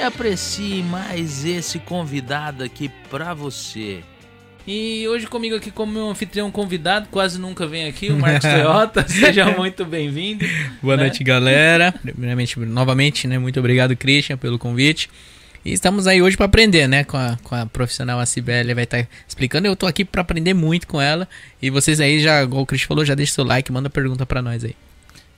e aprecie mais esse convidado aqui pra você. E hoje comigo aqui como meu anfitrião convidado, quase nunca vem aqui, o Marcos Toyota. Seja muito bem-vindo. Boa né? noite, galera. Primeiramente, novamente, né? Muito obrigado, Christian, pelo convite. E estamos aí hoje para aprender, né? Com a, com a profissional a Cibele, vai estar explicando. Eu tô aqui para aprender muito com ela. E vocês aí, já, igual o Christian falou, já deixa seu like, manda pergunta para nós aí.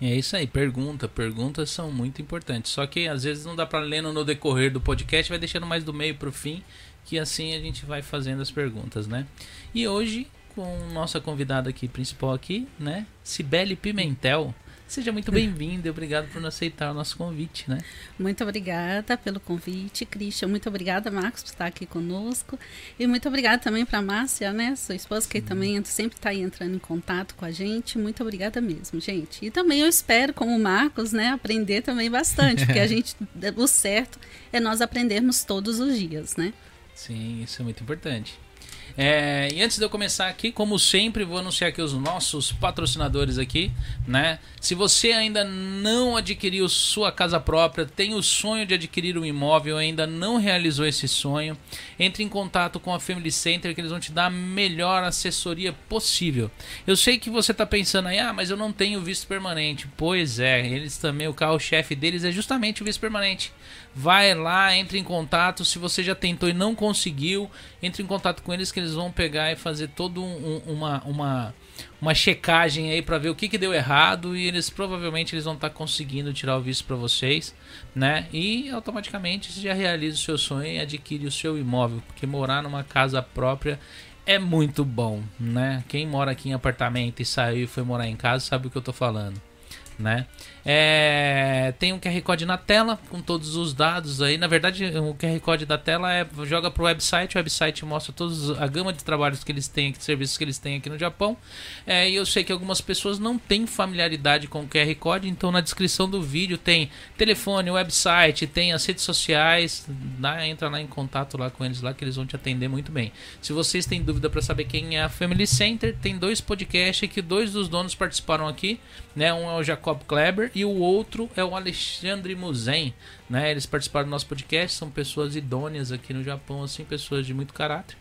É isso aí, pergunta. Perguntas são muito importantes. Só que às vezes não dá para ler no decorrer do podcast, vai deixando mais do meio pro fim, que assim a gente vai fazendo as perguntas, né? E hoje, com nossa convidada aqui principal aqui, né? Cibele Pimentel. Seja muito bem-vindo e obrigado por aceitar o nosso convite, né? Muito obrigada pelo convite, Christian. Muito obrigada, Marcos, por estar aqui conosco. E muito obrigada também para a Márcia, né, sua esposa, que também sempre está aí entrando em contato com a gente. Muito obrigada mesmo, gente. E também eu espero, como o Marcos, né, aprender também bastante, porque a gente, o certo é nós aprendermos todos os dias, né? Sim, isso é muito importante. É, e antes de eu começar aqui, como sempre, vou anunciar aqui os nossos patrocinadores aqui, né? Se você ainda não adquiriu sua casa própria, tem o sonho de adquirir um imóvel, ainda não realizou esse sonho, entre em contato com a Family Center que eles vão te dar a melhor assessoria possível. Eu sei que você está pensando aí, ah, mas eu não tenho visto permanente. Pois é, eles também, o carro-chefe deles é justamente o visto permanente vai lá, entre em contato. Se você já tentou e não conseguiu, entre em contato com eles que eles vão pegar e fazer toda um, uma, uma, uma checagem aí para ver o que, que deu errado e eles provavelmente eles vão estar tá conseguindo tirar o visto para vocês, né? E automaticamente você já realiza o seu sonho e adquire o seu imóvel, porque morar numa casa própria é muito bom, né? Quem mora aqui em apartamento e saiu e foi morar em casa sabe o que eu tô falando, né? É, tem um QR Code na tela com todos os dados aí. Na verdade, o QR Code da tela é joga para o website. O website mostra todos a gama de trabalhos que eles têm, de serviços que eles têm aqui no Japão. É, e eu sei que algumas pessoas não têm familiaridade com o QR Code, então na descrição do vídeo tem telefone, website, tem as redes sociais. Dá, entra lá em contato lá com eles lá que eles vão te atender muito bem. Se vocês têm dúvida para saber quem é a Family Center, tem dois podcasts que dois dos donos participaram aqui, né? Um é o Jacob Kleber e o outro é o Alexandre Muzen, né? Eles participaram do nosso podcast, são pessoas idôneas aqui no Japão, assim, pessoas de muito caráter.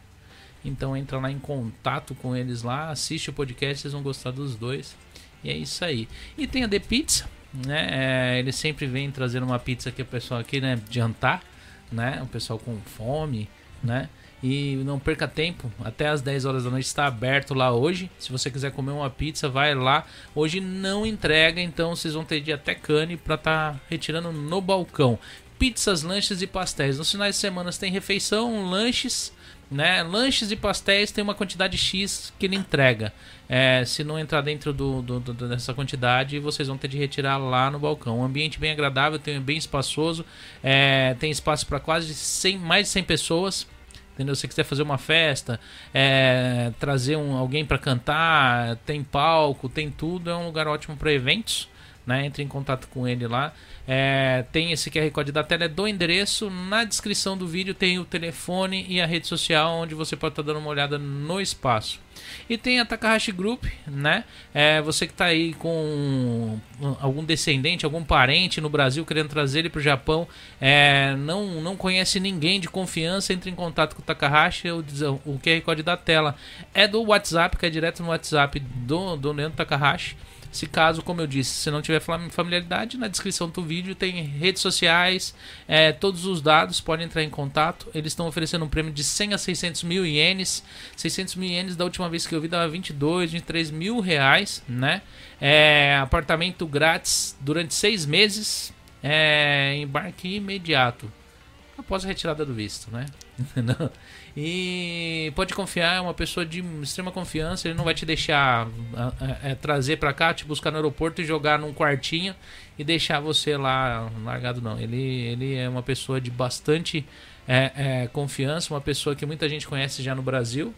Então entra lá em contato com eles lá, assiste o podcast, vocês vão gostar dos dois. E é isso aí. E tem a The Pizza, né? É, eles sempre vêm trazendo uma pizza que o pessoal aqui, né, jantar, né? O pessoal com fome, né? E não perca tempo, até as 10 horas da noite está aberto lá hoje. Se você quiser comer uma pizza, vai lá. Hoje não entrega, então vocês vão ter de até cane para estar tá retirando no balcão. Pizzas, lanches e pastéis. Nos finais de semana tem refeição, lanches, né? Lanches e pastéis tem uma quantidade X que ele entrega. É, se não entrar dentro do, do, do, dessa quantidade, vocês vão ter de retirar lá no balcão. Um ambiente bem agradável, tem bem espaçoso, é, tem espaço para quase 100, mais de 100 pessoas entendeu? Se você quiser fazer uma festa, é, trazer um, alguém para cantar, tem palco, tem tudo, é um lugar ótimo para eventos. Né? Entre em contato com ele lá. É, tem esse QR Code da tela é do endereço. Na descrição do vídeo tem o telefone e a rede social onde você pode estar tá dando uma olhada no espaço. E tem a Takahashi Group, né? É, você que está aí com algum descendente, algum parente no Brasil querendo trazer ele para o Japão, é, não, não conhece ninguém de confiança, entre em contato com o Takahashi, o, o QR Code da tela é do WhatsApp, que é direto no WhatsApp do, do Leandro Takahashi. Se caso, como eu disse, se não tiver familiaridade, na descrição do vídeo tem redes sociais, é, todos os dados, podem entrar em contato. Eles estão oferecendo um prêmio de 100 a 600 mil ienes. 600 mil ienes da última vez que eu vi dava 22, 23 mil reais, né? É, apartamento grátis durante seis meses, é, embarque imediato após a retirada do visto, né? E pode confiar, é uma pessoa de extrema confiança, ele não vai te deixar é, trazer para cá, te buscar no aeroporto e jogar num quartinho e deixar você lá largado, não. Ele, ele é uma pessoa de bastante é, é, confiança, uma pessoa que muita gente conhece já no Brasil,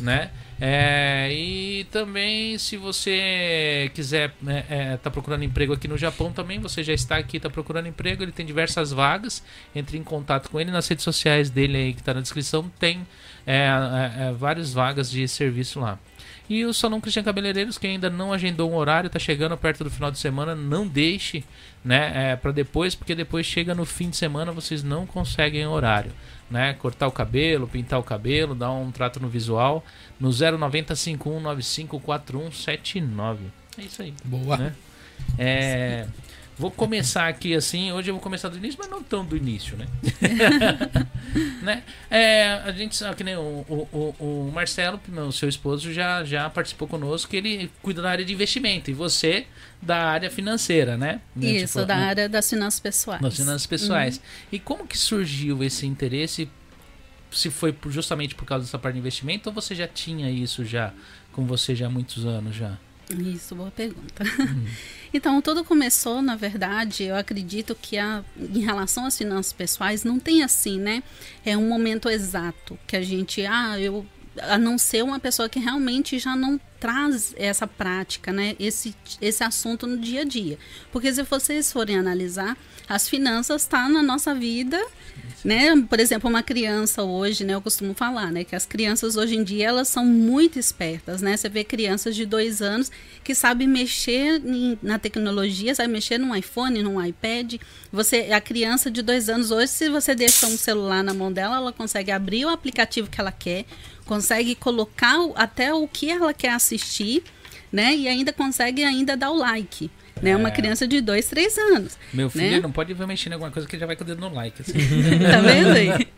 né? É, e também, se você quiser né, é, tá procurando emprego aqui no Japão também, você já está aqui, está procurando emprego, ele tem diversas vagas. Entre em contato com ele nas redes sociais dele aí que está na descrição, tem é, é, é, várias vagas de serviço lá. E o Salão Cristian Cabeleireiros, que ainda não agendou um horário, está chegando perto do final de semana, não deixe né, é, para depois, porque depois chega no fim de semana vocês não conseguem horário né? Cortar o cabelo, pintar o cabelo, dar um trato no visual no 090 51954179. É isso aí. Boa. Né? É, vou começar aqui assim, hoje eu vou começar do início, mas não tão do início, né? né? É, a gente sabe que nem o, o, o, Marcelo, meu, seu esposo, já, já participou conosco, que ele cuida da área de investimento, e você da área financeira, né? Isso, tipo, da né? área das finanças pessoais. Das finanças pessoais. Uhum. E como que surgiu esse interesse? Se foi justamente por causa dessa parte de investimento ou você já tinha isso já com você já há muitos anos já? Isso, boa pergunta. Uhum. então, tudo começou, na verdade, eu acredito que a, em relação às finanças pessoais, não tem assim, né? É um momento exato que a gente, ah, eu a não ser uma pessoa que realmente já não traz essa prática, né? Esse, esse assunto no dia a dia. Porque se vocês forem analisar, as finanças estão tá na nossa vida né? Por exemplo, uma criança hoje, né? Eu costumo falar, né? Que as crianças hoje em dia elas são muito espertas, né? Você vê crianças de dois anos que sabem mexer em, na tecnologia, sabem mexer num iPhone, num iPad. Você, a criança de dois anos hoje, se você deixa um celular na mão dela, ela consegue abrir o aplicativo que ela quer, consegue colocar até o que ela quer assistir, né? E ainda consegue ainda dar o like né? É. Uma criança de 2, 3 anos. Meu né? filho né? não pode ver mexendo em alguma coisa que já vai com o dedo no like. Assim. tá vendo aí?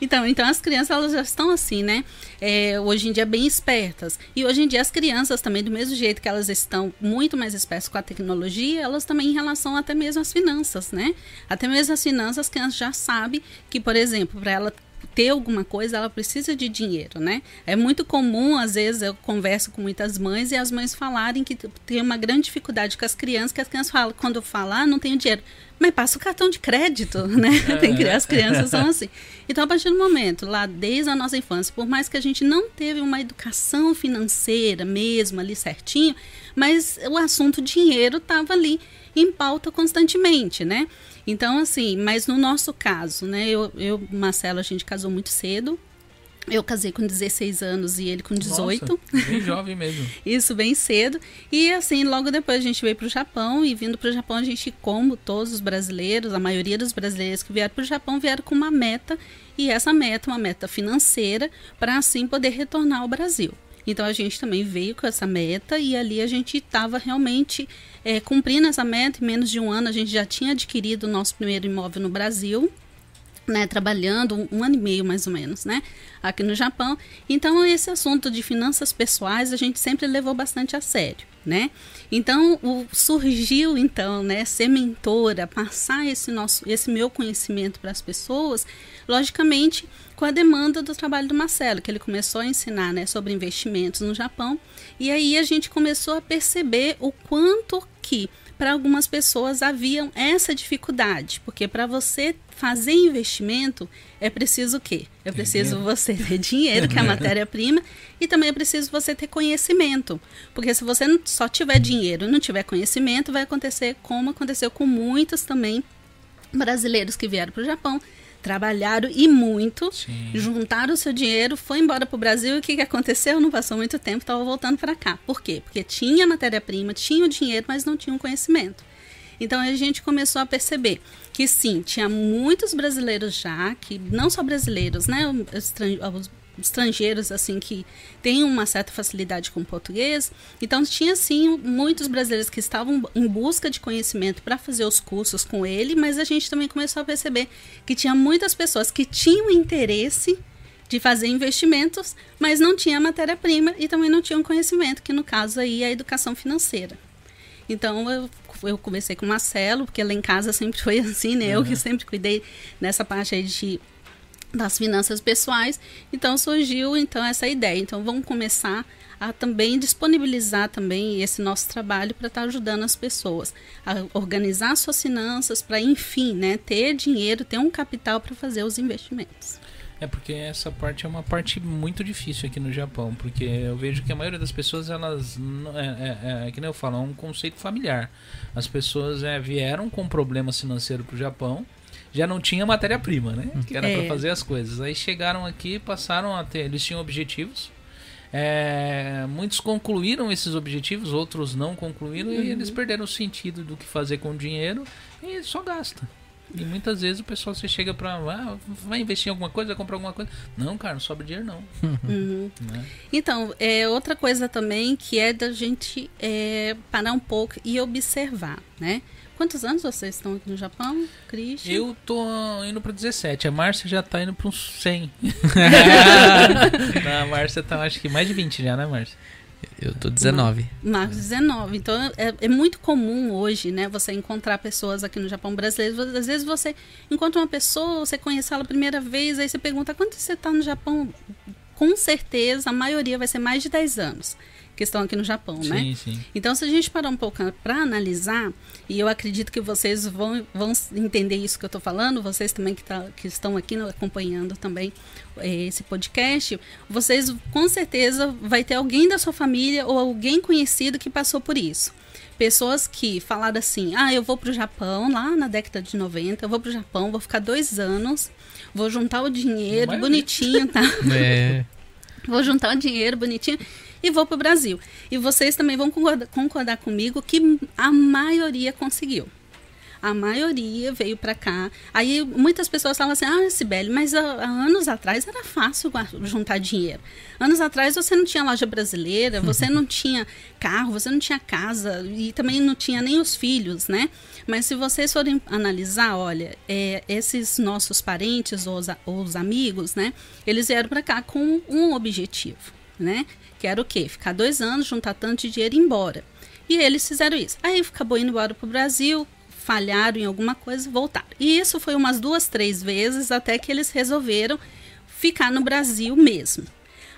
Então, então as crianças elas já estão assim, né? É, hoje em dia bem espertas. E hoje em dia as crianças também, do mesmo jeito que elas estão muito mais espertas com a tecnologia, elas também em relação até mesmo às finanças, né? Até mesmo as finanças, as crianças já sabem que, por exemplo, para ela ter alguma coisa, ela precisa de dinheiro, né? É muito comum, às vezes, eu converso com muitas mães e as mães falarem que tem uma grande dificuldade com as crianças, que as crianças falam, quando falar, ah, não tenho dinheiro. Mas passa o cartão de crédito, né? É. As crianças são assim. Então, a partir do momento, lá desde a nossa infância, por mais que a gente não teve uma educação financeira mesmo ali certinho, mas o assunto dinheiro estava ali em pauta constantemente, né? Então, assim, mas no nosso caso, né? Eu, eu Marcelo, a gente casou muito cedo. Eu casei com 16 anos e ele com 18. Nossa, bem jovem mesmo. Isso, bem cedo. E assim, logo depois a gente veio para o Japão e vindo para o Japão a gente, como todos os brasileiros, a maioria dos brasileiros que vieram para o Japão vieram com uma meta e essa meta, uma meta financeira, para assim poder retornar ao Brasil. Então a gente também veio com essa meta e ali a gente estava realmente é, cumprindo essa meta. Em menos de um ano a gente já tinha adquirido o nosso primeiro imóvel no Brasil. Né, trabalhando um, um, ano e meio mais ou menos, né, aqui no Japão. Então esse assunto de finanças pessoais a gente sempre levou bastante a sério, né? Então o, surgiu então, né, ser mentora, passar esse nosso, esse meu conhecimento para as pessoas, logicamente com a demanda do trabalho do Marcelo, que ele começou a ensinar né, sobre investimentos no Japão. E aí a gente começou a perceber o quanto que para algumas pessoas haviam essa dificuldade, porque para você fazer investimento é preciso o quê? É preciso você ter dinheiro, que é a matéria-prima, e também é preciso você ter conhecimento. Porque se você só tiver dinheiro e não tiver conhecimento, vai acontecer como aconteceu com muitos também brasileiros que vieram para o Japão, trabalharam e muito, Sim. juntaram o seu dinheiro, foi embora para o Brasil e o que, que aconteceu? Não passou muito tempo, estava voltando para cá. Por quê? Porque tinha matéria-prima, tinha o dinheiro, mas não tinha o conhecimento. Então a gente começou a perceber que sim, tinha muitos brasileiros já, que não só brasileiros, né? Os estrangeiros assim que têm uma certa facilidade com o português. Então tinha sim muitos brasileiros que estavam em busca de conhecimento para fazer os cursos com ele, mas a gente também começou a perceber que tinha muitas pessoas que tinham interesse de fazer investimentos, mas não tinha matéria-prima e também não tinham conhecimento, que no caso aí é a educação financeira. Então eu, eu comecei com o Marcelo, porque lá em casa sempre foi assim, né? Eu que sempre cuidei nessa parte aí de das finanças pessoais. Então surgiu então essa ideia. Então vamos começar a também disponibilizar também esse nosso trabalho para estar tá ajudando as pessoas a organizar suas finanças para enfim, né, ter dinheiro, ter um capital para fazer os investimentos. É porque essa parte é uma parte muito difícil aqui no Japão, porque eu vejo que a maioria das pessoas, elas. É, é, é que nem eu falo, é um conceito familiar. As pessoas é, vieram com problemas financeiros para o Japão, já não tinha matéria-prima, né? Que era é. para fazer as coisas. Aí chegaram aqui, passaram a ter. Eles tinham objetivos. É, muitos concluíram esses objetivos, outros não concluíram, uhum. e eles perderam o sentido do que fazer com o dinheiro e só gasta. E muitas vezes o pessoal se chega para ah, vai investir em alguma coisa, vai comprar alguma coisa. Não, cara, não sobra dinheiro não. Uhum. Né? Então, é outra coisa também que é da gente é, parar um pouco e observar, né? Quantos anos vocês estão aqui no Japão, Christian? Eu tô indo para 17. A Márcia já tá indo para uns 100. a Márcia tá, acho que mais de 20 já, né, Márcia? Eu tô 19. Marcos 19. Então é, é, muito comum hoje, né, você encontrar pessoas aqui no Japão brasileiros. Às vezes você encontra uma pessoa, você conhece ela a primeira vez, aí você pergunta quanto você está no Japão. Com certeza, a maioria vai ser mais de 10 anos que estão aqui no Japão, sim, né? Sim. Então, se a gente parar um pouco para analisar, e eu acredito que vocês vão, vão entender isso que eu estou falando, vocês também que, tá, que estão aqui acompanhando também é, esse podcast, vocês com certeza vai ter alguém da sua família ou alguém conhecido que passou por isso. Pessoas que falaram assim: ah, eu vou para o Japão lá na década de 90, eu vou para o Japão, vou ficar dois anos, vou juntar o dinheiro bonitinho, tá? É. Vou juntar o dinheiro bonitinho e vou para o Brasil. E vocês também vão concordar, concordar comigo que a maioria conseguiu. A maioria veio para cá. Aí muitas pessoas falam assim: Ah, Sibeli, mas há, há, anos atrás era fácil juntar dinheiro. Anos atrás você não tinha loja brasileira, você não tinha carro, você não tinha casa e também não tinha nem os filhos, né? Mas se vocês forem analisar, olha, é, esses nossos parentes ou os, ou os amigos, né? Eles vieram para cá com um objetivo, né? Que era o quê? Ficar dois anos, juntar tanto dinheiro e ir embora. E eles fizeram isso. Aí acabou indo embora para o Brasil, falharam em alguma coisa, voltaram. E isso foi umas duas, três vezes até que eles resolveram ficar no Brasil mesmo.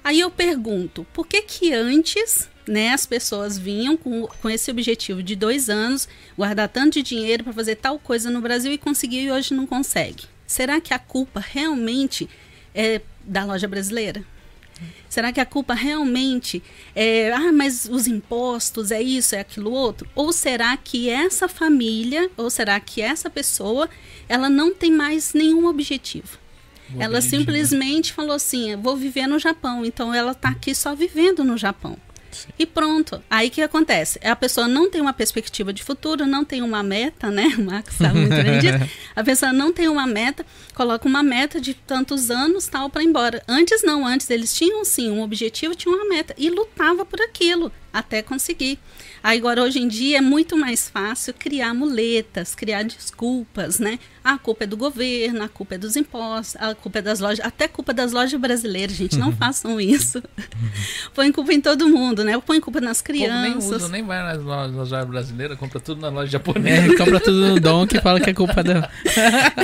Aí eu pergunto, por que que antes, né, as pessoas vinham com, com esse objetivo de dois anos, guardar tanto de dinheiro para fazer tal coisa no Brasil e conseguir e hoje não consegue? Será que a culpa realmente é da loja brasileira? Será que a culpa realmente é, ah, mas os impostos é isso, é aquilo outro? Ou será que essa família, ou será que essa pessoa, ela não tem mais nenhum objetivo? ela simplesmente falou assim: vou viver no Japão. Então ela está aqui só vivendo no Japão. E pronto. Aí o que acontece? A pessoa não tem uma perspectiva de futuro, não tem uma meta, né? O Marcos sabe muito bem disso. A pessoa não tem uma meta, coloca uma meta de tantos anos tal para ir embora. Antes não, antes eles tinham sim um objetivo, tinham uma meta e lutava por aquilo até conseguir. Agora, hoje em dia, é muito mais fácil criar muletas, criar desculpas, né? A culpa é do governo, a culpa é dos impostos, a culpa é das lojas, até a culpa das lojas brasileiras, gente, não façam isso. Põe culpa em todo mundo, né? Põe culpa nas crianças. nem usa, nem vai nas lojas brasileiras, compra tudo na loja japonesa. É, compra tudo no Dom que fala que é culpa da...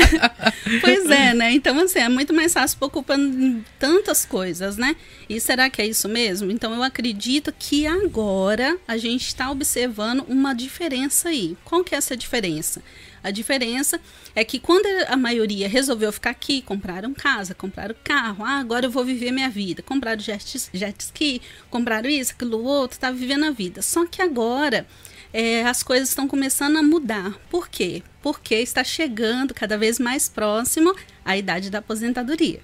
pois é, né? Então, assim, é muito mais fácil pôr culpa em tantas coisas, né? E será que é isso mesmo? Então, eu acredito que agora a gente está observando uma diferença aí. Qual que é essa diferença? A diferença é que quando a maioria resolveu ficar aqui, compraram casa, compraram carro, ah, agora eu vou viver minha vida, compraram jet, jet ski, compraram isso, aquilo outro, tá vivendo a vida. Só que agora é, as coisas estão começando a mudar. Por quê? Porque está chegando cada vez mais próximo a idade da aposentadoria.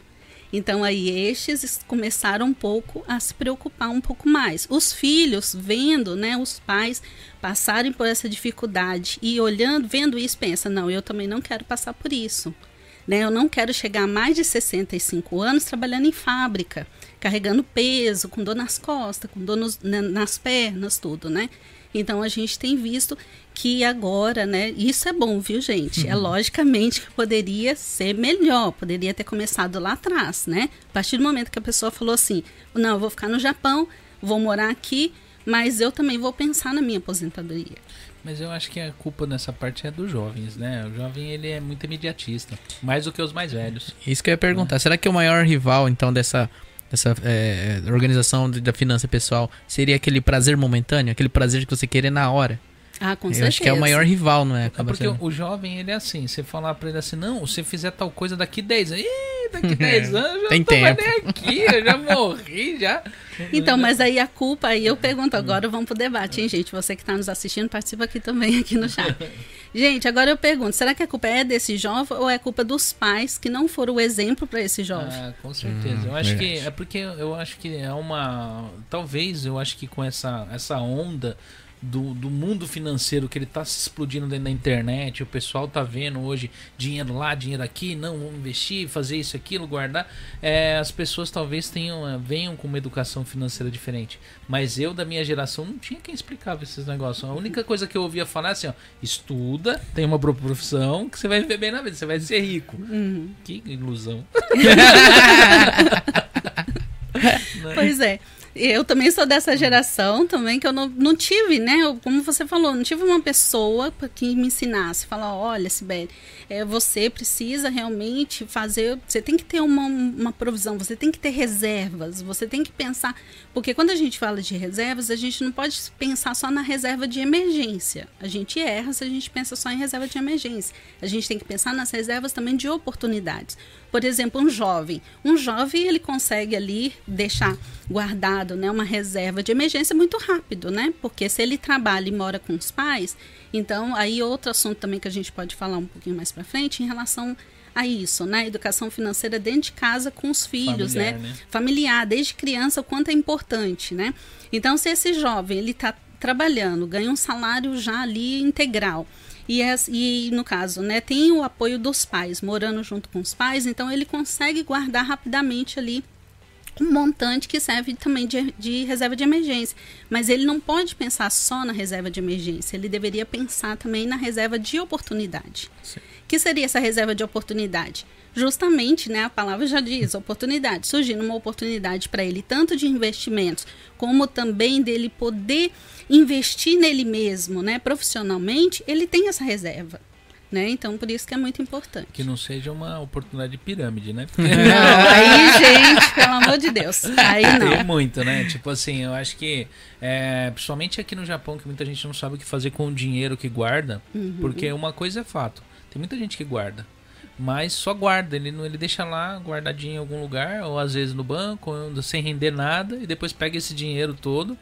Então aí estes começaram um pouco a se preocupar um pouco mais. Os filhos vendo, né, os pais passarem por essa dificuldade e olhando, vendo isso, pensa, não, eu também não quero passar por isso. Né? Eu não quero chegar a mais de 65 anos trabalhando em fábrica, carregando peso, com dor nas costas, com dor nos, né, nas pernas, tudo, né? Então a gente tem visto que agora, né? Isso é bom, viu, gente? É uhum. É logicamente que poderia ser melhor, poderia ter começado lá atrás, né? A partir do momento que a pessoa falou assim: não, eu vou ficar no Japão, vou morar aqui, mas eu também vou pensar na minha aposentadoria. Mas eu acho que a culpa nessa parte é dos jovens, né? O jovem ele é muito imediatista, mais do que os mais velhos. Isso que eu ia perguntar. Será que o maior rival, então, dessa, dessa é, organização de- da finança pessoal seria aquele prazer momentâneo? Aquele prazer que você querer na hora? Ah, com eu certeza. acho que é o maior rival, não é? É Acaba porque sendo. o jovem, ele é assim, você falar pra ele assim, não, se fizer tal coisa daqui 10 anos, Ih, daqui 10 anos eu já Tem não tô mais tempo. nem aqui, eu já morri, já. Então, mas aí a culpa, aí eu pergunto agora, vamos pro debate, hein, gente? Você que está nos assistindo, participa aqui também, aqui no chat. Gente, agora eu pergunto, será que a culpa é desse jovem ou é culpa dos pais que não foram o exemplo para esse jovem? Ah, com certeza. Hum, eu acho que verdade. é porque eu acho que é uma. Talvez eu acho que com essa, essa onda do, do mundo financeiro que ele tá se explodindo dentro da internet, o pessoal tá vendo hoje dinheiro lá, dinheiro aqui, não, vamos investir, fazer isso, aquilo, guardar. É, as pessoas talvez tenham, eh, venham com uma educação financeira diferente. Mas eu, da minha geração, não tinha quem explicava esses negócios. A única coisa que eu ouvia falar é assim, ó, estuda, tem uma profissão, que você vai viver bem na vida, você vai ser rico. Uhum. Que ilusão. Pois é. Eu também sou dessa geração também, que eu não, não tive, né? eu- como você falou, não tive uma pessoa que me ensinasse. Falar, olha, Sibeli, é, você precisa realmente fazer. Você tem que ter uma, uma provisão, você tem que ter reservas, você tem que pensar. Porque quando a gente fala de reservas, a gente não pode pensar só na reserva de emergência. A gente erra se a gente pensa só em reserva de emergência. A gente tem que pensar nas reservas também de oportunidades. Por exemplo, um jovem. Um jovem, ele consegue ali deixar guardado né, uma reserva de emergência muito rápido, né? Porque se ele trabalha e mora com os pais, então aí outro assunto também que a gente pode falar um pouquinho mais para frente em relação a isso, né? Educação financeira dentro de casa com os filhos, Familiar, né? né? Familiar, desde criança, o quanto é importante, né? Então, se esse jovem ele está trabalhando, ganha um salário já ali integral, e, e, no caso, né, tem o apoio dos pais, morando junto com os pais, então ele consegue guardar rapidamente ali um montante que serve também de, de reserva de emergência. Mas ele não pode pensar só na reserva de emergência, ele deveria pensar também na reserva de oportunidade. Sim. que seria essa reserva de oportunidade? Justamente, né, a palavra já diz, oportunidade. Surgindo uma oportunidade para ele, tanto de investimentos, como também dele poder investir nele mesmo, né, profissionalmente, ele tem essa reserva. Né? Então, por isso que é muito importante. Que não seja uma oportunidade de pirâmide, né? Não, aí, gente, pelo amor de Deus. Aí Tem não. muito, né? Tipo assim, eu acho que, é, principalmente aqui no Japão, que muita gente não sabe o que fazer com o dinheiro que guarda, Uhum. porque uma coisa é fato, tem muita gente que guarda, mas só guarda, ele não ele deixa lá guardadinho em algum lugar, ou às vezes no banco, sem render nada, e depois pega esse dinheiro todo,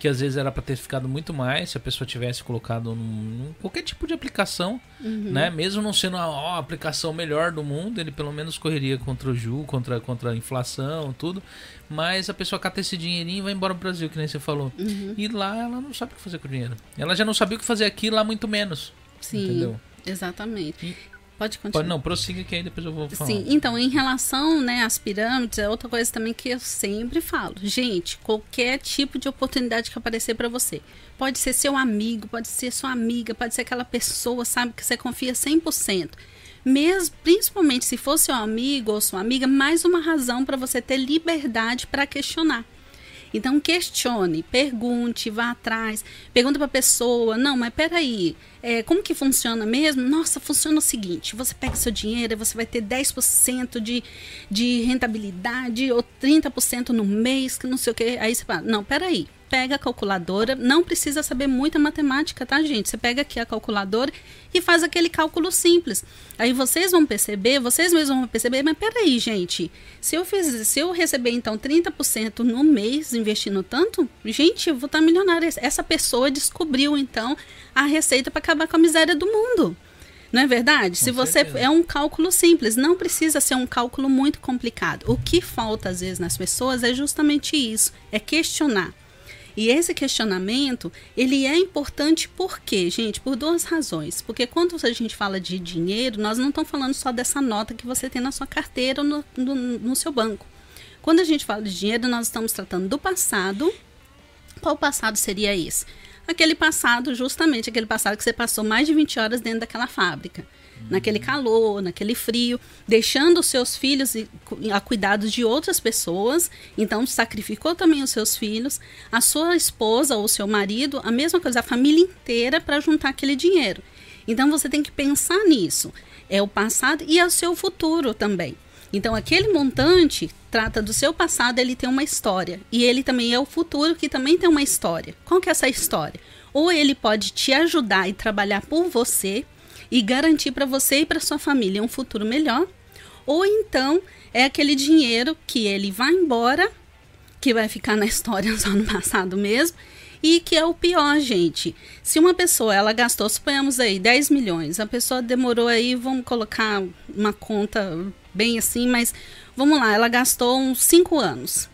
que às vezes era para ter ficado muito mais, se a pessoa tivesse colocado num, qualquer tipo de aplicação, Uhum. né? Mesmo não sendo a, a aplicação melhor do mundo, ele pelo menos correria contra o ju, contra, contra a inflação, tudo. Mas a pessoa cata esse dinheirinho e vai embora pro Brasil, que nem você falou. Uhum. E lá ela não sabe o que fazer com o dinheiro. Ela já não sabia o que fazer aqui, lá muito menos. Sim, Entendeu? exatamente. E- Pode continuar. Pode, não, prossiga que aí depois eu vou falar. Sim, então, em relação né, às pirâmides, é outra coisa também que eu sempre falo. Gente, qualquer tipo de oportunidade que aparecer para você. Pode ser seu amigo, pode ser sua amiga, pode ser aquela pessoa, sabe, que você confia 100%. Mesmo, principalmente se for seu amigo ou sua amiga, mais uma razão para você ter liberdade para questionar. Então questione, pergunte, vá atrás, pergunta para a pessoa, não, mas peraí, é, como que funciona mesmo? Nossa, funciona o seguinte, você pega seu dinheiro, você vai ter 10% de, de rentabilidade ou 30% no mês, que não sei o que. Aí você fala, não, peraí, pega a calculadora, não precisa saber muita matemática, tá, gente? Você pega aqui a calculadora e faz aquele cálculo simples. Aí vocês vão perceber, vocês mesmos vão perceber, mas peraí, gente, se eu fiz, se eu receber então 30% no mês investindo tanto, gente, eu vou estar milionária. Essa pessoa descobriu então a receita para acabar com a miséria do mundo. Não é verdade? Se você certeza. é um cálculo simples, não precisa ser um cálculo muito complicado. O que falta às vezes nas pessoas é justamente isso, é questionar. E esse questionamento, ele é importante por quê, gente? Por duas razões. Porque quando a gente fala de dinheiro, nós não estamos falando só dessa nota que você tem na sua carteira ou no, no, no seu banco. Quando a gente fala de dinheiro, nós estamos tratando do passado. Qual passado seria esse? aquele passado, justamente aquele passado que você passou mais de 20 horas dentro daquela fábrica. Naquele calor, naquele frio, deixando os seus filhos a cuidados de outras pessoas, então sacrificou também os seus filhos, a sua esposa ou seu marido, a mesma coisa, a família inteira para juntar aquele dinheiro. Então você tem que pensar nisso. É o passado e é o seu futuro também. Então, aquele montante trata do seu passado, ele tem uma história. E ele também é o futuro, que também tem uma história. Qual que é essa história? Ou ele pode te ajudar e trabalhar por você e garantir para você e para sua família um futuro melhor. Ou então é aquele dinheiro que ele vai embora, que vai ficar na história só no passado mesmo, e que é o pior, gente. Se uma pessoa ela gastou, suponhamos aí 10 milhões, a pessoa demorou aí, vamos colocar uma conta bem assim, mas vamos lá, ela gastou uns 5 anos.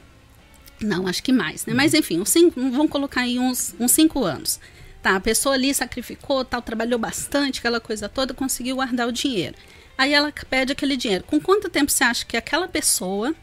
Não, acho que mais, né? Mas enfim, uns cinco, vamos colocar aí uns 5 anos. Tá, a pessoa ali sacrificou, tal, trabalhou bastante, aquela coisa toda, conseguiu guardar o dinheiro. Aí ela pede aquele dinheiro. Com quanto tempo você acha que aquela pessoa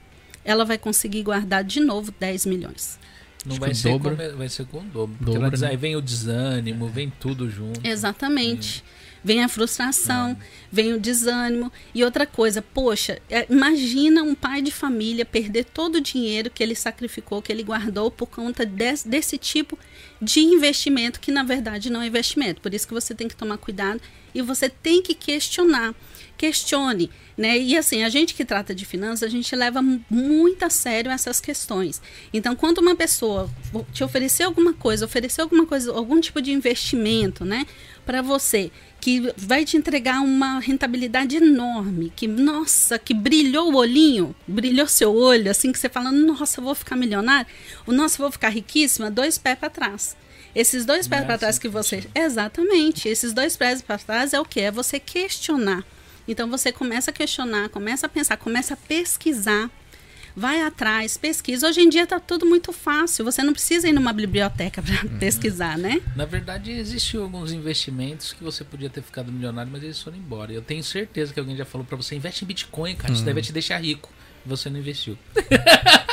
ela vai conseguir guardar de novo 10 milhões? Não vai ser, com, vai ser com o dobro. Porque dobra, diz, né? aí vem o desânimo, vem tudo junto. Exatamente. É vem a frustração, Não. vem o desânimo. E outra coisa, poxa, é, imagina um pai de família perder todo o dinheiro que ele sacrificou, que ele guardou por conta desse, desse tipo de investimento, que na verdade não é investimento. Por isso que você tem que tomar cuidado e você tem que questionar. Questione, né? E assim, a gente que trata de finanças, a gente leva muito a sério essas questões. Então, quando uma pessoa te oferecer alguma coisa, oferecer alguma coisa, algum tipo de investimento, né, para você, que vai te entregar uma rentabilidade enorme, que nossa, que brilhou o olhinho, brilhou seu olho, assim que você fala, nossa, eu vou ficar milionário, o nossa, vou ficar riquíssima, dois pés para trás. Esses dois pés para trás que você, exatamente, esses dois pés para trás é o que é você questionar. Então você começa a questionar, começa a pensar, começa a pesquisar vai atrás, pesquisa. Hoje em dia está tudo muito fácil. Você não precisa ir numa biblioteca para uhum. pesquisar, né? Na verdade, existiam alguns investimentos que você podia ter ficado milionário, mas eles foram embora. Eu tenho certeza que alguém já falou para você: investe em Bitcoin, cara. Uhum. Isso deve te deixar rico. Você não investiu.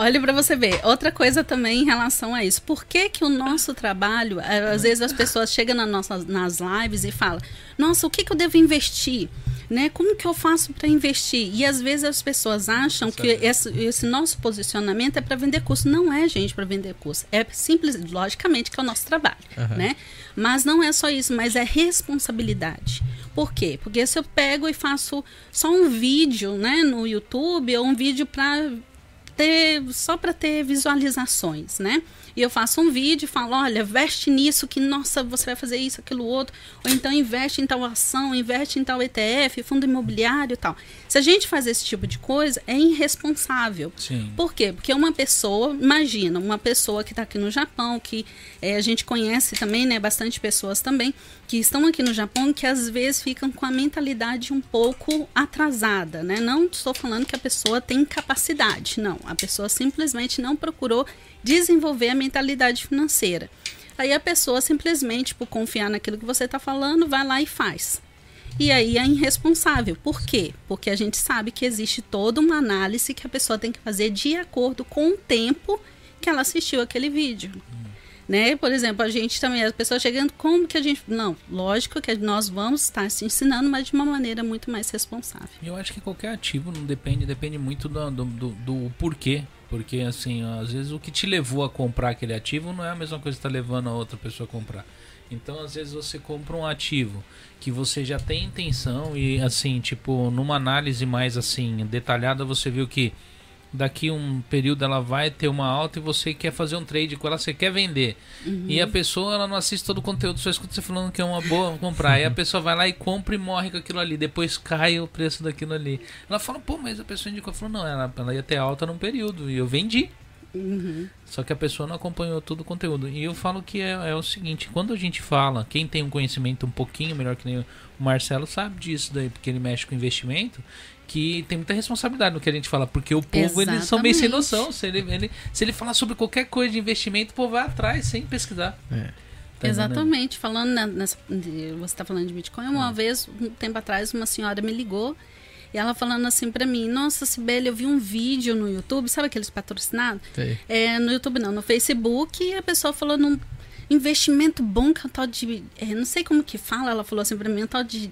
Olha para você ver. Outra coisa também em relação a isso. Por que que o nosso trabalho, eh, às vezes as pessoas chegam na nossa, nas lives e falam, nossa, o que, que eu devo investir? Né? Como que eu faço para investir? E às vezes as pessoas acham que esse, esse, nosso posicionamento é para vender curso. Não é, gente, para vender curso. É simples, logicamente, que é o nosso trabalho. Uhum. Né? Mas não é só isso, mas é responsabilidade. Por quê? Porque se eu pego e faço só um vídeo né, no YouTube ou um vídeo para ter só para ter visualizações, né? E eu faço um vídeo e falo, olha, veste nisso que nossa, você vai fazer isso, aquilo outro, ou então investe em tal ação, investe em tal ETF, fundo imobiliário, e tal. Se a gente faz esse tipo de coisa, é irresponsável. Sim. Por quê? Porque uma pessoa, imagina, uma pessoa que está aqui no Japão, que é, a gente conhece também, né, bastante pessoas também que estão aqui no Japão que às vezes ficam com a mentalidade um pouco atrasada, né? Não estou falando que a pessoa tem capacidade, não. A pessoa simplesmente não procurou desenvolver a mentalidade financeira. Aí a pessoa simplesmente, por confiar naquilo que você está falando, vai lá e faz. E aí é irresponsável. Por quê? Porque a gente sabe que existe toda uma análise que a pessoa tem que fazer de acordo com o tempo que ela assistiu aquele vídeo né? Por exemplo, a gente também, as pessoas chegando, como que a gente. Não, lógico que nós vamos estar se ensinando, mas de uma maneira muito mais responsável. Eu acho que qualquer ativo não depende, depende muito do, do, do, do porquê. Porque, assim, às vezes o que te levou a comprar aquele ativo não é a mesma coisa que está levando a outra pessoa a comprar. Então, às vezes você compra um ativo que você já tem intenção e, assim, tipo, numa análise mais, assim, detalhada, você viu que daqui um período ela vai ter uma alta e você quer fazer um trade com ela, você quer vender. Uhum. E a pessoa ela não assiste todo o conteúdo, só escuta você falando que é uma boa comprar. Aí a pessoa vai lá e compra e morre com aquilo ali, depois cai o preço daquilo ali. Ela fala, pô, mas a pessoa indicou, falou, não, ela, ela ia ter alta num período e eu vendi. Uhum. Só que a pessoa não acompanhou todo o conteúdo. E eu falo que é, é, o seguinte: quando a gente fala, quem tem um conhecimento um pouquinho melhor que nem o Marcelo sabe disso daí, porque ele mexe com investimento que tem muita responsabilidade no que a gente fala, porque o povo eles são bem sem noção. Se ele, ele, se ele falar sobre qualquer coisa de investimento, o povo vai atrás sem pesquisar. É. Tá Exatamente. Falando nessa. Você está falando de Bitcoin, uma é. vez, um tempo atrás, uma senhora me ligou e ela falando assim para mim: Nossa, Sibeli, eu vi um vídeo no YouTube, sabe aqueles patrocinados? É, no YouTube não, no Facebook, e a pessoa falou num investimento bom que é o tal de. é, não sei como que fala, ela falou assim pra mim, um tal de.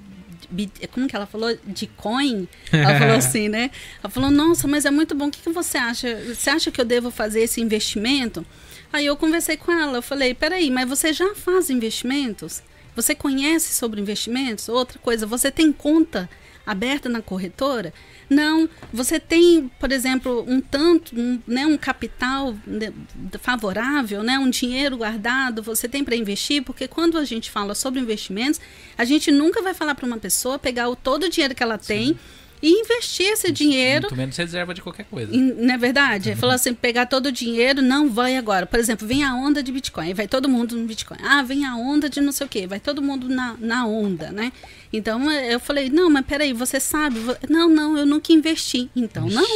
Como que ela falou? De coin? Ela falou assim, né? Ela falou, nossa, mas é muito bom. O que, que você acha? Você acha que eu devo fazer esse investimento? Aí eu conversei com ela, eu falei, peraí, mas você já faz investimentos? Você conhece sobre investimentos? Outra coisa, você tem conta aberta na corretora? Não, você tem, por exemplo, um tanto, um, né, um capital né, favorável, né, um dinheiro guardado, você tem para investir, porque quando a gente fala sobre investimentos, a gente nunca vai falar para uma pessoa pegar o, todo o dinheiro que ela tem e investir esse dinheiro Muito menos reserva de qualquer coisa. Não é verdade? Ele falou assim, pegar todo o dinheiro, não vai agora. Por exemplo, vem a onda de Bitcoin, vai todo mundo no Bitcoin. Ah, vem a onda de não sei o quê, vai todo mundo na, na onda, né? Então eu falei, não, mas peraí, você sabe? Não, não, eu nunca investi. Então não.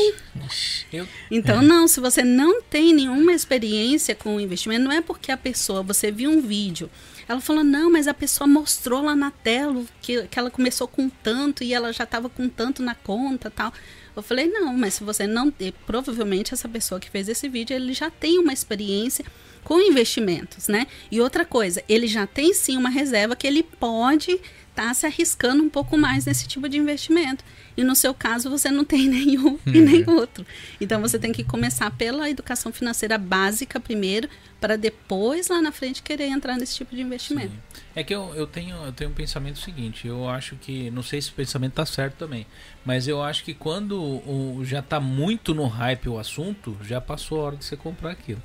Eu, Então, não, se você não tem nenhuma experiência com o investimento, não é porque a pessoa, você viu um vídeo, ela falou, não, mas a pessoa mostrou lá na tela que, que ela começou com tanto e ela já estava com tanto na conta tal. Eu falei, não, mas se você não provavelmente essa pessoa que fez esse vídeo, ele já tem uma experiência com investimentos, né? E outra coisa, ele já tem sim uma reserva que ele pode estar se arriscando um pouco mais nesse tipo de investimento. E no seu caso, você não tem nenhum e nem outro. Então você tem que começar pela educação financeira básica primeiro, para depois lá na frente querer entrar nesse tipo de investimento. É que eu, eu, tenho, eu tenho um pensamento seguinte, eu acho que, não sei se o pensamento tá certo também, mas eu acho que quando o, já tá muito no hype o assunto, já passou a hora de você comprar aquilo.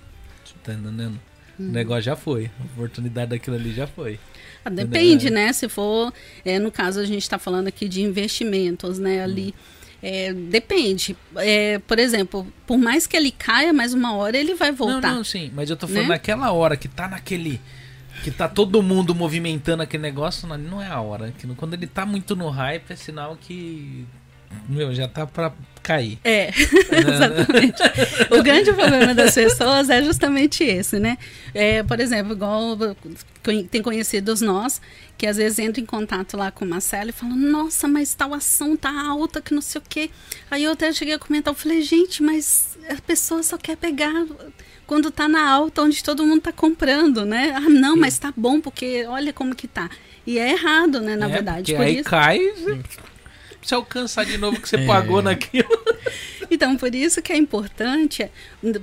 Tá entendendo? O negócio já foi, a oportunidade daquilo ali já foi. Ah, Depende, né? Se for, é, no caso a gente está falando aqui de investimentos, né? Ali é, depende. É, por exemplo, por mais que ele caia, mais uma hora ele vai voltar. Não, não, sim, mas eu tô falando Né? naquela hora que tá naquele. Que tá todo mundo movimentando aquele negócio, não, não é a hora. Quando ele tá muito no hype, é sinal que. Meu, já tá pra cair. É, exatamente. o grande problema das pessoas é justamente esse, né? É, por exemplo, igual tem conhecidos nós que às vezes entram em contato lá com o Marcelo e falam, nossa, mas tal ação tá alta, que não sei o quê. Aí eu até cheguei a comentar, eu falei, gente, mas a pessoa só quer pegar quando tá na alta, onde todo mundo tá comprando, né? Ah, não, mas tá bom, porque olha como que tá. E é errado, né, na É, verdade. Por aí isso... cai. Você alcançar de novo o que você É. pagou naquilo. Então, por isso que é importante,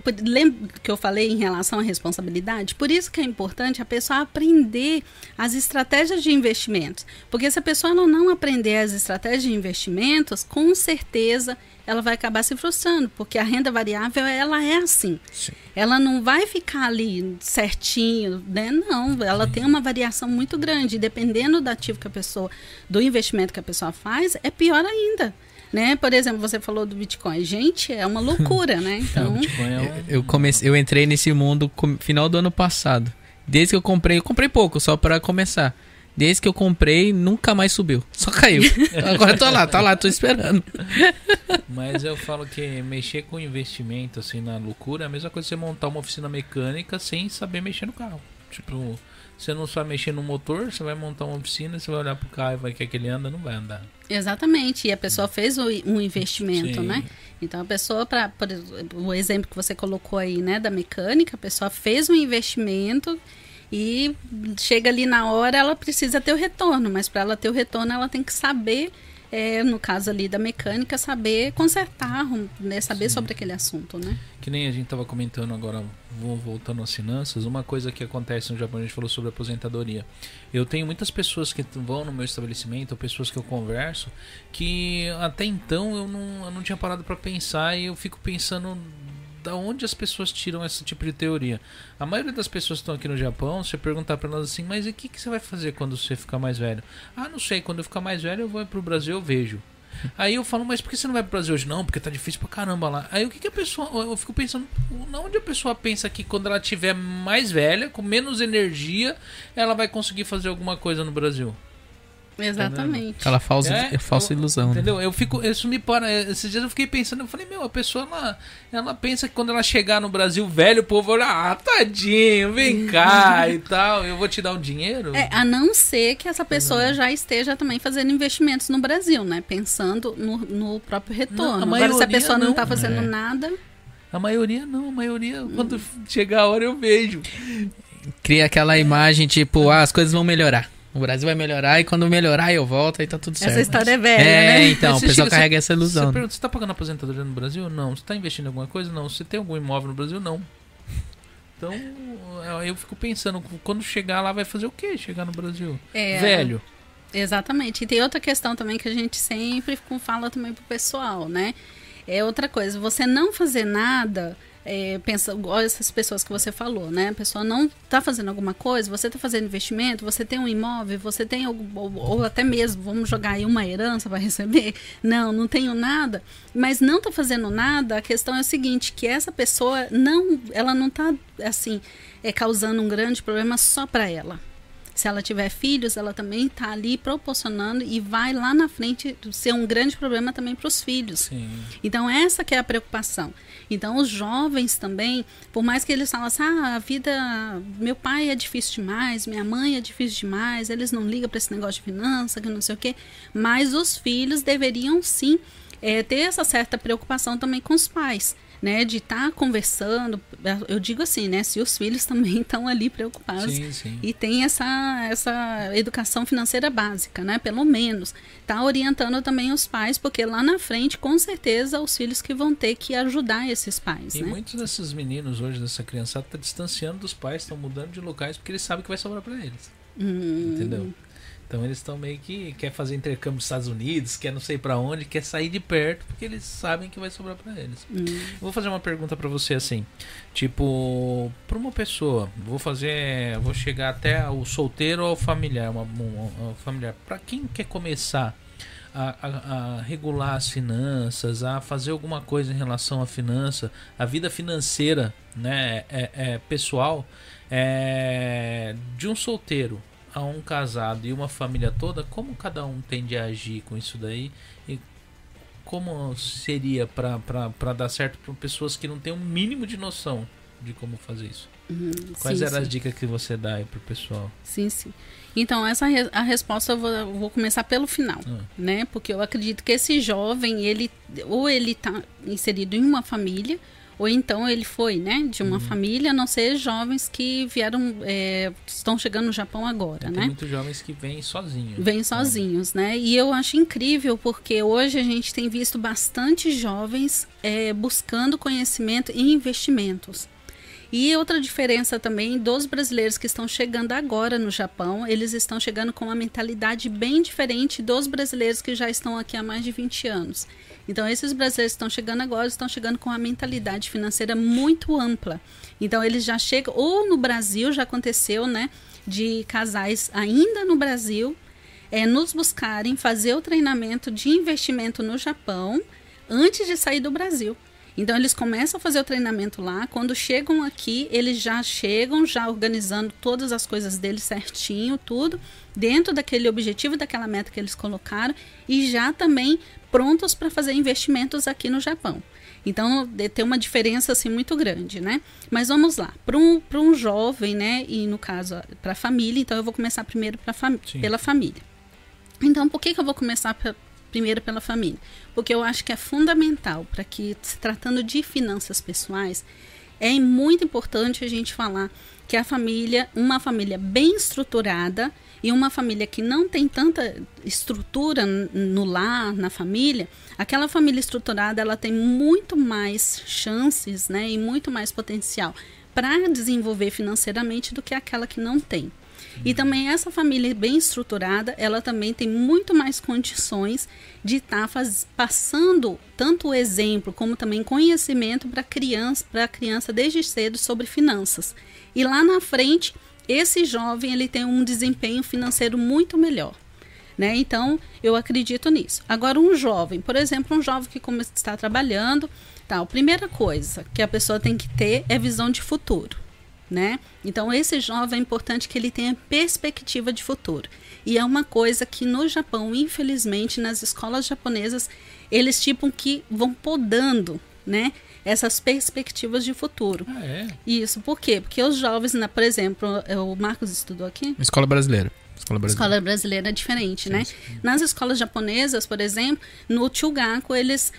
por- lembra que eu falei em relação à responsabilidade? Por isso que é importante a pessoa aprender as estratégias de investimentos. Porque se a pessoa ela não aprender as estratégias de investimentos, com certeza ela vai acabar se frustrando, porque a renda variável ela é assim. Sim. Ela não vai ficar ali certinho, né? Não, ela tem uma variação muito grande. Dependendo do ativo que a pessoa, do investimento que a pessoa faz, é pior ainda. Né? Por exemplo, você falou do Bitcoin. Gente, é uma loucura, né? Então, é um- Eu comecei, eu entrei nesse mundo com- final do ano passado. Desde que eu comprei, eu comprei pouco, só pra começar. Desde que eu comprei, nunca mais subiu. Só caiu. Agora eu tô lá, tá lá, tô esperando. Mas eu falo que mexer com investimento, assim, na loucura, é a mesma coisa que você montar uma oficina mecânica sem saber mexer no carro. Tipo, você não sabe mexer no motor, você vai montar uma oficina, você vai olhar pro carro e vai querer que ele anda, não vai andar. exatamente. E a pessoa fez um investimento, Sim. né? Então a pessoa, para o exemplo que você colocou aí, né, da mecânica, a pessoa fez um investimento e chega ali na hora, ela precisa ter o retorno, mas para ela ter o retorno, ela tem que saber, é, no caso ali da mecânica, saber consertar, né, saber sobre aquele assunto, né? Que nem a gente tava comentando agora, voltando às finanças, uma coisa que acontece no Japão, a gente falou sobre aposentadoria. Eu tenho muitas pessoas que vão no meu estabelecimento, ou pessoas que eu converso, que até então eu não, eu não tinha parado para pensar e eu fico pensando da onde as pessoas tiram esse tipo de teoria. A maioria das pessoas que estão aqui no Japão, você perguntar para elas assim, mas e o que, que você vai fazer quando você ficar mais velho? Ah, não sei, quando eu ficar mais velho eu vou pro Brasil, eu vejo. Aí eu falo, mas por que você não vai pro Brasil hoje? Não, porque tá difícil pra caramba lá. Aí o que, que a pessoa. Eu fico pensando, na onde a pessoa pensa que quando ela tiver mais velha, com menos energia, ela vai conseguir fazer alguma coisa no Brasil? Exatamente. Aquela falsa, É, falsa eu- ilusão. né? Entendeu? Eu fico. Isso me para. Esses dias eu fiquei pensando, eu falei, meu, a pessoa ela, ela pensa que quando ela chegar no Brasil velho, o povo vai olhar, ah, tadinho, vem cá e tal. Eu vou te dar um dinheiro. É, a não ser que essa pessoa já esteja também fazendo investimentos no Brasil, né? Pensando no, no próprio retorno. Não, a Agora, se a maioria pessoa não não. está fazendo É. nada, A maioria não, a maioria, quando chegar a hora eu vejo. cria aquela imagem tipo, ah, as coisas vão melhorar. O Brasil vai melhorar e quando melhorar eu volto e tá tudo certo. Essa história é velha, É, né? então, o Você pessoal chega- carrega essa ilusão. Você pergunta, você tá pagando aposentadoria no Brasil? Não. Você tá investindo em alguma coisa? Não. Você tem algum imóvel no Brasil? Não. Então, eu- eu fico pensando, quando chegar lá vai fazer o quê? Chegar no Brasil? É, Velho. Exatamente. E tem outra questão também que a gente sempre fala também pro pessoal, né? É outra coisa, você não fazer nada, é, pensa, igual essas pessoas que você falou, né? A pessoa não tá fazendo alguma coisa, você tá fazendo investimento, você tem um imóvel, você tem algum, ou, ou até mesmo, vamos jogar aí uma herança para receber. Não, não tenho nada. Mas não tá fazendo nada, a questão é a seguinte, que essa pessoa não, ela não tá assim, é causando um grande problema só para ela. Se ela tiver filhos, ela também está ali proporcionando e vai lá na frente ser um grande problema também para os filhos. Sim. Então essa que é a preocupação. Então os jovens também, por mais que eles falam assim, ah, a vida, meu pai é difícil demais, minha mãe é difícil demais, eles não ligam para esse negócio de finança, que não sei o quê, mas os filhos deveriam sim eh, ter essa certa preocupação também com os pais. Né, de estar conversando, eu digo assim, né, se os filhos também estão ali preocupados Sim, sim. e tem essa, essa educação financeira básica, né? Pelo menos. Tá orientando também os pais, porque lá na frente, com certeza, os filhos que vão ter que ajudar esses pais, E né? muitos desses meninos hoje, dessa criançada, tá distanciando dos pais, estão mudando de locais porque eles sabem que vai sobrar pra eles. Hum, Entendeu? Então eles estão meio que quer fazer intercâmbio nos Estados Unidos, quer não sei pra onde, quer sair de perto porque eles sabem que vai sobrar pra eles. hum, Eu Vou fazer uma pergunta pra você assim, tipo, pra uma pessoa, vou fazer, vou chegar até o solteiro ou familiar, uma, uma- uma familiar. Para quem quer começar a, a- a regular as finanças, a fazer alguma coisa em relação à finança, a vida financeira, né, é, é pessoal, é, de um solteiro a um casado e uma família toda, como cada um tende a agir com isso daí e como seria para dar certo para pessoas que não têm um mínimo de noção de como fazer isso? hum, Quais sim, eram sim. as dicas que você dá aí pro pessoal? Sim, sim. Então, essa re- a resposta eu vou, eu vou começar pelo final, Ah. né? Porque eu acredito que esse jovem, ele ou ele está inserido em uma família, ou então ele foi, né, de Uhum. uma família, a não ser jovens que vieram, é, estão chegando no Japão agora, Tem né? muitos jovens que vêm sozinhos. Vêm sozinhos, né? E eu acho incrível porque hoje a gente tem visto bastante jovens é, buscando conhecimento em investimentos. E outra diferença também dos brasileiros que estão chegando agora no Japão, eles estão chegando com uma mentalidade bem diferente dos brasileiros que já estão aqui há mais de 20 anos. Então, esses brasileiros estão chegando agora estão chegando com uma mentalidade financeira muito ampla. Então, eles já chegam, ou no Brasil já aconteceu, né, de casais ainda no Brasil é, nos buscarem fazer o treinamento de investimento no Japão antes de sair do Brasil. Então eles começam a fazer o treinamento lá, quando chegam aqui, eles já chegam já organizando todas as coisas deles certinho, tudo, dentro daquele objetivo, daquela meta que eles colocaram e já também prontos para fazer investimentos aqui no Japão. Então tem uma diferença assim muito grande, né? Mas vamos lá, para um, pra um jovem, né? E no caso para a família, então eu vou começar primeiro pra fam Sim. pela família. Então por que, que eu vou começar primeiro pela família? Porque eu acho que é fundamental para que, se tratando de finanças pessoais, é muito importante a gente falar que a família, uma família bem estruturada e uma família que não tem tanta estrutura no lar, na família, aquela família estruturada ela tem muito mais chances, né, e muito mais potencial para desenvolver financeiramente do que aquela que não tem. E também essa família bem estruturada, ela também tem muito mais condições de estar passando tanto o exemplo como também conhecimento para criança, para a criança desde cedo sobre finanças. E lá na frente, esse jovem ele tem um desempenho financeiro muito melhor. Né? Então, eu acredito nisso. Agora, um jovem, por exemplo, um jovem que está trabalhando, tal, primeira coisa que a pessoa tem que ter é visão de futuro né? Então esse jovem é importante que ele tenha perspectiva de futuro. E é uma coisa que no Japão, infelizmente, nas escolas japonesas, eles tipam que vão podando, né? Essas perspectivas de futuro. Ah, é? Isso, por quê? Porque os jovens, né, por exemplo, o Marcos estudou aqui? Escola brasileira. Escola brasileira. escola brasileira é diferente, né? Nas escolas japonesas, por exemplo, no Chugaku, eles.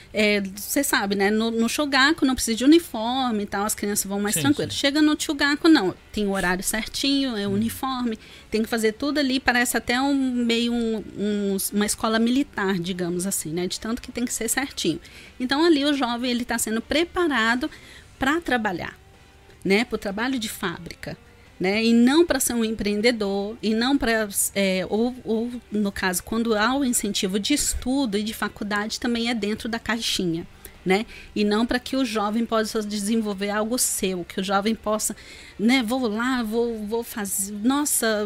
Você sabe, né? No, no Shogaku não precisa de uniforme e tal, as crianças vão mais Sim, tranquilas. sim. Chega no Chugaku, não. Tem o horário certinho, é uniforme, tem que fazer tudo ali, parece até um meio um- um- uma escola militar, digamos assim, né? De tanto que tem que ser certinho. Então ali o jovem ele está sendo preparado para trabalhar né, para o trabalho de fábrica, né, e não para ser um empreendedor, e não para, é, ou, ou no caso, quando há o incentivo de estudo e de faculdade, também é dentro da caixinha, né, e não para que o jovem possa desenvolver algo seu, que o jovem possa, né, vou lá, vou, vou fazer, nossa,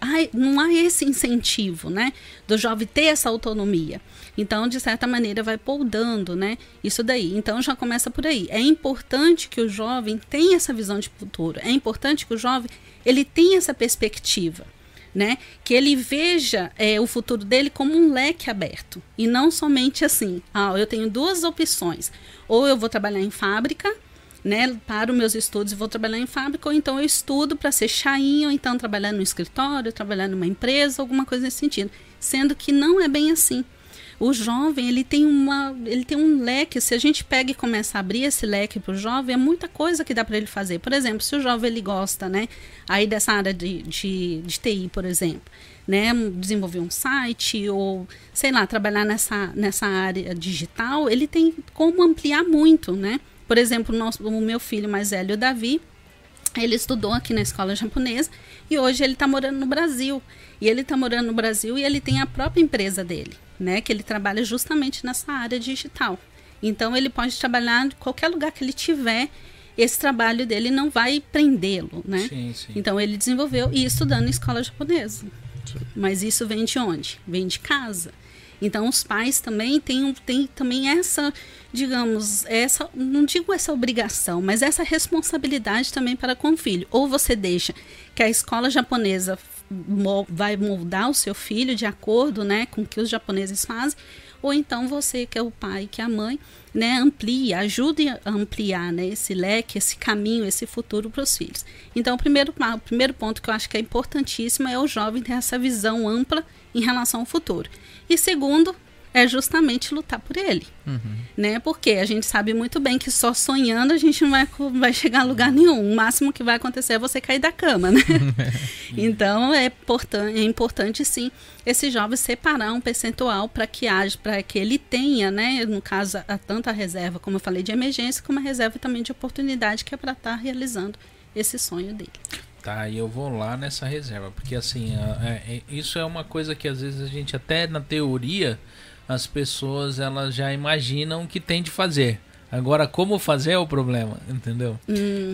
ai, não há esse incentivo, né, do jovem ter essa autonomia. Então, de certa maneira, vai poldando, né? Isso daí. Então, já começa por aí. É importante que o jovem tenha essa visão de futuro. É importante que o jovem ele tenha essa perspectiva, né? Que ele veja é, o futuro dele como um leque aberto e não somente assim. Ah, eu tenho duas opções. Ou eu vou trabalhar em fábrica, né, para os meus estudos e vou trabalhar em fábrica, ou então eu estudo para ser chainho, ou então trabalhar no escritório, trabalhar numa empresa, alguma coisa nesse sentido. Sendo que não é bem assim. O jovem, ele tem, uma, ele tem um leque. Se a gente pega e começa a abrir esse leque para o jovem, é muita coisa que dá para ele fazer. Por exemplo, se o jovem ele gosta, né, aí dessa área de, de, de TI, por exemplo, né, desenvolver um site ou, sei lá, trabalhar nessa, nessa área digital, ele tem como ampliar muito, né? Por exemplo, o, nosso, o meu filho mais velho, o Davi, ele estudou aqui na escola japonesa e hoje ele está morando no Brasil. E ele está morando no Brasil e ele tem a própria empresa dele, né? Que ele trabalha justamente nessa área digital. Então ele pode trabalhar em qualquer lugar que ele tiver. Esse trabalho dele não vai prendê-lo, né? Sim, sim. Então ele desenvolveu e estudando em escola japonesa. Mas isso vem de onde? Vem de casa. Então os pais também têm, têm também essa, digamos, essa, não digo essa obrigação, mas essa responsabilidade também para com o filho. Ou você deixa que a escola japonesa vai moldar o seu filho de acordo, né, com o que os japoneses fazem, ou então você, que é o pai, que é a mãe, né, amplia, ajude a ampliar né, esse leque, esse caminho, esse futuro para os filhos. Então, o primeiro, o primeiro ponto que eu acho que é importantíssimo é o jovem ter essa visão ampla em relação ao futuro. E segundo, é justamente lutar por ele. Né? Porque a gente sabe muito bem que só sonhando a gente não vai, vai chegar a lugar nenhum. O máximo que vai acontecer é você cair da cama, né? então é, portan é importante sim esse jovem separar um percentual para que haja, para que ele tenha, né? No caso, a, tanto a reserva, como eu falei, de emergência, como a reserva também de oportunidade, que é para estar realizando esse sonho dele. Tá, e eu vou lá nessa reserva, porque assim, a- é- é- isso é uma coisa que às vezes a gente até na teoria as pessoas elas já imaginam que tem de fazer. Agora como fazer é o problema, entendeu?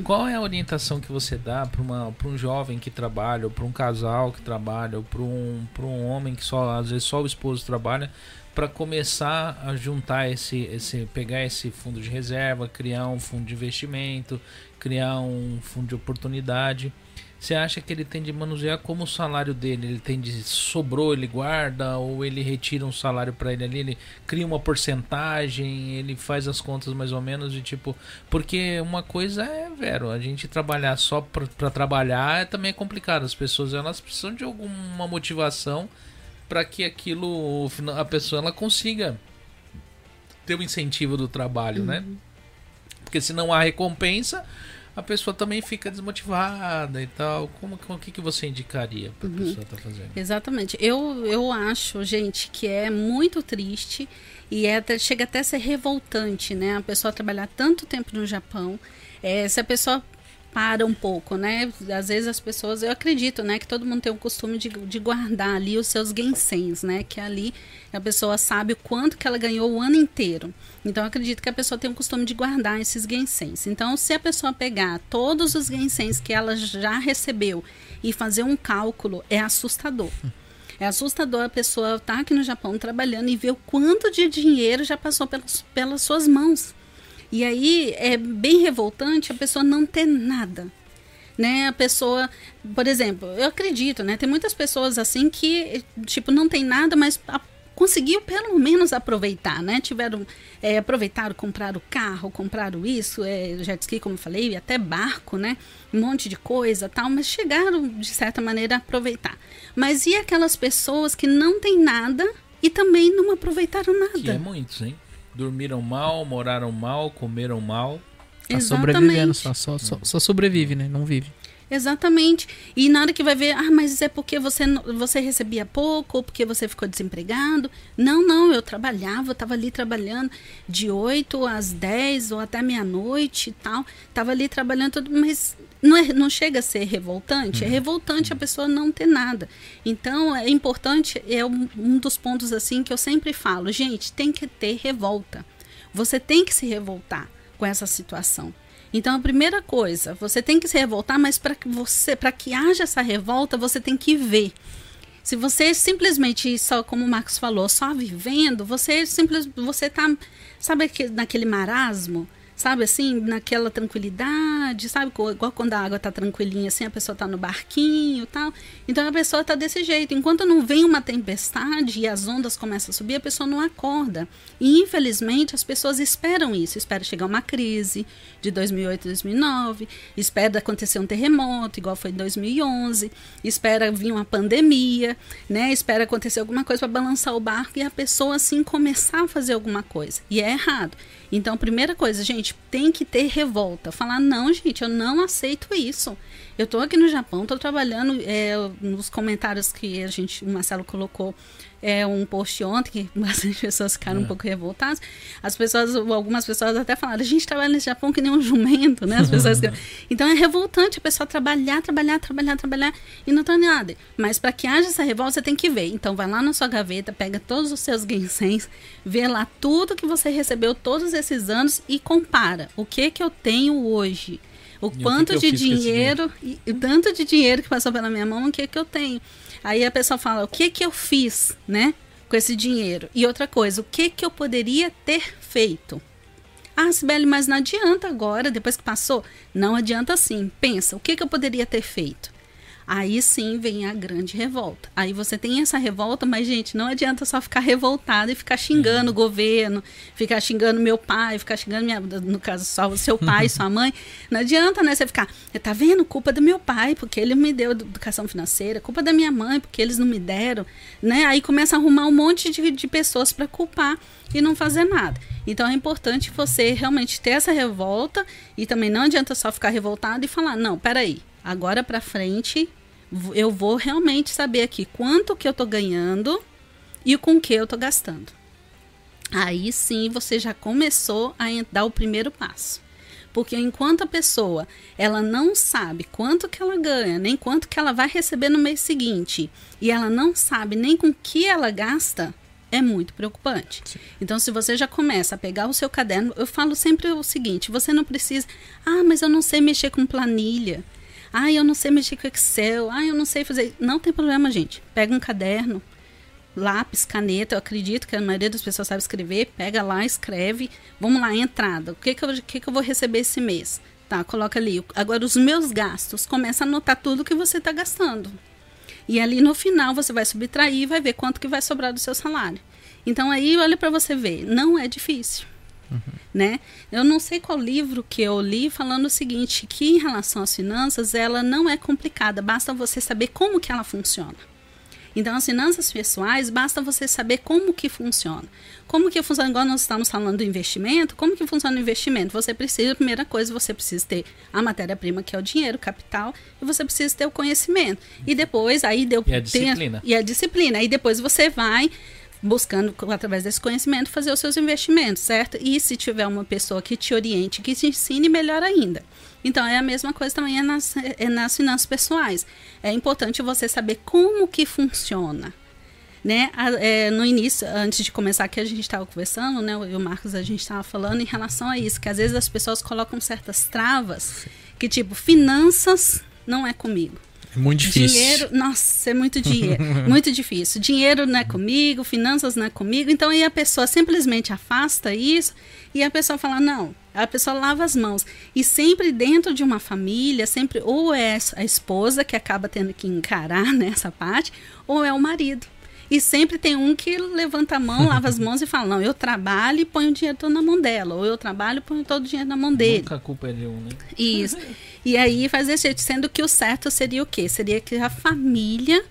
Qual é a orientação que você dá para um jovem que trabalha, ou para um casal que trabalha, ou para um um homem que só às vezes só o esposo trabalha, para começar a juntar esse esse pegar esse fundo de reserva, criar um fundo de investimento, criar um fundo de oportunidade. Você acha que ele tem de manusear como o salário dele? Ele tem de sobrou, ele guarda ou ele retira um salário para ele ali, ele cria uma porcentagem, ele faz as contas mais ou menos de tipo, porque uma coisa é, Vero, a gente trabalhar só para trabalhar é também é complicado. As pessoas elas precisam de alguma motivação para que aquilo a pessoa ela consiga ter o incentivo do trabalho, né? Porque se não há recompensa, a pessoa também fica desmotivada e tal. Como o que, que você indicaria para a pessoa estar fazendo? Exatamente. Eu, eu acho, gente, que é muito triste e é chega até a ser revoltante, né? A pessoa trabalhar tanto tempo no Japão. É, se a pessoa para um pouco, né? Às vezes as pessoas, eu acredito, né, que todo mundo tem o costume de, de guardar ali os seus gensens, né? Que ali a pessoa sabe o quanto que ela ganhou o ano inteiro. Então eu acredito que a pessoa tem o costume de guardar esses gensens. Então, se a pessoa pegar todos os gensens que ela já recebeu e fazer um cálculo, é assustador. É assustador a pessoa estar aqui no Japão trabalhando e ver o quanto de dinheiro já passou pelas, pelas suas mãos. E aí é bem revoltante a pessoa não ter nada. Né, a pessoa, por exemplo, eu acredito, né? Tem muitas pessoas assim que, tipo, não tem nada, mas a- conseguiu pelo menos aproveitar, né? Tiveram, é, aproveitaram, compraram carro, compraram isso, é, jet ski, como eu falei, até barco, né? Um monte de coisa tal, mas chegaram, de certa maneira, a aproveitar. Mas e aquelas pessoas que não têm nada e também não aproveitaram nada? Que é muitos, hein? Dormiram mal, moraram mal, comeram mal. Tá sobrevivendo, só, só, só, só sobrevive, né? Não vive. Exatamente. E na hora que vai ver, ah, mas é porque você, você recebia pouco, ou porque você ficou desempregado. Não, não, eu trabalhava, eu estava ali trabalhando de 8 às 10 ou até meia-noite e tal. Estava ali trabalhando tudo, mas não, é, não chega a ser revoltante. É uhum. revoltante a pessoa não ter nada. Então, é importante, é um, um dos pontos assim que eu sempre falo, gente, tem que ter revolta. Você tem que se revoltar com essa situação. Então a primeira coisa, você tem que se revoltar, mas para que você, para que haja essa revolta, você tem que ver. Se você simplesmente só, como o Marcos falou, só vivendo, você simples, você tá, sabe que naquele marasmo, sabe assim, naquela tranquilidade, sabe? Igual quando a água tá tranquilinha, assim, a pessoa tá no barquinho tal. Então a pessoa tá desse jeito. Enquanto não vem uma tempestade e as ondas começam a subir, a pessoa não acorda. E infelizmente as pessoas esperam isso, esperam chegar uma crise de 2008, 2009, espera acontecer um terremoto, igual foi em 2011, espera vir uma pandemia, né? Espera acontecer alguma coisa para balançar o barco e a pessoa assim começar a fazer alguma coisa. E é errado. Então, primeira coisa, gente, tem que ter revolta. Falar, não, gente, eu não aceito isso. Eu estou aqui no Japão, estou trabalhando é, nos comentários que a gente, o Marcelo colocou é, um post ontem que bastante pessoas ficaram é. um pouco revoltadas. As pessoas, algumas pessoas até falaram, a gente trabalha nesse Japão que nem um jumento, né? As pessoas que... Então é revoltante a pessoa trabalhar, trabalhar, trabalhar, trabalhar e não tá nada. Mas para que haja essa revolta, você tem que ver. Então vai lá na sua gaveta, pega todos os seus gensens, vê lá tudo que você recebeu todos esses anos e compara. O que que eu tenho hoje? O e quanto o que que de dinheiro, dinheiro, e o tanto de dinheiro que passou pela minha mão, o que que eu tenho? Aí a pessoa fala: o que que eu fiz, né, com esse dinheiro? E outra coisa, o que que eu poderia ter feito? Ah, Sibeli, mas não adianta agora, depois que passou? Não adianta sim. Pensa, o que que eu poderia ter feito? Aí sim vem a grande revolta. Aí você tem essa revolta, mas, gente, não adianta só ficar revoltado e ficar xingando uhum. o governo, ficar xingando meu pai, ficar xingando minha, no caso, só o seu pai, sua mãe. Não adianta, né? Você ficar, tá vendo? Culpa do meu pai, porque ele me deu educação financeira, culpa da minha mãe, porque eles não me deram, né? Aí começa a arrumar um monte de, de pessoas para culpar e não fazer nada. Então é importante você realmente ter essa revolta e também não adianta só ficar revoltado e falar, não, peraí, agora para frente eu vou realmente saber aqui quanto que eu estou ganhando e com que eu estou gastando. Aí sim você já começou a dar o primeiro passo. Porque enquanto a pessoa ela não sabe quanto que ela ganha, nem quanto que ela vai receber no mês seguinte, e ela não sabe nem com que ela gasta, é muito preocupante. Sim. Então, se você já começa a pegar o seu caderno, eu falo sempre o seguinte: você não precisa, ah, mas eu não sei mexer com planilha. Ah, eu não sei mexer com Excel. Ah, eu não sei fazer. Não tem problema, gente. Pega um caderno, lápis, caneta. Eu acredito que a maioria das pessoas sabe escrever. Pega lá, escreve. Vamos lá, entrada. O que, que, eu, que, que eu vou receber esse mês? Tá, coloca ali. Agora, os meus gastos. Começa a anotar tudo que você está gastando. E ali no final você vai subtrair e vai ver quanto que vai sobrar do seu salário. Então aí olha para você ver, não é difícil. Uhum. Né? Eu não sei qual livro que eu li falando o seguinte, que em relação às finanças, ela não é complicada, basta você saber como que ela funciona. Então, as finanças pessoais, basta você saber como que funciona. Como que funciona, igual nós estamos falando do investimento, como que funciona o investimento? Você precisa, primeira coisa, você precisa ter a matéria-prima, que é o dinheiro, o capital, e você precisa ter o conhecimento. E depois, aí deu... E a disciplina. e a disciplina. Aí depois você vai buscando, através desse conhecimento, fazer os seus investimentos, certo? E se tiver uma pessoa que te oriente, que te ensine, melhor ainda. Então, é a mesma coisa também é nas, é nas finanças pessoais. É importante você saber como que funciona. Né? É, no início, antes de começar aqui, a gente estava conversando, né? Eu e o Marcos, a gente estava falando em relação a isso, que às vezes as pessoas colocam certas travas, que tipo, finanças não é comigo. É muito difícil. Dinheiro, nossa, é muito dinheiro. muito difícil. Dinheiro não é comigo, finanças não é comigo. Então aí a pessoa simplesmente afasta isso e a pessoa fala: não. A pessoa lava as mãos. E sempre dentro de uma família, sempre ou é a esposa que acaba tendo que encarar nessa parte, ou é o marido. E sempre tem um que levanta a mão, lava as mãos e fala: Não, eu trabalho e ponho o dinheiro todo na mão dela. Ou eu trabalho e ponho todo o dinheiro na mão dele. Nunca a culpa é de um, né? Isso. E aí faz esse jeito, sendo que o certo seria o quê? Seria que a família,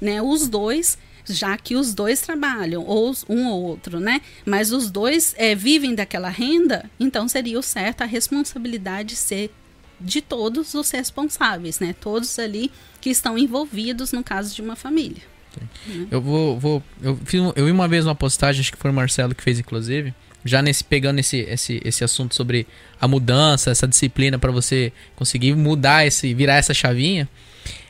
né, os dois, já que os dois trabalham, ou um ou outro, né? Mas os dois é, vivem daquela renda, então seria o certo a responsabilidade ser de todos os responsáveis, né? Todos ali que estão envolvidos no caso de uma família. Eu vou. vou eu, fiz, eu vi uma vez uma postagem, acho que foi o Marcelo que fez, inclusive. Já nesse, pegando esse, esse, esse assunto sobre a mudança, essa disciplina para você conseguir mudar esse, virar essa chavinha.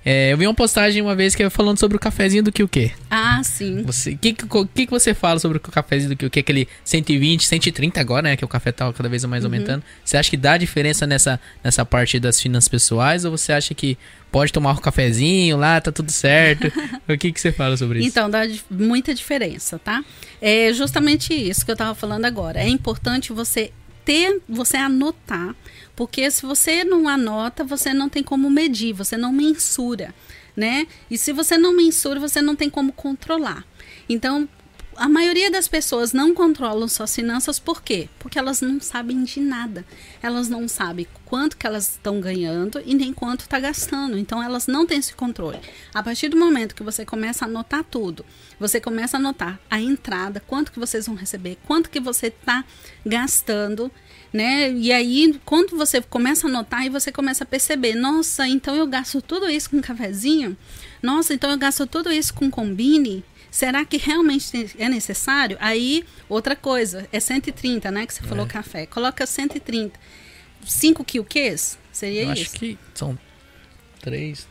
É, eu vi uma postagem uma vez que é falando sobre o cafezinho do que o quê? Ah, sim. O que, que, que, você fala sobre o cafezinho do que o quê? Aquele 120, 130 agora, né? Que o café tá cada vez mais aumentando. Você acha que dá diferença nessa, nessa parte das finanças pessoais? Ou você acha que pode tomar um cafezinho lá, tá tudo certo? o que, que você fala sobre isso? Então, dá muita diferença, tá? É justamente isso que eu tava falando agora. É importante você ter, você anotar porque se você não anota, você não tem como medir, você não mensura, né? E se você não mensura, você não tem como controlar. Então, a maioria das pessoas não controlam suas finanças por quê? Porque elas não sabem de nada. Elas não sabem quanto que elas estão ganhando e nem quanto está gastando. Então elas não têm esse controle. A partir do momento que você começa a anotar tudo, você começa a anotar a entrada, quanto que vocês vão receber, quanto que você está gastando, né? E aí, quando você começa a notar e você começa a perceber, nossa, então eu gasto tudo isso com cafezinho? Nossa, então eu gasto tudo isso com combine? Será que realmente é necessário? Aí, outra coisa, é 130, né? Que você é. falou café. Coloca 130. 5 quilquês? Seria eu isso? Acho que são 3,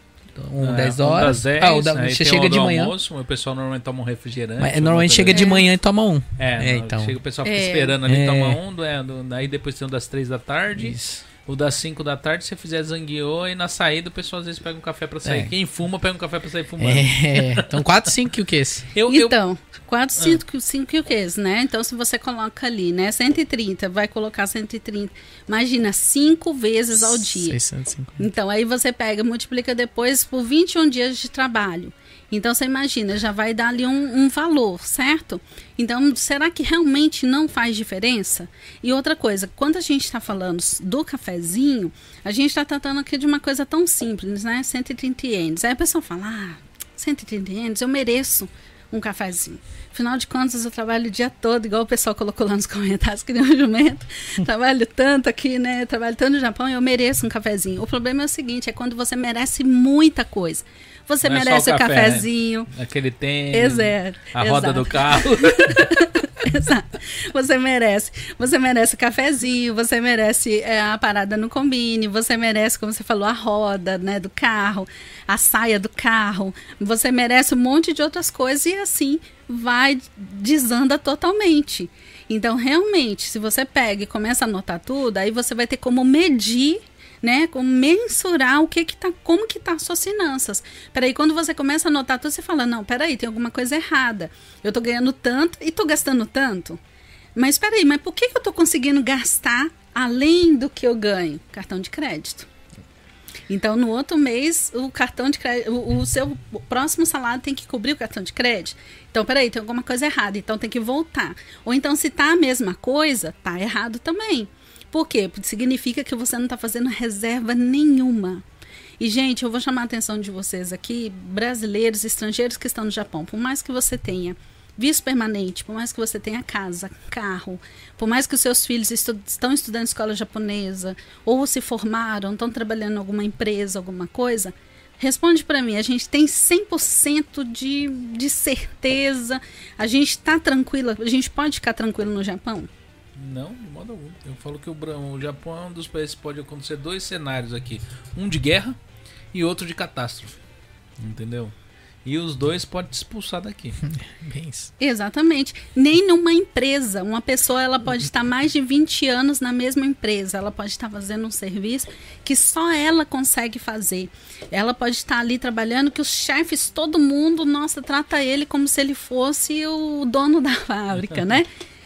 um é, 10 horas. Um 10, ah, o da, você chega de manhã. Almoço, o pessoal normalmente toma um refrigerante. Mas, normalmente chega de manhã e toma um. É, é então. Chega o pessoal fica é. esperando ali, toma um, é, do, daí depois tem um das 3 da tarde. Isso. O das 5 da tarde, se você fizer zangueô, e na saída o pessoal às vezes pega um café pra sair. É. Quem fuma, pega um café pra sair fumando. É, então 4, 5 o que esse? Eu, então, 4, 5, 5 o que né? Então se você coloca ali, né, 130, vai colocar 130. Imagina, 5 vezes ao dia. 650. Então aí você pega, multiplica depois por 21 dias de trabalho. Então você imagina, já vai dar ali um, um, valor, certo? Então, será que realmente não faz diferença? E outra coisa, quando a gente está falando do cafezinho, a gente está tratando aqui de uma coisa tão simples, né? 130 ienes. Aí a pessoa fala, ah, 130 ienes, eu mereço um cafezinho. Afinal de contas, eu trabalho o dia todo, igual o pessoal colocou lá nos comentários, que nem um jumento. trabalho tanto aqui, né? Trabalho tanto no Japão, eu mereço um cafezinho. O problema é o seguinte, é quando você merece muita coisa. Você Não merece é o, café, cafezinho. Aquele tempo. Exato. A roda exato. do carro. Exato. Você merece. Você merece o cafezinho, você merece é, a parada no combine, você merece, como você falou, a roda né, do carro, a saia do carro. Você merece um monte de outras coisas e assim vai desanda totalmente. Então, realmente, se você pega e começa a anotar tudo, aí você vai ter como medir né? Como mensurar o que que tá, como que tá as suas finanças. Peraí, quando você começa a anotar tudo, você fala, não, peraí, tem alguma coisa errada. Eu tô ganhando tanto e tô gastando tanto. Mas peraí, mas por que, que eu tô conseguindo gastar além do que eu ganho? Cartão de crédito. Então, no outro mês, o cartão de crédito, o, o seu próximo salário tem que cobrir o cartão de crédito. Então, peraí, tem alguma coisa errada, então tem que voltar. Ou então, se tá a mesma coisa, tá errado também. Por quê? Porque significa que você não está fazendo reserva nenhuma. E, gente, eu vou chamar a atenção de vocês aqui, brasileiros, estrangeiros que estão no Japão, por mais que você tenha visto permanente, por mais que você tenha casa, carro, por mais que os seus filhos estu estão estudando escola japonesa, ou se formaram, estão trabalhando em alguma empresa, alguma coisa, responde para mim, a gente tem 100% de, de certeza, a gente está tranquila, a gente pode ficar tranquilo no Japão? Não, de modo algum. Eu falo que o, o Japão é um dos países que pode acontecer dois cenários aqui: um de guerra e outro de catástrofe. Entendeu? E os dois podem te expulsar daqui. Bem isso. Exatamente. Nem numa empresa. Uma pessoa ela pode estar mais de 20 anos na mesma empresa. Ela pode estar fazendo um serviço que só ela consegue fazer. Ela pode estar ali trabalhando que os chefes, todo mundo, nossa, trata ele como se ele fosse o dono da fábrica, né?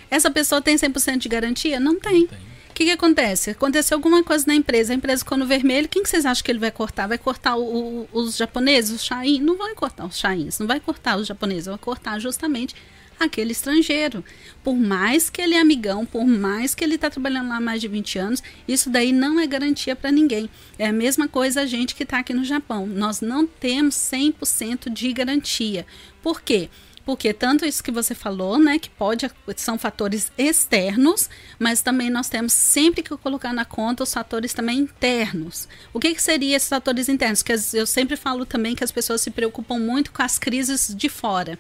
Essa pessoa tem 100% de garantia? Não tem. Não tem. que, que acontece? Aconteceu alguma coisa na empresa, a empresa ficou no vermelho, quem que vocês acham que ele vai cortar? Vai cortar o, o, os japoneses, os Shain? Não vai cortar os Shains, não vai cortar os japoneses, vai cortar justamente aquele estrangeiro. Por mais que ele é amigão, por mais que ele está trabalhando lá há mais de 20 anos, isso daí não é garantia para ninguém. É a mesma coisa a gente que está aqui no Japão. Nós não temos 100% de garantia. Por quê? Porque tanto isso que você falou, né, que pode são fatores externos, mas também nós temos sempre que colocar na conta os fatores também internos. O que, que seria esses fatores internos? Que eu sempre falo também que as pessoas se preocupam muito com as crises de fora.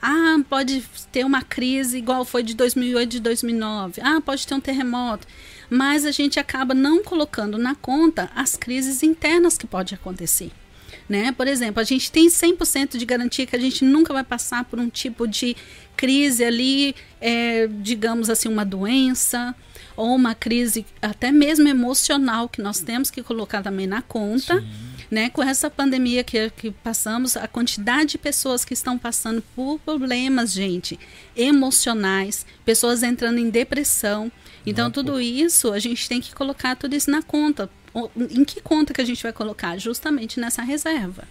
Ah, pode ter uma crise igual foi de 2008, de 2009. Ah, pode ter um terremoto. Mas a gente acaba não colocando na conta as crises internas que pode acontecer. Né? Por exemplo, a gente tem 100% de garantia que a gente nunca vai passar por um tipo de crise ali, é, digamos assim, uma doença ou uma crise até mesmo emocional que nós temos que colocar também na conta. Sim né? Com essa pandemia que, que passamos, a quantidade de pessoas que estão passando por problemas, gente, emocionais, pessoas entrando em depressão. Então, Não, tudo isso, a gente tem que colocar tudo isso na conta. Em que conta que a gente vai colocar? Justamente nessa reserva.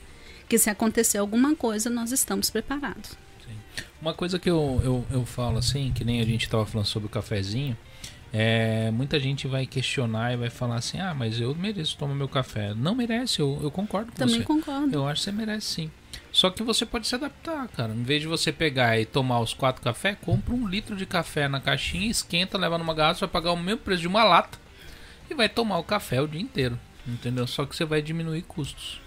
Que se acontecer alguma coisa, nós estamos preparados. Sim. Uma coisa que eu, eu, eu falo assim, que nem a gente estava falando sobre o cafezinho, é, muita gente vai questionar e vai falar assim: ah, mas eu mereço tomar meu café. Não merece, eu, eu concordo com Também você. Também concordo. Eu acho que você merece sim. Só que você pode se adaptar, cara. Em vez de você pegar e tomar os quatro cafés, compra um litro de café na caixinha, esquenta, leva numa garrafa, vai pagar o mesmo preço de uma lata e vai tomar o café o dia inteiro. Entendeu? Só que você vai diminuir custos.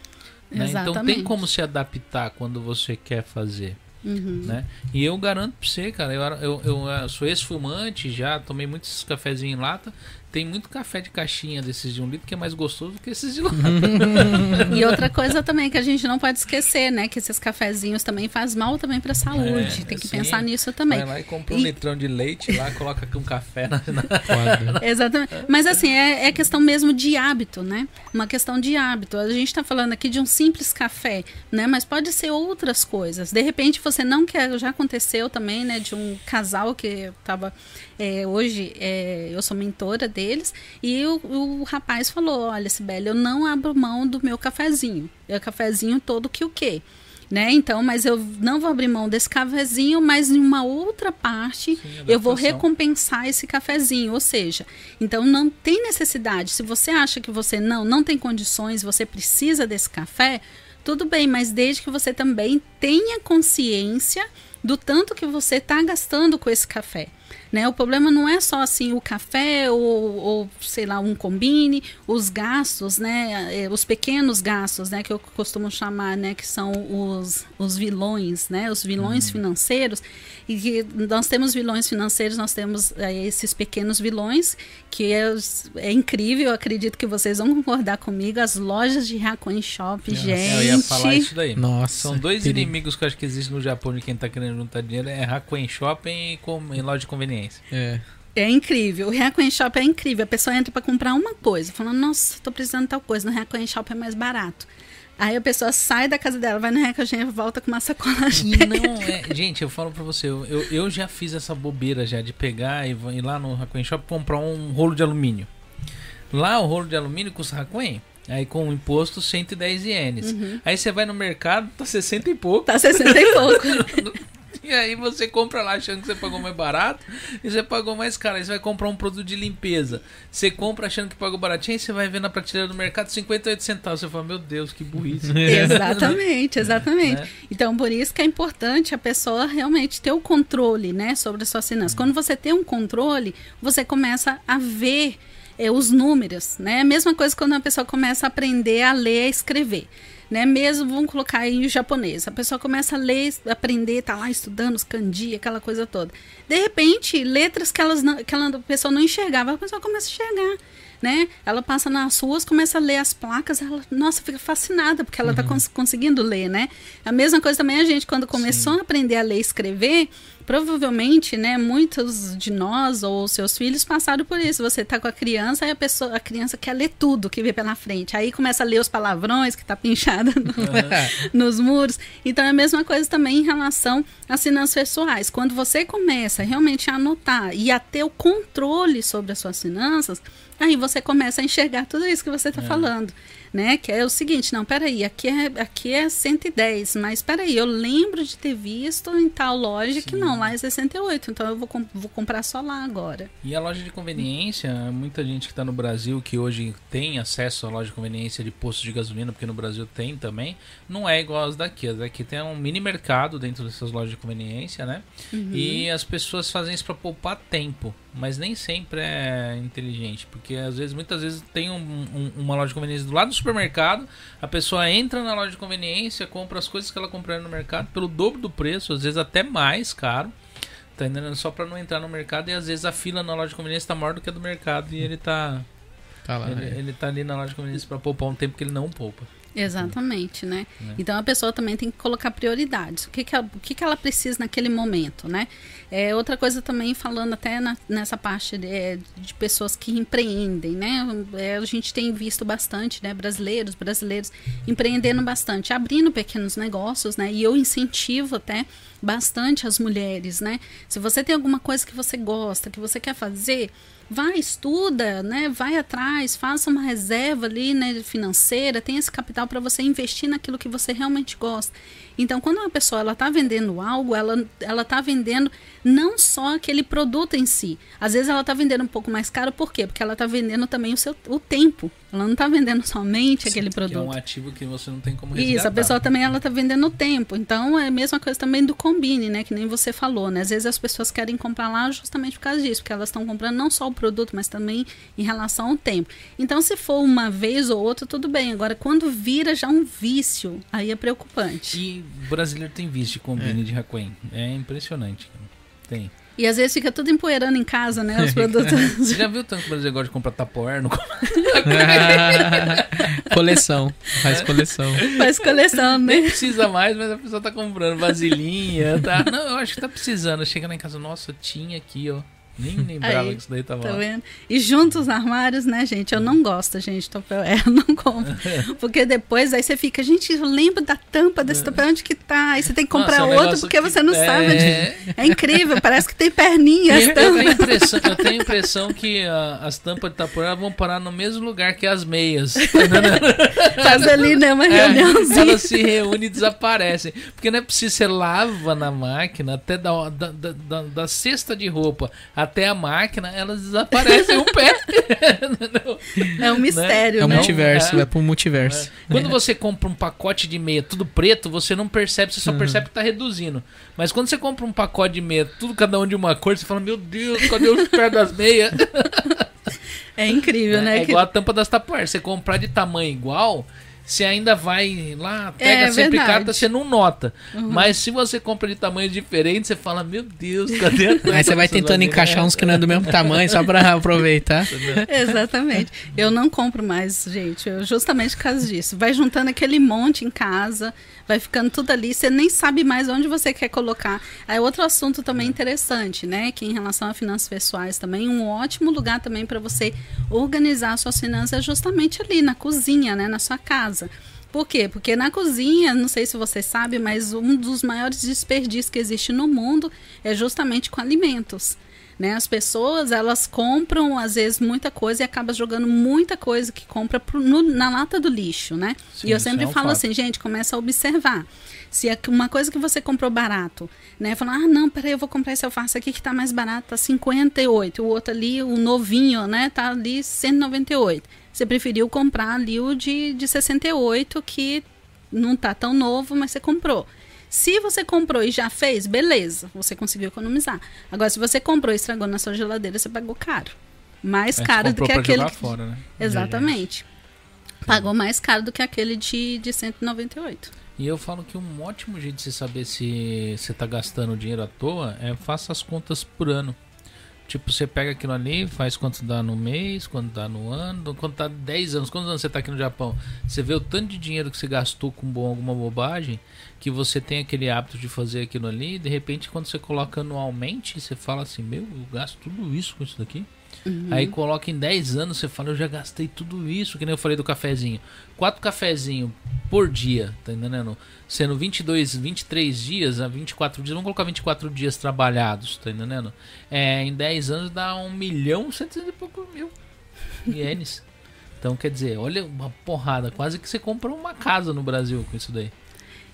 Né? Então tem como se adaptar quando você quer fazer. Uhum. Né? E eu garanto pra você, cara, eu, eu, eu, eu sou ex-fumante, já tomei muitos cafezinhos em lata. Tem muito café de caixinha desses de um litro que é mais gostoso do que esses de lata. e outra coisa também que a gente não pode esquecer, né? Que esses cafezinhos também faz mal também pra saúde. É, Tem que sim. pensar nisso também. Vai lá e compra um e... litrão de leite lá, coloca aqui um café na. na... Exatamente. Mas assim, é, é questão mesmo de hábito, né? Uma questão de hábito. A gente tá falando aqui de um simples café, né? Mas pode ser outras coisas. De repente você não quer. Já aconteceu também, né? De um casal que tava. É, hoje é, eu sou mentora dele deles. E o, o rapaz falou: Olha, Sibeli, eu não abro mão do meu cafezinho. É o cafezinho todo que o quê? Né? Então, mas eu não vou abrir mão desse cafezinho, mas em uma outra parte Sim, eu vou recompensar esse cafezinho. Ou seja, então não tem necessidade. Se você acha que você não, não tem condições, você precisa desse café, tudo bem, mas desde que você também tenha consciência do tanto que você está gastando com esse café. Né? O problema não é só assim o café ou, ou sei lá um combine, os gastos, né? É, os pequenos gastos, né? Que eu costumo chamar, né? Que são os, os vilões, né? Os vilões uhum. financeiros e que nós temos vilões financeiros, nós temos é, esses pequenos vilões que é, é, incrível. Eu acredito que vocês vão concordar comigo. As lojas de Hakuen Shop, é, gente. Eu ia falar isso daí. Nossa, são dois inimigos que eu acho que existem no Japão de quem está querendo juntar dinheiro é Hakuen Shopping e com, em loja de conveniência. É. É incrível. O Reacoin Shop é incrível. A pessoa entra para comprar uma coisa, falando, nossa, tô precisando de tal coisa. No Reacoin Shop é mais barato. Aí a pessoa sai da casa dela, vai no Reacoin e volta com uma sacola Não, é, gente, eu falo pra você, eu, eu já fiz essa bobeira já de pegar e ir lá no Reacoin Shop comprar um rolo de alumínio. Lá o rolo de alumínio custa Reacoin Aí com o imposto 110 ienes. Uhum. Aí você vai no mercado, tá 60 e pouco. Tá 60 e pouco. E aí você compra lá achando que você pagou mais barato e você pagou mais caro. Aí você vai comprar um produto de limpeza. Você compra achando que pagou baratinho e você vai ver na prateleira do mercado 58 centavos. Você fala, meu Deus, que burrice. exatamente, exatamente. Né? Então, por isso que é importante a pessoa realmente ter o controle né, sobre as suas finanças. Hum. Quando você tem um controle, você começa a ver é, os números. Né? A mesma coisa quando a pessoa começa a aprender a ler e escrever né? Mesmo vamos colocar aí o japonês. A pessoa começa a ler, aprender, tá lá estudando os kanji, aquela coisa toda. De repente, letras que, elas não, que ela, a pessoa não enxergava, a pessoa começa a enxergar. Né? Ela passa nas ruas, começa a ler as placas, ela, nossa, fica fascinada porque ela está uhum. cons conseguindo ler, né? A mesma coisa também a gente quando começou Sim. a aprender a ler e escrever, provavelmente, né, muitos de nós ou seus filhos passaram por isso. Você tá com a criança e a pessoa, a criança quer ler tudo que vê pela frente. Aí começa a ler os palavrões que tá pinchada no, nos muros. Então é a mesma coisa também em relação às finanças pessoais. Quando você começa realmente a anotar e a ter o controle sobre as suas finanças, aí você começa a enxergar tudo isso que você está é. falando né? Que é o seguinte, não, peraí, aqui é, aqui é 110, mas peraí, eu lembro de ter visto em tal loja Sim. que não, lá é 68, então eu vou, vou comprar só lá agora. E a loja de conveniência, muita gente que está no Brasil que hoje tem acesso à loja de conveniência de postos de gasolina, porque no Brasil tem também, não é igual as daqui. As daqui tem um mini mercado dentro dessas lojas de conveniência, né? Uhum. E as pessoas fazem isso para poupar tempo mas nem sempre é inteligente, porque às vezes, muitas vezes tem um, um, uma loja de conveniência do lado do supermercado, a pessoa entra na loja de conveniência, compra as coisas que ela comprou no mercado pelo dobro do preço, às vezes até mais caro, tá entendendo? Só para não entrar no mercado e às vezes a fila na loja de conveniência está maior do que a do mercado e ele tá, tá lá, ele, é. ele tá ali na loja de conveniência para poupar um tempo que ele não poupa. Exatamente, né? né? Então a pessoa também tem que colocar prioridades. O que, que, ela, o que, que ela precisa naquele momento, né? É, outra coisa também, falando até na, nessa parte de, é, de, pessoas que empreendem, né? É, a gente tem visto bastante, né? Brasileiros, brasileiros empreendendo bastante, abrindo pequenos negócios, né? E eu incentivo até bastante as mulheres, né? Se você tem alguma coisa que você gosta, que você quer fazer, vai, estuda, né? Vai atrás, faça uma reserva ali, né, financeira, tem esse capital para você investir naquilo que você realmente gosta. Então, quando uma pessoa ela está vendendo algo, ela ela está vendendo não só aquele produto em si. Às vezes ela está vendendo um pouco mais caro, por quê? Porque ela está vendendo também o seu o tempo. Ela não está vendendo somente Sim, aquele produto. Que é um ativo que você não tem como resgatar. Isso, a pessoa também ela está vendendo o tempo. Então é a mesma coisa também do combine, né? Que nem você falou, né? Às vezes as pessoas querem comprar lá justamente por causa disso, porque elas estão comprando não só o produto, mas também em relação ao tempo. Então, se for uma vez ou outra, tudo bem. Agora, quando vira já um vício, aí é preocupante. E o brasileiro tem vício de combine é. de Hakuen. É impressionante. Tem. E às vezes fica tudo empoeirando em casa, né? Os produtos. Você já viu tanto que o Brasil gosta de comprar Tupperware? No... coleção. Faz coleção. Faz coleção, né? Nem precisa mais, mas a pessoa tá comprando vasilhinha, tá? Não, eu acho que tá precisando. Chega lá em casa, nossa, tinha aqui, ó. Nem lembrava Aí, que isso daí tava tá lá. Vendo? E junto os armários, né, gente? Eu não gosto, gente, Tupperware. Eu não compro. Porque depois aí você fica, gente, eu lembro da tampa desse é. Tupperware, onde que tá? Aí você tem que comprar Nossa, outro porque você não é... sabe. Onde... É incrível, parece que tem perninhas. Eu, eu, tenho, impressão, eu tenho impressão que uh, as tampas de Tupperware vão parar no mesmo lugar que as meias. Faz ali, né, uma é, reuniãozinha. Elas se reúnem e desaparecem. Porque não é preciso, você lava na máquina até da, da, da, da cesta de roupa até a máquina, elas desaparecem um pé. é um mistério, né? É um multiverso, é, é pro multiverso. É. Quando você compra um pacote de meia tudo preto, você não percebe, você só uhum. percebe que tá reduzindo. Mas quando você compra um pacote de meia, tudo cada um de uma cor, você fala, meu Deus, cadê os pés das meias? É incrível, né? É igual a tampa das tapoeiras. Você comprar de tamanho igual, você ainda vai lá, pega é, sempre verdade. cata, você não nota. Uhum. Mas se você compra de tamanho diferente, você fala, meu Deus, cadê a Aí você vai tentando encaixar uns que não é do mesmo tamanho, só pra aproveitar. Exatamente. Eu não compro mais, gente, eu, justamente por causa disso. Vai juntando aquele monte em casa, vai ficando tudo ali, você nem sabe mais onde você quer colocar. Aí outro assunto também interessante, né, que em relação a finanças pessoais também, um ótimo lugar também para você organizar suas finanças é justamente ali na cozinha, né, na sua casa casa. Por quê? Porque na cozinha, não sei se você sabe, mas um dos maiores desperdícios que existe no mundo é justamente com alimentos. Né? As pessoas elas compram às vezes muita coisa e acabam jogando muita coisa que compra pro, no, na lata do lixo, né? Sim, e eu sempre é um falo fato. assim, gente, começa a observar. Se é uma coisa que você comprou barato, né? Fala, ah, não, peraí, eu vou comprar esse alface aqui que tá mais barato, tá 58. O outro ali, o novinho, né? Tá ali 198 você preferiu comprar ali o de, de 68, que não tá tão novo, mas você comprou. Se você comprou e já fez, beleza, você conseguiu economizar. Agora, se você comprou e estragou na sua geladeira, você pagou caro. Mais é, caro do que aquele. Que... Fora, né? Exatamente. Pagou mais caro do que aquele de, de 198. E eu falo que um ótimo jeito de você saber se você está gastando dinheiro à toa é faça as contas por ano. Tipo, você pega aquilo ali, faz quanto dá no mês, quanto dá no ano, quanto dá 10 anos, quantos anos você tá aqui no Japão? Você vê o tanto de dinheiro que você gastou com bom, alguma bobagem, que você tem aquele hábito de fazer aquilo ali, e de repente quando você coloca anualmente, você fala assim, meu, eu gasto tudo isso com isso daqui. Uhum. Aí coloca em 10 anos, você fala, eu já gastei tudo isso, que nem eu falei do cafezinho. Quatro cafezinhos por dia, tá entendendo? Sendo 22, 23 dias a 24 dias, vamos colocar 24 dias trabalhados, tá entendendo? É, em 10 anos dá 1 milhão, 700 e pouco mil ienes. Então, quer dizer, olha uma porrada, quase que você compra uma casa no Brasil com isso daí.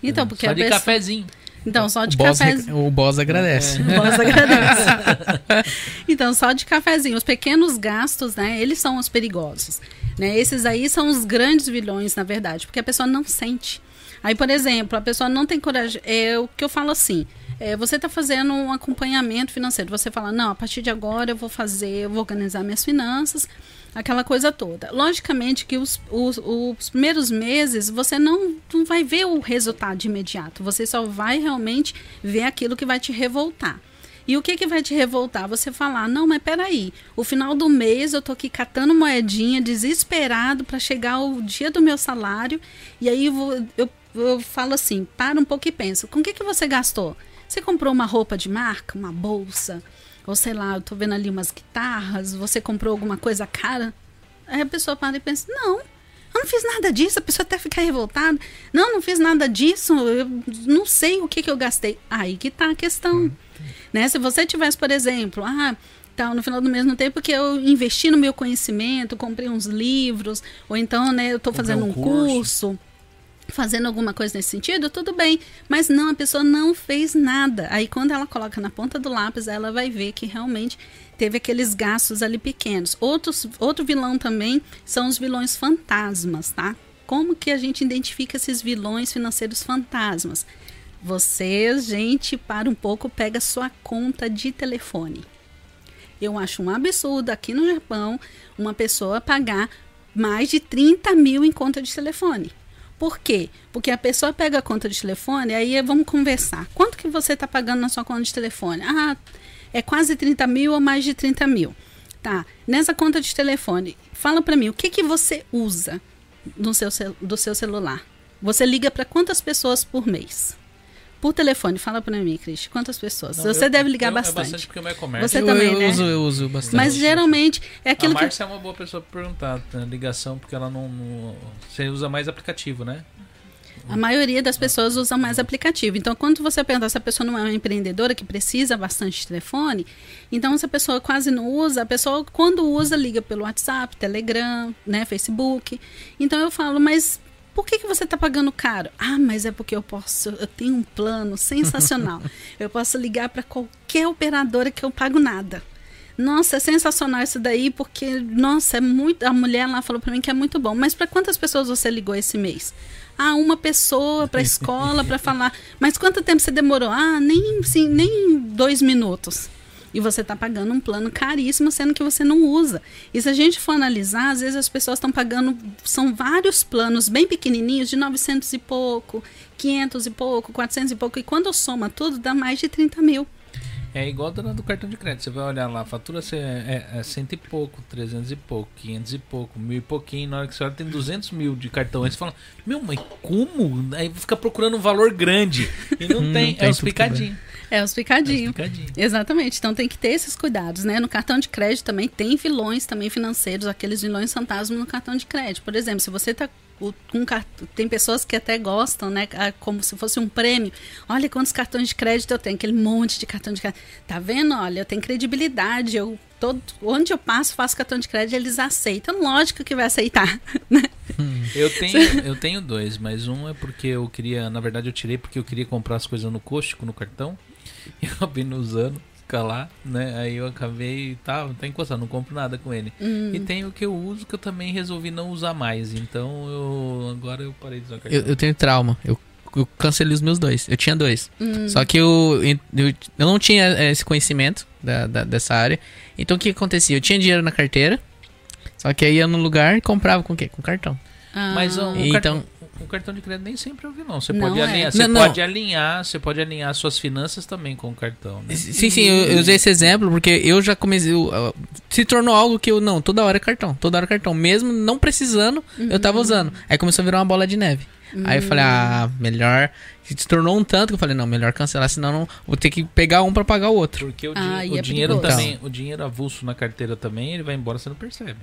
Então, porque Só a de pessoa- cafezinho. Então, só de o, boss, café. rec- o boss agradece. O boss agradece. então, só de cafezinho. Os pequenos gastos, né? Eles são os perigosos. Né? Esses aí são os grandes vilões, na verdade, porque a pessoa não sente. Aí, por exemplo, a pessoa não tem coragem. É o que eu falo assim. é, você está fazendo um acompanhamento financeiro. Você fala, não, a partir de agora eu vou fazer, eu vou organizar minhas finanças, aquela coisa toda. Logicamente que os, os, os primeiros meses você não, não vai ver o resultado de imediato. Você só vai realmente ver aquilo que vai te revoltar. E o que, que vai te revoltar? Você falar, não, mas peraí, o final do mês eu tô aqui catando moedinha, desesperado para chegar o dia do meu salário, e aí eu, eu, eu falo assim, para um pouco e pensa, com o que, que você gastou? Você comprou uma roupa de marca, uma bolsa, ou sei lá, eu tô vendo ali umas guitarras, você comprou alguma coisa cara? Aí a pessoa para e pensa, não, eu não fiz nada disso, a pessoa até fica revoltada. Não, não fiz nada disso, eu não sei o que, que eu gastei. Aí que tá a questão. Né? Se você tivesse, por exemplo, ah, tá, no final do mês não tem porque eu investi no meu conhecimento, comprei uns livros, ou então, né, eu tô Comprei fazendo um um curso. curso fazendo alguma coisa nesse sentido, tudo bem. Mas não, a pessoa não fez nada. Aí quando ela coloca na ponta do lápis, ela vai ver que realmente teve aqueles gastos ali pequenos. Outros, outro vilão também são os vilões fantasmas, tá? Como que a gente identifica esses vilões financeiros fantasmas? Vocês, gente, para um pouco, pega sua conta de telefone. Eu acho um absurdo aqui no Japão uma pessoa pagar mais de 30 mil em conta de telefone. Por quê? Porque a pessoa pega a conta de telefone, aí vamos conversar. Quanto que você está pagando na sua conta de telefone? Ah, é quase 30 mil ou mais de 30 mil. Tá, nessa conta de telefone, fala para mim, o que, que você usa no seu, do seu celular? Você liga para quantas pessoas por mês? Por telefone, fala para mim, Cris, quantas pessoas? Não, você eu- deve ligar eu- bastante. É bastante porque o meu é comércio. Você eu, também, eu né? uso, eu uso bastante. Mas geralmente é aquilo a que Márcia é uma boa pessoa pra perguntar, né, ligação, porque ela não, não- Você usa mais aplicativo, né? A maioria das pessoas usa mais aplicativo. Então, quando você pergunta se a pessoa não é uma empreendedora que precisa bastante de telefone, então se a pessoa quase não usa, a pessoa quando usa liga pelo WhatsApp, Telegram, né, Facebook. Então eu falo, mas por que, que você está pagando caro? Ah, mas é porque eu posso, eu tenho um plano sensacional. eu posso ligar para qualquer operadora que eu pago nada. Nossa, é sensacional isso daí, porque, nossa, é muito. A mulher lá falou para mim que é muito bom. Mas para quantas pessoas você ligou esse mês? Ah, uma pessoa para escola para falar. Mas quanto tempo você demorou? Ah, nem, sim, nem dois minutos. E você está pagando um plano caríssimo, sendo que você não usa. E se a gente for analisar, às vezes as pessoas estão pagando. São vários planos bem pequenininhos, de 900 e pouco, 500 e pouco, 400 e pouco. E quando soma tudo, dá mais de 30 mil. É igual a dona do cartão de crédito. Você vai olhar lá, a fatura você é, é, é cento e pouco, 300 e pouco, 500 e pouco, mil e pouquinho. Na hora que você olha, tem 200 mil de cartão. Aí você fala, meu, mas como? Aí fica procurando um valor grande. E não Hum, tem, não tem é os picadinhos. É os É os picadinhos. picadinhos. Exatamente, então tem que ter esses cuidados, né? No cartão de crédito também tem vilões também financeiros, aqueles vilões fantasmas no cartão de crédito. Por exemplo, se você tá o- com cartão, tem pessoas que até gostam, né? Como se fosse um prêmio. Olha quantos cartões de crédito eu tenho, aquele monte de cartão de crédito. Tá vendo? Olha, eu tenho credibilidade, eu todo, onde eu passo, faço cartão de crédito, eles aceitam. Lógico que vai aceitar, né? Eu tenho, eu tenho dois, mas um é porque eu queria, na verdade eu tirei porque eu queria comprar as coisas no Costco, no cartão, e eu acabei não usando, ficar lá, né? Aí eu acabei, tá, tá encostado, não compro nada com ele. Hum. E tem o que eu uso que eu também resolvi não usar mais, então eu agora eu parei de usar cartão. Eu, eu tenho trauma. Eu, eu cancelei os meus dois. Eu tinha dois. Hum. Só que eu, eu, eu não tinha eh, esse conhecimento da, da- dessa área. Então o que acontecia? Eu tinha dinheiro na carteira. Só que aí ia no lugar e comprava com o quê? Com cartão. Ah, Mas um, então- o cartão de crédito nem sempre é o vilão. Você Não pode é. alinhar, você Não, não. pode alinhar, você pode alinhar suas finanças também com o cartão, né? Sim, sim, eu, eu usei esse exemplo porque eu já comecei. eu, se tornou algo que eu não, toda hora é cartão, toda hora é cartão. Mesmo não precisando, eu tava usando. Aí começou a virar uma bola de neve. Aí eu falei, ah, melhor. Se tornou um tanto que eu falei, não, melhor cancelar, senão não, vou ter que pegar um pra pagar o outro. Porque o, Ah, o é dinheiro perigoso. também, o dinheiro avulso na carteira também, ele vai embora, você não percebe.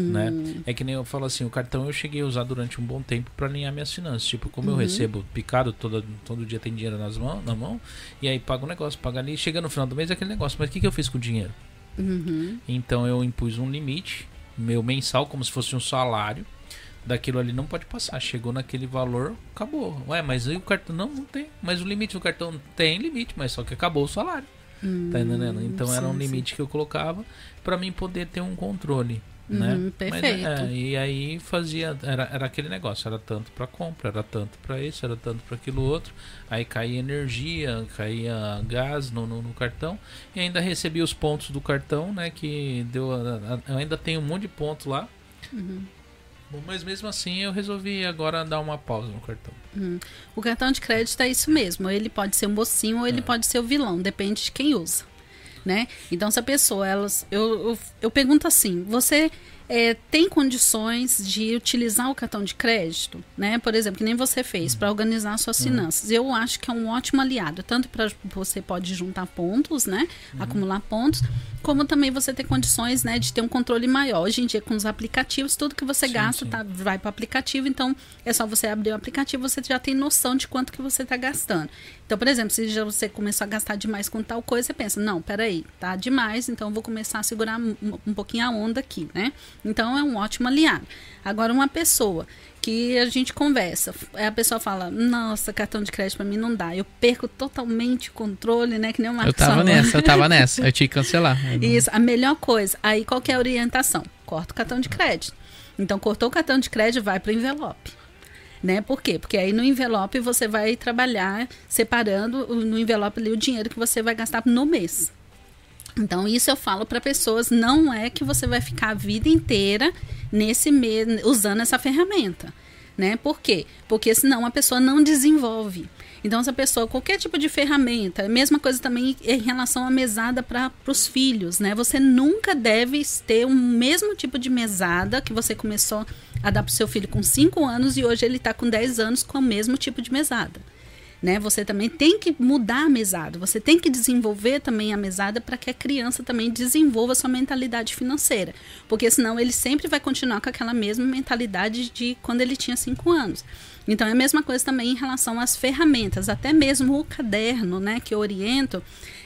Né? É que nem eu falo assim, o cartão eu cheguei a usar durante um bom tempo para alinhar minhas finanças. Tipo, como eu recebo picado todo, todo dia tem dinheiro nas mão, na mão, e aí paga o negócio, paga ali, chega no final do mês é aquele negócio. Mas o que, que eu fiz com o dinheiro? Uhum. Então eu impus um limite, meu mensal, como se fosse um salário. Daquilo ali não pode passar. Chegou naquele valor, acabou. Ué, mas aí o cartão. Não, não tem. Mas o limite do cartão tem limite, mas só que acabou o salário. Tá entendendo? Então era um sim, sim. limite que eu colocava para mim poder ter um controle. Né? Uhum, Mas, perfeito. é, e aí fazia. Era, era aquele negócio, era tanto para compra, era tanto para isso, era tanto para aquilo outro. Aí caía energia, caía gás no, no, no cartão. E ainda recebi os pontos do cartão, né? Que deu. Eu ainda tenho um monte de pontos lá. Uhum. Bom, Mas mesmo assim eu resolvi agora dar uma pausa no cartão. O cartão de crédito é isso mesmo. Ele pode ser um mocinho ou ele pode ser o vilão, depende de quem usa. Né? Então, se a pessoa, elas, eu, eu, eu pergunto assim: você é, tem condições de utilizar o cartão de crédito? Né? Por exemplo, que nem você fez, para organizar suas finanças. Eu acho que é um ótimo aliado, tanto para você pode juntar pontos, né? acumular pontos, como também você ter condições né, de ter um controle maior. Hoje em dia, com os aplicativos, tudo que você Sim, gasta sim. tá, vai para o aplicativo, então é só você abrir o aplicativo, você já tem noção de quanto que você está gastando. Então, por exemplo, se já você começou a gastar demais com tal coisa, você pensa, não, peraí, tá demais, então eu vou começar a segurar um, um pouquinho a onda aqui, né? Então é um ótimo aliado. Agora, uma pessoa que a gente conversa, a pessoa fala, nossa, cartão de crédito para mim não dá, eu perco totalmente o controle, né? Que nem o Eu Marcos tava falou. nessa, eu tava nessa. Eu tinha que cancelar. Eu Isso, a melhor coisa. Aí qual que é a orientação? Corta o cartão de crédito. Então, cortou o cartão de crédito, vai para o envelope. Né? Por quê? Porque aí no envelope você vai trabalhar separando no envelope ali o dinheiro que você vai gastar no mês. Então, isso eu falo para pessoas, não é que você vai ficar a vida inteira nesse usando essa ferramenta, né? Por quê? Porque senão a pessoa não desenvolve. Então, se a pessoa, qualquer tipo de ferramenta, a mesma coisa também em relação à mesada para os filhos, né? Você nunca deve ter o mesmo tipo de mesada que você começou a dar para o seu filho com 5 anos e hoje ele está com 10 anos com o mesmo tipo de mesada né? Você também tem que mudar a mesada, você tem que desenvolver também a mesada para que a criança também desenvolva sua mentalidade financeira, porque senão ele sempre vai continuar com aquela mesma mentalidade de quando ele tinha cinco anos. Então é a mesma coisa também em relação às ferramentas, até mesmo o caderno, né, que eu oriento.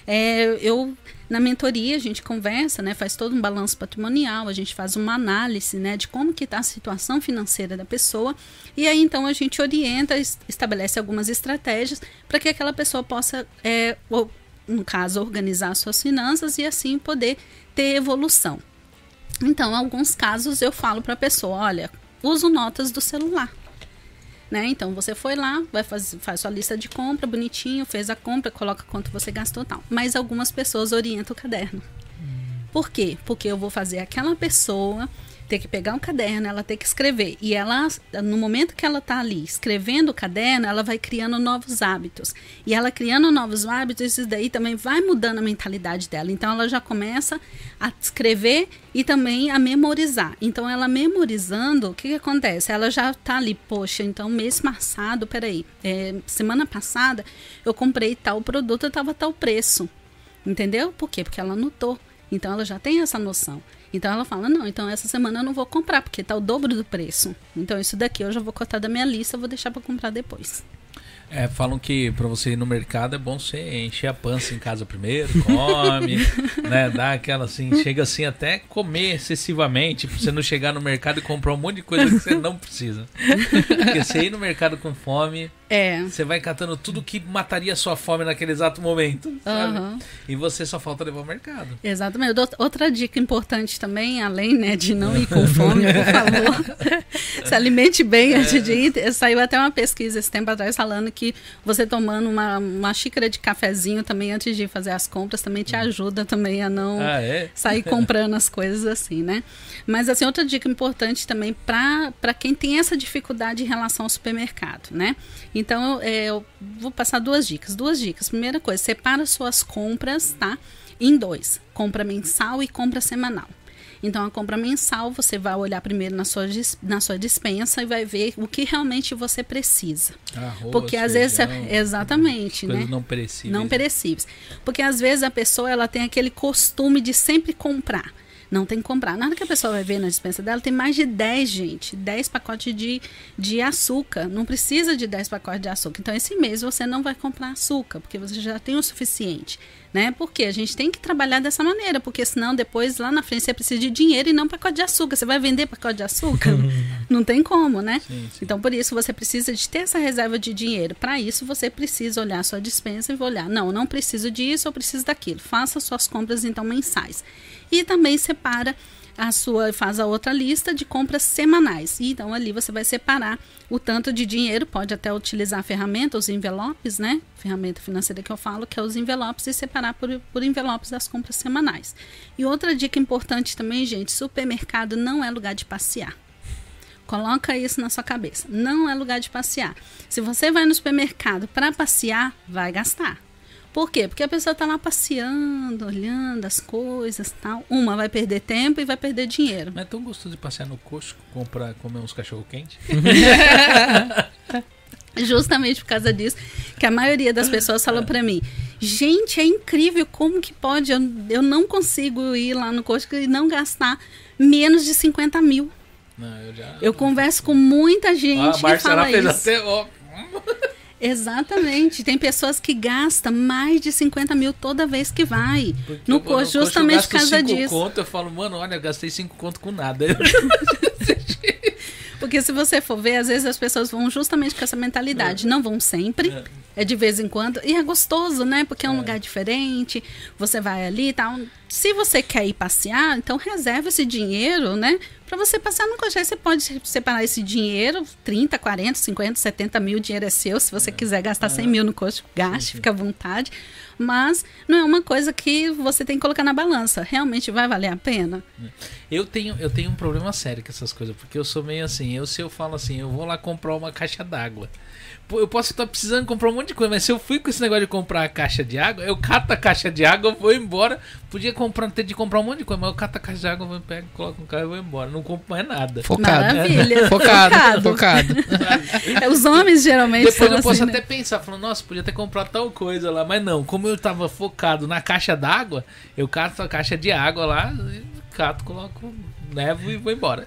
É, eu na mentoria a gente conversa, né, faz todo um balanço patrimonial, a gente faz uma análise, né, de como que está a situação financeira da pessoa e aí então a gente orienta, es- estabelece algumas estratégias para que aquela pessoa possa, é, ou, no caso, organizar suas finanças e assim poder ter evolução. Então, em alguns casos eu falo para a pessoa, olha, uso notas do celular. Né? Então você foi lá, vai fazer faz sua lista de compra bonitinho, fez a compra, coloca quanto você gastou tal. Mas algumas pessoas orientam o caderno. Por quê? Porque eu vou fazer aquela pessoa ter que pegar um caderno, ela ter que escrever. E ela, no momento que ela está ali escrevendo o caderno, ela vai criando novos hábitos. E ela criando novos hábitos, isso daí também vai mudando a mentalidade dela. Então ela já começa a escrever e também a memorizar. Então ela memorizando, o que, que acontece? Ela já está ali, poxa, então mês passado, peraí, é, semana passada eu comprei tal produto, estava tal preço. Entendeu? Por quê? Porque ela anotou. Então ela já tem essa noção. Então ela fala: não, então essa semana eu não vou comprar, porque tá o dobro do preço. Então isso daqui eu já vou cortar da minha lista, vou deixar para comprar depois. É, falam que pra você ir no mercado é bom você encher a pança em casa primeiro, come, né? Dá aquela assim, chega assim até comer excessivamente, pra você não chegar no mercado e comprar um monte de coisa que você não precisa. Porque você ir no mercado com fome É. Você vai catando tudo que mataria a sua fome naquele exato momento. sabe? Aham. E você só falta levar ao mercado. Exatamente. Outra dica importante também, além né, de não ir com fome, por favor, se alimente bem antes de ir. Saiu até uma pesquisa esse tempo atrás falando que você tomando uma, uma xícara de cafezinho também antes de fazer as compras também te ajuda também a não Ah, é? sair comprando as coisas assim, né? Mas assim, outra dica importante também para quem tem essa dificuldade em relação ao supermercado, né? Então, é, eu vou passar duas dicas. Duas dicas. Primeira coisa, separa suas compras, tá? Em dois: compra mensal e compra semanal. Então, a compra mensal, você vai olhar primeiro na sua, na sua dispensa e vai ver o que realmente você precisa. Arroz, Porque às vezes, feijão, exatamente, coisas né? não perecíveis. Não perecíveis. Porque às vezes a pessoa ela tem aquele costume de sempre comprar. Não tem que comprar. Nada que a pessoa vai ver na dispensa dela tem mais de 10, gente. 10 pacotes de, de açúcar. Não precisa de 10 pacotes de açúcar. Então, esse mês você não vai comprar açúcar, porque você já tem o suficiente. Né? Porque a gente tem que trabalhar dessa maneira, porque senão depois lá na frente você precisa de dinheiro e não pacote de açúcar. Você vai vender pacote de açúcar? não tem como, né? Sim, sim. Então, por isso, você precisa de ter essa reserva de dinheiro. Para isso, você precisa olhar a sua dispensa e olhar, não, não preciso disso, eu preciso daquilo. Faça suas compras, então, mensais. E também separa a sua, faz a outra lista de compras semanais. E, então, ali você vai separar o tanto de dinheiro, pode até utilizar a ferramenta, os envelopes, né? Ferramenta financeira que eu falo, que é os envelopes, e separar por, por envelopes das compras semanais. E outra dica importante também, gente, supermercado não é lugar de passear. Coloca isso na sua cabeça. Não é lugar de passear. Se você vai no supermercado para passear, vai gastar. Por quê? Porque a pessoa está lá passeando, olhando as coisas tal. Uma vai perder tempo e vai perder dinheiro. Mas é tão gostoso de passear no Costco, comprar, comer uns cachorro quente. Justamente por causa disso que a maioria das pessoas fala para mim: gente, é incrível como que pode. Eu, eu não consigo ir lá no Costco e não gastar menos de 50 mil. Não, eu já. Eu converso com muita gente Ah, a que fala fez isso. até. Exatamente. Tem pessoas que gastam mais de 50 mil toda vez que vai. porque No eu justamente por causa cinco disso. Conto, eu falo, mano, olha, eu gastei 5 conto com nada. Porque se você for ver, às vezes as pessoas vão justamente com essa mentalidade. Não vão sempre, é de vez em quando. E é gostoso, né? Porque é um lugar diferente, você vai ali e tal. Se você quer ir passear, então reserva esse dinheiro, né? Pra você passear no. Aí você pode separar esse dinheiro, 30, 40, 50, 70 mil, o dinheiro é seu. Se você quiser gastar 100 mil no Costco, gaste, fica à vontade. Mas não é uma coisa que você tem que colocar na balança. Realmente vai valer a pena? Eu tenho, eu tenho um problema sério com essas coisas, porque eu sou meio assim, eu se eu falo assim, eu vou lá comprar uma caixa d'água. Eu posso estar precisando comprar um monte de coisa, mas se eu fui com esse negócio de comprar a caixa de água, eu cato a caixa de água, eu vou embora. Podia comprar, ter de comprar um monte de coisa, mas eu cato a caixa de água, eu vou, pego, coloco no carro e vou embora. Não compro mais nada. Focado. Maravilha. Focado, focado. É, Os homens geralmente Depois são eu posso assim, né? até pensar, falando, nossa, podia ter comprado tal coisa lá, mas não, como eu tava focado na caixa d'água, eu cato a caixa de água lá, e cato, coloco, levo e vou embora.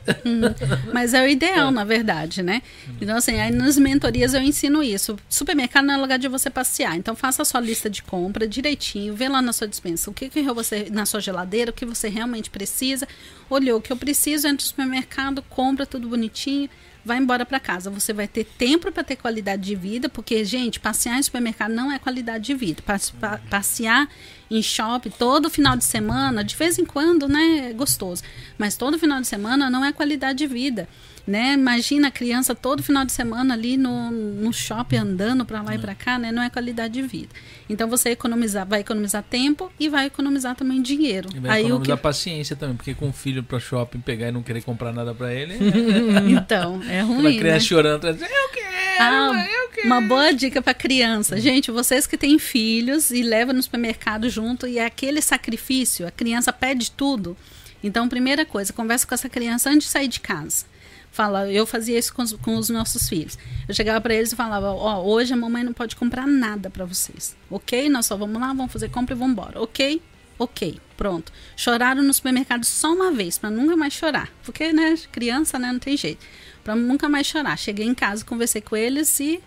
Mas é o ideal, na verdade, né? Então, assim, aí nas mentorias eu ensino isso. Supermercado não é lugar de você passear. Então, faça a sua lista de compra direitinho, vê lá na sua dispensa o que, que você, na sua geladeira, o que você realmente precisa. Olhou o que eu preciso, entra no supermercado, compra tudo bonitinho. Vai embora para casa. Você vai ter tempo para ter qualidade de vida, porque, gente, passear em supermercado não é qualidade de vida. Pa- Passear em shopping todo final de semana, de vez em quando, né, é gostoso. Mas todo final de semana não é qualidade de vida. Né? Imagina a criança todo final de semana ali no, no shopping andando para lá e para cá, né? Não é qualidade de vida. Então você economizar, vai economizar tempo e vai economizar também dinheiro. E vai Aí o que economizar paciência também, porque com o filho pra shopping pegar e não querer comprar nada pra ele, então é uma ruim, né? criança chorando atrás, eu quero, Ah, eu quero. uma boa dica para criança. Gente, vocês que têm filhos e levam no supermercado junto e é aquele sacrifício, a criança pede tudo. Então, primeira coisa, conversa com essa criança antes de sair de casa. Fala, eu fazia isso com os, com os nossos filhos. Eu chegava para eles e falava: Ó, hoje a mamãe não pode comprar nada para vocês. Ok? Nós só vamos lá, vamos fazer compra e vamos embora. Ok? Ok, pronto. Choraram no supermercado só uma vez, para nunca mais chorar. Porque, né, criança, né, não tem jeito. Para nunca mais chorar. Cheguei em casa, conversei com eles e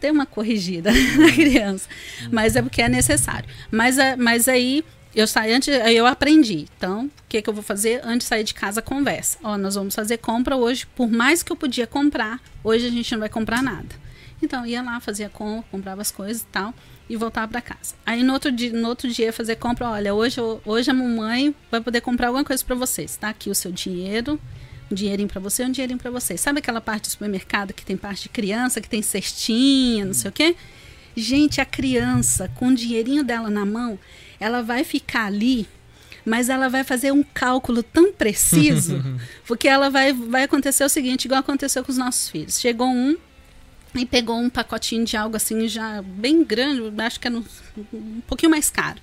dei uma corrigida na criança. Mas é porque é necessário. Mas, é- mas aí eu saí antes, eu aprendi. Então, o que, que eu vou fazer? Antes de sair de casa, conversa. Ó, nós vamos fazer compra hoje. Por mais que eu podia comprar, hoje a gente não vai comprar nada. Então, ia lá, fazia compra, comprava as coisas e tal, e voltava para casa. Aí no outro dia, no outro dia fazer compra, olha, hoje, hoje a mamãe vai poder comprar alguma coisa para vocês. Tá aqui o seu dinheiro, um dinheirinho para você, um dinheirinho para você. Sabe aquela parte do supermercado que tem parte de criança, que tem cestinha, não sei o quê? Gente, a criança, com o dinheirinho dela na mão, ela vai ficar ali mas ela vai fazer um cálculo tão preciso, porque ela vai, vai acontecer o seguinte, igual aconteceu com os nossos filhos. Chegou um e pegou um pacotinho de algo assim já bem grande, acho que era um, um pouquinho mais caro.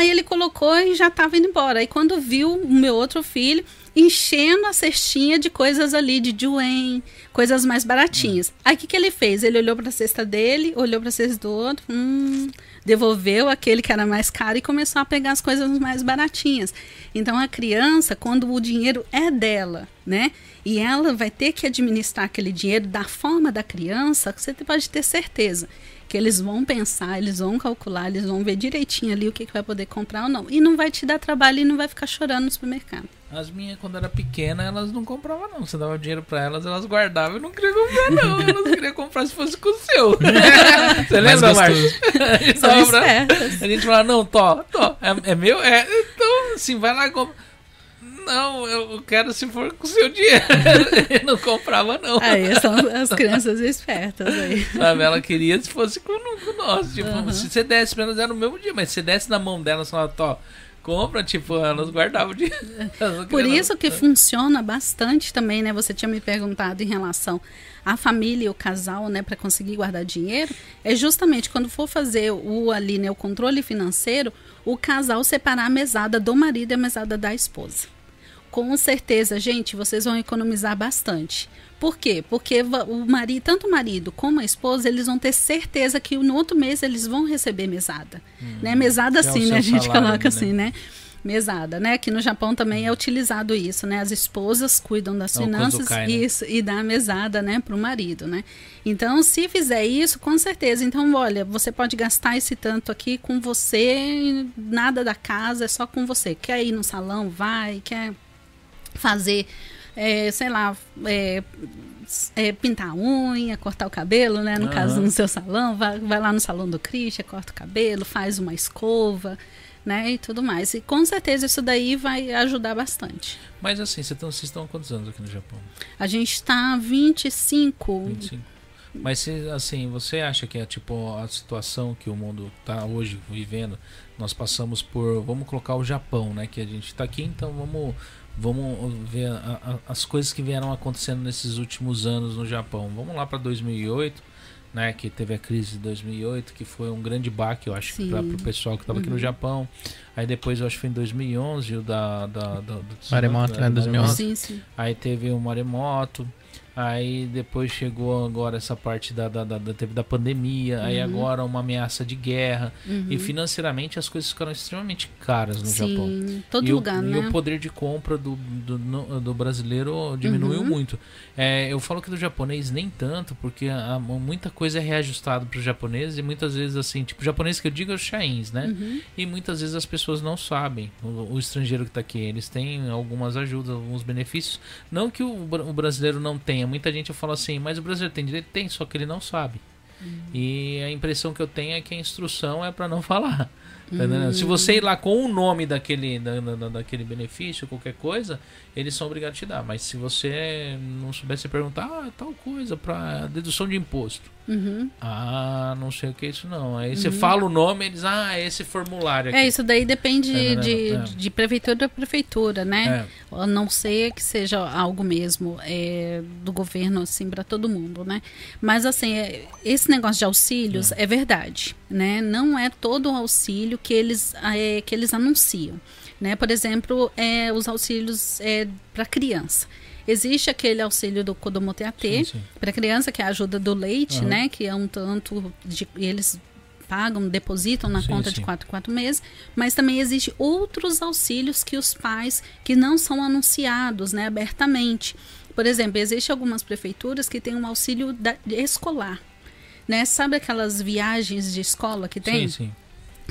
Aí ele colocou e já estava indo embora. Aí quando viu o meu outro filho enchendo a cestinha de coisas ali, de Duen, coisas mais baratinhas. Aí o que, que ele fez? Ele olhou para a cesta dele, olhou para a cesta do outro, hum, devolveu aquele que era mais caro e começou a pegar as coisas mais baratinhas. Então a criança, quando o dinheiro é dela, né? E ela vai ter que administrar aquele dinheiro da forma da criança, você pode ter certeza que eles vão pensar, eles vão calcular, eles vão ver direitinho ali o que, que vai poder comprar ou não. E não vai te dar trabalho e não vai ficar chorando no supermercado. As minhas, quando era pequena, elas não compravam, não. Você dava dinheiro pra elas, elas guardavam e não queriam comprar, não. Elas queriam comprar se fosse com o seu. Você lembra, Márcio? A gente falava, não, tó, tó, é, é meu? É, então, assim, vai lá e compra. Não, eu quero se for com o seu dinheiro. Eu não comprava, não. Aí são as crianças espertas aí. Sabe, ela queria se fosse com, com o nosso. Tipo, uhum. se você desse pra elas era no mesmo dia, mas se você desse na mão delas, falava, tó, compra, tipo, elas guardavam o dinheiro. Por isso que funciona bastante também, né? Você tinha me perguntado em relação à família e o casal, né, para conseguir guardar dinheiro, é justamente quando for fazer o ali, né, o controle financeiro, o casal separar a mesada do marido e a mesada da esposa. Com certeza, gente, vocês vão economizar bastante. Por quê? Porque o marido, tanto o marido como a esposa, eles vão ter certeza que no outro mês eles vão receber mesada. Hum, né? Mesada sim, é né? A gente salário, coloca né? assim, né? Mesada, né? Aqui no Japão também é utilizado isso, né? As esposas cuidam das é finanças né? isso, e dá a mesada, né, para o marido, né? Então, se fizer isso, com certeza. Então, olha, você pode gastar esse tanto aqui com você, nada da casa, é só com você. Quer ir no salão, vai. Quer fazer, é, sei lá, é, é, pintar a unha, cortar o cabelo, né? No uhum. caso, no seu salão, vai, vai lá no salão do Christian, corta o cabelo, faz uma escova, né? E tudo mais. E com certeza isso daí vai ajudar bastante. Mas assim, vocês estão, vocês estão há quantos anos aqui no Japão? A gente está 25. 25. Mas assim, você acha que é tipo a situação que o mundo está hoje vivendo? Nós passamos por, vamos colocar o Japão, né? Que a gente está aqui, então vamos Vamos ver a, a, as coisas que vieram acontecendo nesses últimos anos no Japão. Vamos lá para 2008, né, que teve a crise de 2008, que foi um grande baque, eu acho, para o pessoal que estava uhum. aqui no uhum. Japão. Aí depois, eu acho que foi em 2011, o da, da, da do maremoto, né, 2011. Sim, sim. Aí teve o maremoto. Aí depois chegou agora essa parte da, da, da, teve da pandemia, uhum. aí agora uma ameaça de guerra. Uhum. E financeiramente as coisas ficaram extremamente caras no Sim, Japão. todo e lugar, o, né? E o poder de compra do, do, do brasileiro diminuiu uhum. muito. É, eu falo que do japonês nem tanto, porque a, muita coisa é reajustada para os japoneses e muitas vezes assim, tipo, o japonês que eu digo é os chains, né? Uhum. E muitas vezes as pessoas não sabem, o, o estrangeiro que está aqui, eles têm algumas ajudas, alguns benefícios. Não que o, o brasileiro não tenha, muita gente fala assim, mas o brasileiro tem direito? Tem, só que ele não sabe. Uhum. E a impressão que eu tenho é que a instrução é para não falar. Tá Se você ir lá com o nome daquele, da, da, daquele benefício, qualquer coisa, eles são obrigados a te dar. Mas se você não soubesse perguntar, ah, tal coisa, para dedução de imposto. Uhum. Ah, não sei o que é isso não. Aí uhum. você fala o nome, eles, ah, é esse formulário é, aqui. É, isso daí depende é, de, é. de prefeitura a prefeitura, né? É. A não ser que seja algo mesmo é, do governo, assim, para todo mundo, né? Mas, assim, esse negócio de auxílios é. é verdade, né? Não é todo o auxílio que eles, que eles anunciam. Né? Por exemplo, é, os auxílios é, para criança. Existe aquele auxílio do Kodomo TAT para criança, que é a ajuda do leite, uhum. né? Que é um tanto de eles pagam, depositam na sim, conta sim. de 4 4 meses, mas também existe outros auxílios que os pais que não são anunciados, né, abertamente. Por exemplo, existe algumas prefeituras que têm um auxílio da, escolar, né? Sabe aquelas viagens de escola que tem? Sim, sim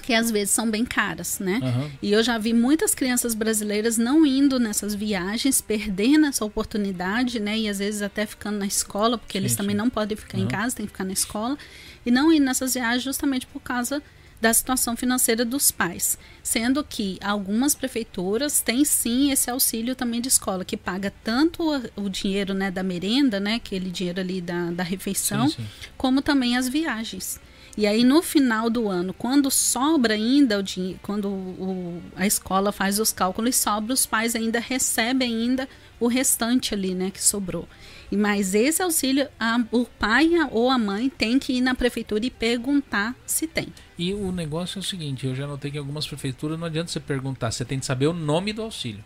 que às vezes são bem caras, né? Aham. E eu já vi muitas crianças brasileiras não indo nessas viagens, perdendo essa oportunidade, né? E às vezes até ficando na escola, porque Sim, eles também sim. não podem ficar em Aham. casa, tem que ficar na escola, e não ir nessas viagens justamente por causa da situação financeira dos pais. Sendo que algumas prefeituras têm sim esse auxílio também de escola, que paga tanto o dinheiro né, da merenda, né? Aquele dinheiro ali da, da refeição, sim. como também as viagens. E aí no final do ano, quando sobra ainda o dinheiro, quando o- a escola faz os cálculos e sobra, os pais ainda recebem ainda o restante ali, né, que sobrou. E mas esse auxílio, a- o pai ou a mãe tem que ir na prefeitura e perguntar se tem. E o negócio é o seguinte, eu já notei que em algumas prefeituras não adianta você perguntar, você tem que saber o nome do auxílio.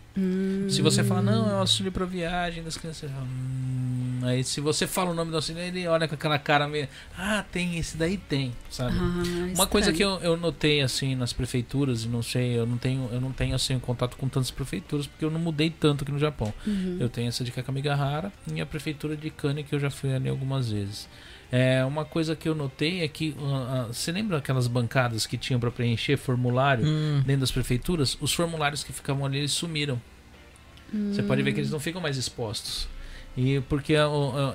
Se você fala, não, é auxílio para viagem das crianças, fala, hum, aí se você fala o nome do auxílio, ele olha com aquela cara meio, ah, tem, esse daí tem, sabe? Ah, Uma coisa que eu, eu notei assim nas prefeituras, e não sei, eu não tenho, eu não tenho assim contato com tantas prefeituras porque eu não mudei tanto aqui no Japão. Uhum. Eu tenho essa de Kakamigahara e a prefeitura de Kane que eu já fui ali algumas vezes. É, uma coisa que eu notei é que ah, ah, você lembra aquelas bancadas que tinham para preencher formulário Hum, dentro das prefeituras? Os formulários que ficavam ali eles sumiram. Você pode ver que eles não ficam mais expostos. E porque a,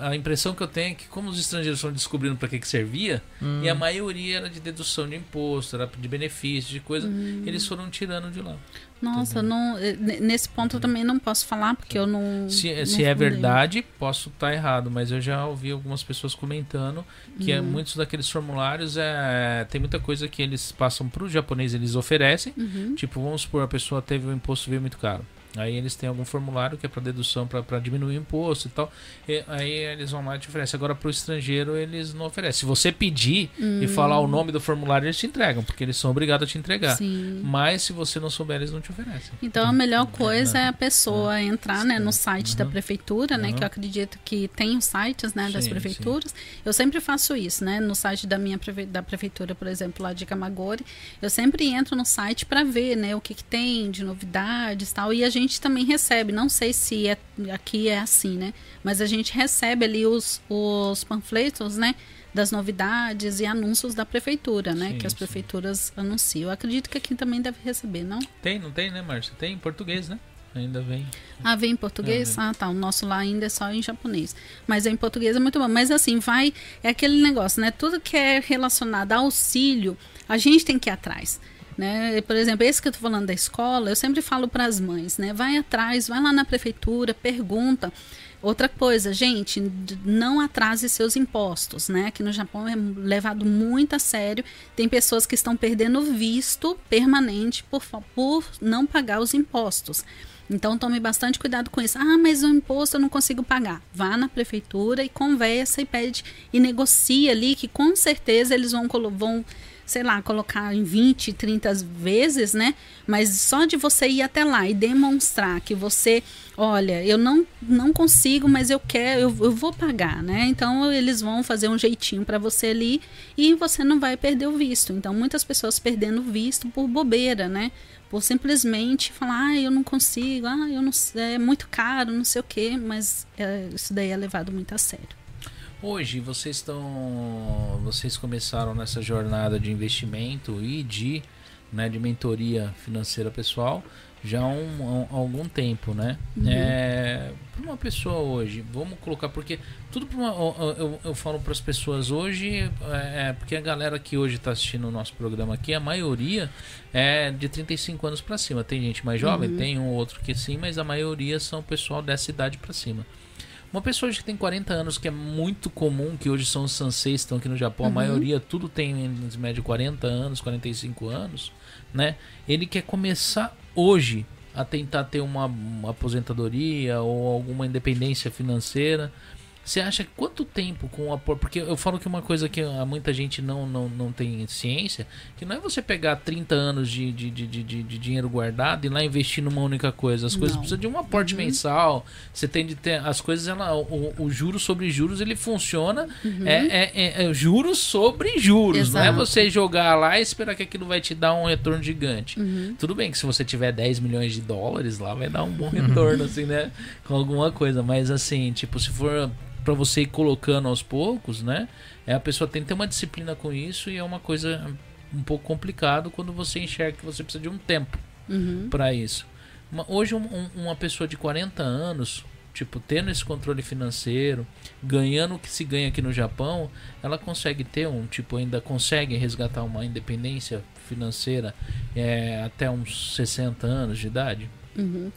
a- impressão que eu tenho é que como os estrangeiros estão descobrindo para que que servia, hum. e a maioria era de dedução de imposto, era de benefício, de coisa, Hum. eles foram tirando de lá. Nossa, não, eh, ne- nesse ponto eu também não posso falar porque eu não. Se, não se é verdade, posso estar errado, mas eu já ouvi algumas pessoas comentando que Uhum. é, muitos daqueles formulários é, tem muita coisa que eles passam para o japonês, eles oferecem. Uhum. Tipo, vamos supor, a pessoa teve o imposto veio muito caro. Aí eles têm algum formulário que é para dedução para diminuir o imposto e tal. E aí eles vão lá e te oferecem. Agora para o estrangeiro eles não oferecem. Se você pedir e falar o nome do formulário, eles te entregam, porque eles são obrigados a te entregar. Hum. Sim. Mas se você não souber, eles não te oferecem. Então a melhor coisa é a pessoa entrar né, no site da Uhum. prefeitura, né? Uhum. Que eu acredito que tem os sites né, das Sim, prefeituras. Eu sempre faço isso, né? No site da minha da prefeitura, por exemplo, lá de Camagori, eu sempre entro no site para ver né, o que, que tem de novidades e tal. E a gente também recebe, não sei se é, aqui é assim, né? Mas a gente recebe ali os, os panfletos, né? Das novidades e anúncios da prefeitura, né? Sim, que as sim. prefeituras anunciam. Eu acredito que aqui também deve receber, não? Tem, não tem, né, Márcia? Tem em português, né? Ainda vem. Ah, vem em português? Ah, Ah, tá. O nosso lá ainda é só em japonês. Mas em português é muito bom. Mas assim, vai. É aquele negócio, né? Tudo que é relacionado a auxílio, a gente tem que ir atrás. Né? Por exemplo, esse que eu tô falando da escola, eu sempre falo para as mães, né? Vai atrás, vai lá na prefeitura, pergunta. Outra coisa, gente, não atrase seus impostos, né? Aqui no Japão é levado muito a sério. Tem pessoas que estão perdendo visto permanente por, por não pagar os impostos. Então tome bastante cuidado com isso. Ah, mas o imposto eu não consigo pagar. Vá na prefeitura e conversa e pede e negocia ali que com certeza eles vão, vão sei lá, colocar em 20, 30 vezes, né? Mas só de você ir até lá e demonstrar que você, olha, eu não, não consigo, mas eu quero, eu, eu vou pagar, né? Então eles vão fazer um jeitinho para você ali e você não vai perder o visto. Então muitas pessoas perdendo visto por bobeira, né? Por simplesmente falar, ah, eu não consigo, ah, eu não é muito caro, não sei o quê, mas é, isso daí é levado muito a sério. Hoje vocês estão. Vocês começaram nessa jornada de investimento e de, né, de mentoria financeira pessoal já há um, há algum tempo, né? É, para uma pessoa hoje, vamos colocar, porque tudo pra uma, eu, eu, falo para as pessoas hoje, é, porque a galera que hoje está assistindo o nosso programa aqui, a maioria é de 35 anos para cima. Tem gente mais jovem, tem um ou outro que sim, mas a maioria são pessoal dessa idade para cima. Uma pessoa que tem 40 anos, que é muito comum, que hoje são os sanseis, estão aqui no Japão, a maioria tudo tem em média 40 anos, 45 anos, né? Ele quer começar hoje a tentar ter uma, uma aposentadoria ou alguma independência financeira. Você acha que quanto tempo com o aporte? Porque eu falo que uma coisa que muita gente não, não, não tem ciência, que não é você pegar 30 anos de, de, de, de, de dinheiro guardado e lá investir numa única coisa. As coisas Não. precisam de um aporte mensal. Você tem de ter. As coisas, ela, o, o juros sobre juros, ele funciona. É, é, é- é juros sobre juros. Não é Exato. você jogar lá e esperar que aquilo vai te dar um retorno gigante. Uhum. Tudo bem que se você tiver 10 milhões de dólares lá, vai dar um bom retorno, assim, né? Com alguma coisa. Mas assim, tipo, se for pra você ir colocando aos poucos, né? É, a pessoa tem que ter uma disciplina com isso e é uma coisa um pouco complicado quando você enxerga que você precisa de um tempo Uhum. para isso. Uma- hoje, um- um- uma pessoa de 40 anos, tipo, tendo esse controle financeiro, ganhando o que se ganha aqui no Japão, ela consegue ter um, tipo, ainda consegue resgatar uma independência financeira é, até uns 60 anos de idade? Uhum.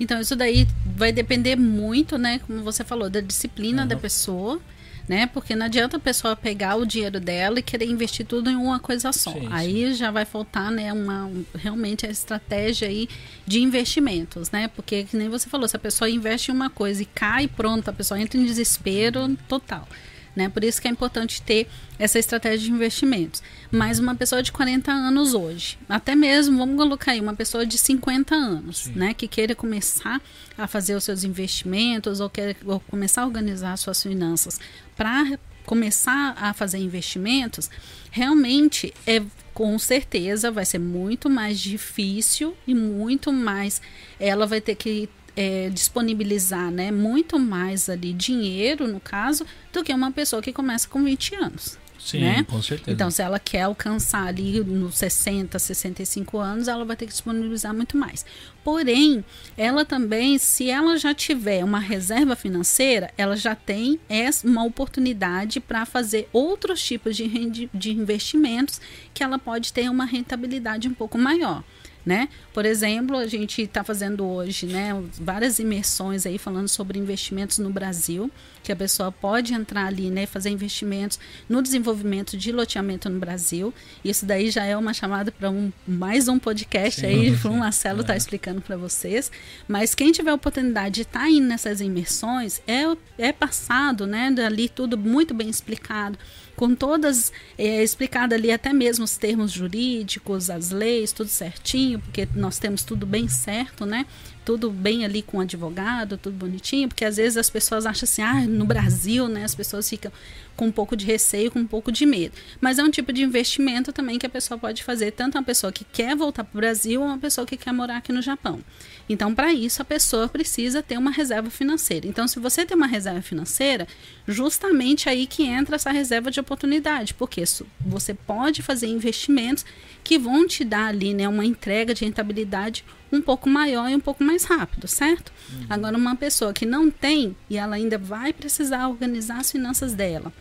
Então, isso daí vai depender muito, né? Como você falou, da disciplina Uhum. da pessoa, né? Porque não adianta a pessoa pegar o dinheiro dela e querer investir tudo em uma coisa só. Sim, sim. aí já vai faltar, né? Uma, um- realmente a estratégia aí de investimentos, né? Porque, que nem você falou, se a pessoa investe em uma coisa e cai, pronto, a pessoa entra em desespero total. Né? Por isso que é importante ter essa estratégia de investimentos. Mas uma pessoa de 40 anos hoje, até mesmo, vamos colocar aí, uma pessoa de 50 anos, Sim. né? Que queira começar a fazer os seus investimentos ou quer ou começar a organizar suas finanças para começar a fazer investimentos, realmente é com certeza vai ser muito mais difícil e muito mais ela vai ter que é, disponibilizar né, muito mais ali dinheiro, no caso, do que uma pessoa que começa com 20 anos. Sim, né? com certeza. Então, se ela quer alcançar ali nos 60, 65 anos, ela vai ter que disponibilizar muito mais. Porém, ela também, se ela já tiver uma reserva financeira, ela já tem essa- uma oportunidade para fazer outros tipos de, de investimentos que ela pode ter uma rentabilidade um pouco maior. Né? Por exemplo, a gente está fazendo hoje né, várias imersões aí falando sobre investimentos no Brasil, que a pessoa pode entrar ali, né, fazer investimentos no desenvolvimento de loteamento no Brasil. Isso daí já é uma chamada para um, mais um podcast Sim, aí, sim. o Marcelo está Aham. explicando para vocês. Mas quem tiver a oportunidade de estar indo nessas imersões, é, é passado, né, dali tudo muito bem explicado com todas é, explicado ali até mesmo os termos jurídicos, as leis, tudo certinho, porque nós temos tudo bem certo, né? Tudo bem ali com o advogado, tudo bonitinho, porque às vezes as pessoas acham assim, ah, no Brasil, né? As pessoas ficam com um pouco de receio, com um pouco de medo. Mas é um tipo de investimento também que a pessoa pode fazer, tanto uma pessoa que quer voltar para o Brasil ou uma pessoa que quer morar aqui no Japão. Então, para isso, a pessoa precisa ter uma reserva financeira. Então, se você tem uma reserva financeira, justamente aí que entra essa reserva de oportunidade, porque você pode fazer investimentos que vão te dar ali né, uma entrega de rentabilidade um pouco maior e um pouco mais rápido, certo? Agora, uma pessoa que não tem e ela ainda vai precisar organizar as finanças dela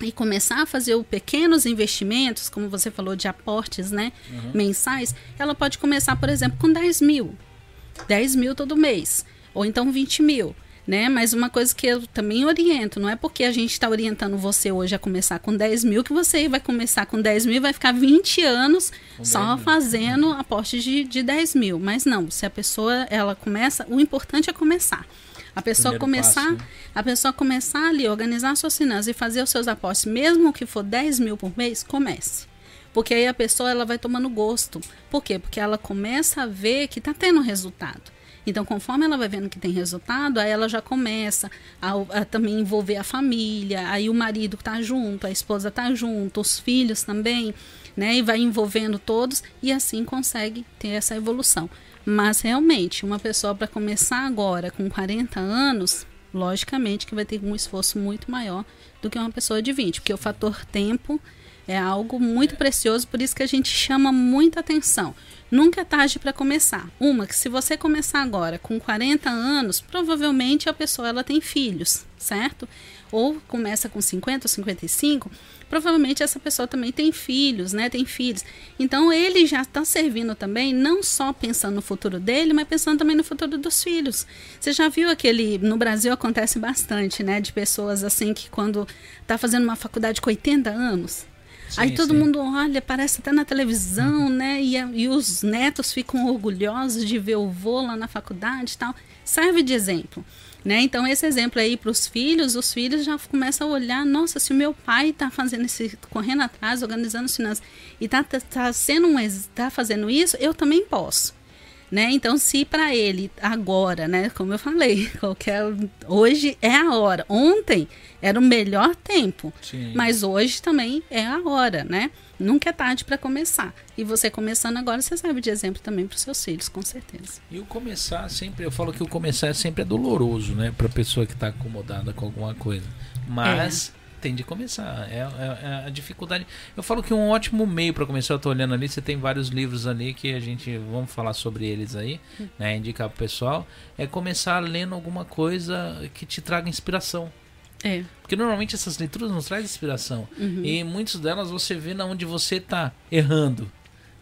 e começar a fazer o pequenos investimentos, como você falou de aportes né, mensais, ela pode começar, por exemplo, com 10 mil. 10 mil todo mês, ou então 20 mil. Né? Mas uma coisa que eu também oriento, não é porque a gente está orientando você hoje a começar com 10 mil que você vai começar com 10 mil e vai ficar 20 anos Com só 10 mil. fazendo aportes de, de 10 mil. Mas não, se a pessoa ela começa, o importante é começar. A pessoa Primeiro começar, passo, né? a pessoa começar ali, organizar suas finanças e fazer os seus aportes, mesmo que for 10 mil por mês, comece. Porque aí a pessoa ela vai tomando gosto. Por quê? Porque ela começa a ver que está tendo resultado. Então, conforme ela vai vendo que tem resultado, aí ela já começa a, a também envolver a família, aí o marido está junto, a esposa está junto, os filhos também, né? E vai envolvendo todos e assim consegue ter essa evolução. Mas realmente, uma pessoa para começar agora com 40 anos, logicamente que vai ter um esforço muito maior do que uma pessoa de 20, porque o fator tempo é algo muito precioso, por isso que a gente chama muita atenção. Nunca é tarde para começar. Uma, que se você começar agora com 40 anos, provavelmente a pessoa ela tem filhos, certo? Ou começa com 50 ou 55, provavelmente essa pessoa também tem filhos, né? Tem filhos. Então ele já está servindo também, não só pensando no futuro dele, mas pensando também no futuro dos filhos. Você já viu aquele. No Brasil acontece bastante, né? De pessoas assim que quando está fazendo uma faculdade com 80 anos. Aí Sim, todo sim. mundo olha, parece até na televisão, né? E, e os netos ficam orgulhosos de ver o vô lá na faculdade e tal. Serve de exemplo. Né? Então, esse exemplo aí para os filhos, os filhos já começam a olhar, nossa, se o meu pai está fazendo esse, correndo atrás, organizando as finanças, e está tá, tá sendo um, tá fazendo isso, eu também posso. Né? Então, se para ele agora, né, como eu falei, qualquer hoje é a hora. Ontem era o melhor tempo, Sim. mas hoje também é a hora, né? Nunca é tarde para começar. E você começando agora, você serve de exemplo também para os seus filhos, com certeza. E o começar sempre, eu falo que o começar sempre é doloroso, né? Pra pessoa que tá acomodada com alguma coisa. Mas tem de começar. É, é- é a dificuldade. Eu falo que um ótimo meio para começar, eu tô olhando ali, você tem vários livros ali que a gente vamos falar sobre eles aí, né, indicar pro pessoal, é começar lendo alguma coisa que te traga inspiração. É. Porque normalmente essas leituras nos trazem inspiração. Uhum. E muitas delas você vê na onde você tá errando,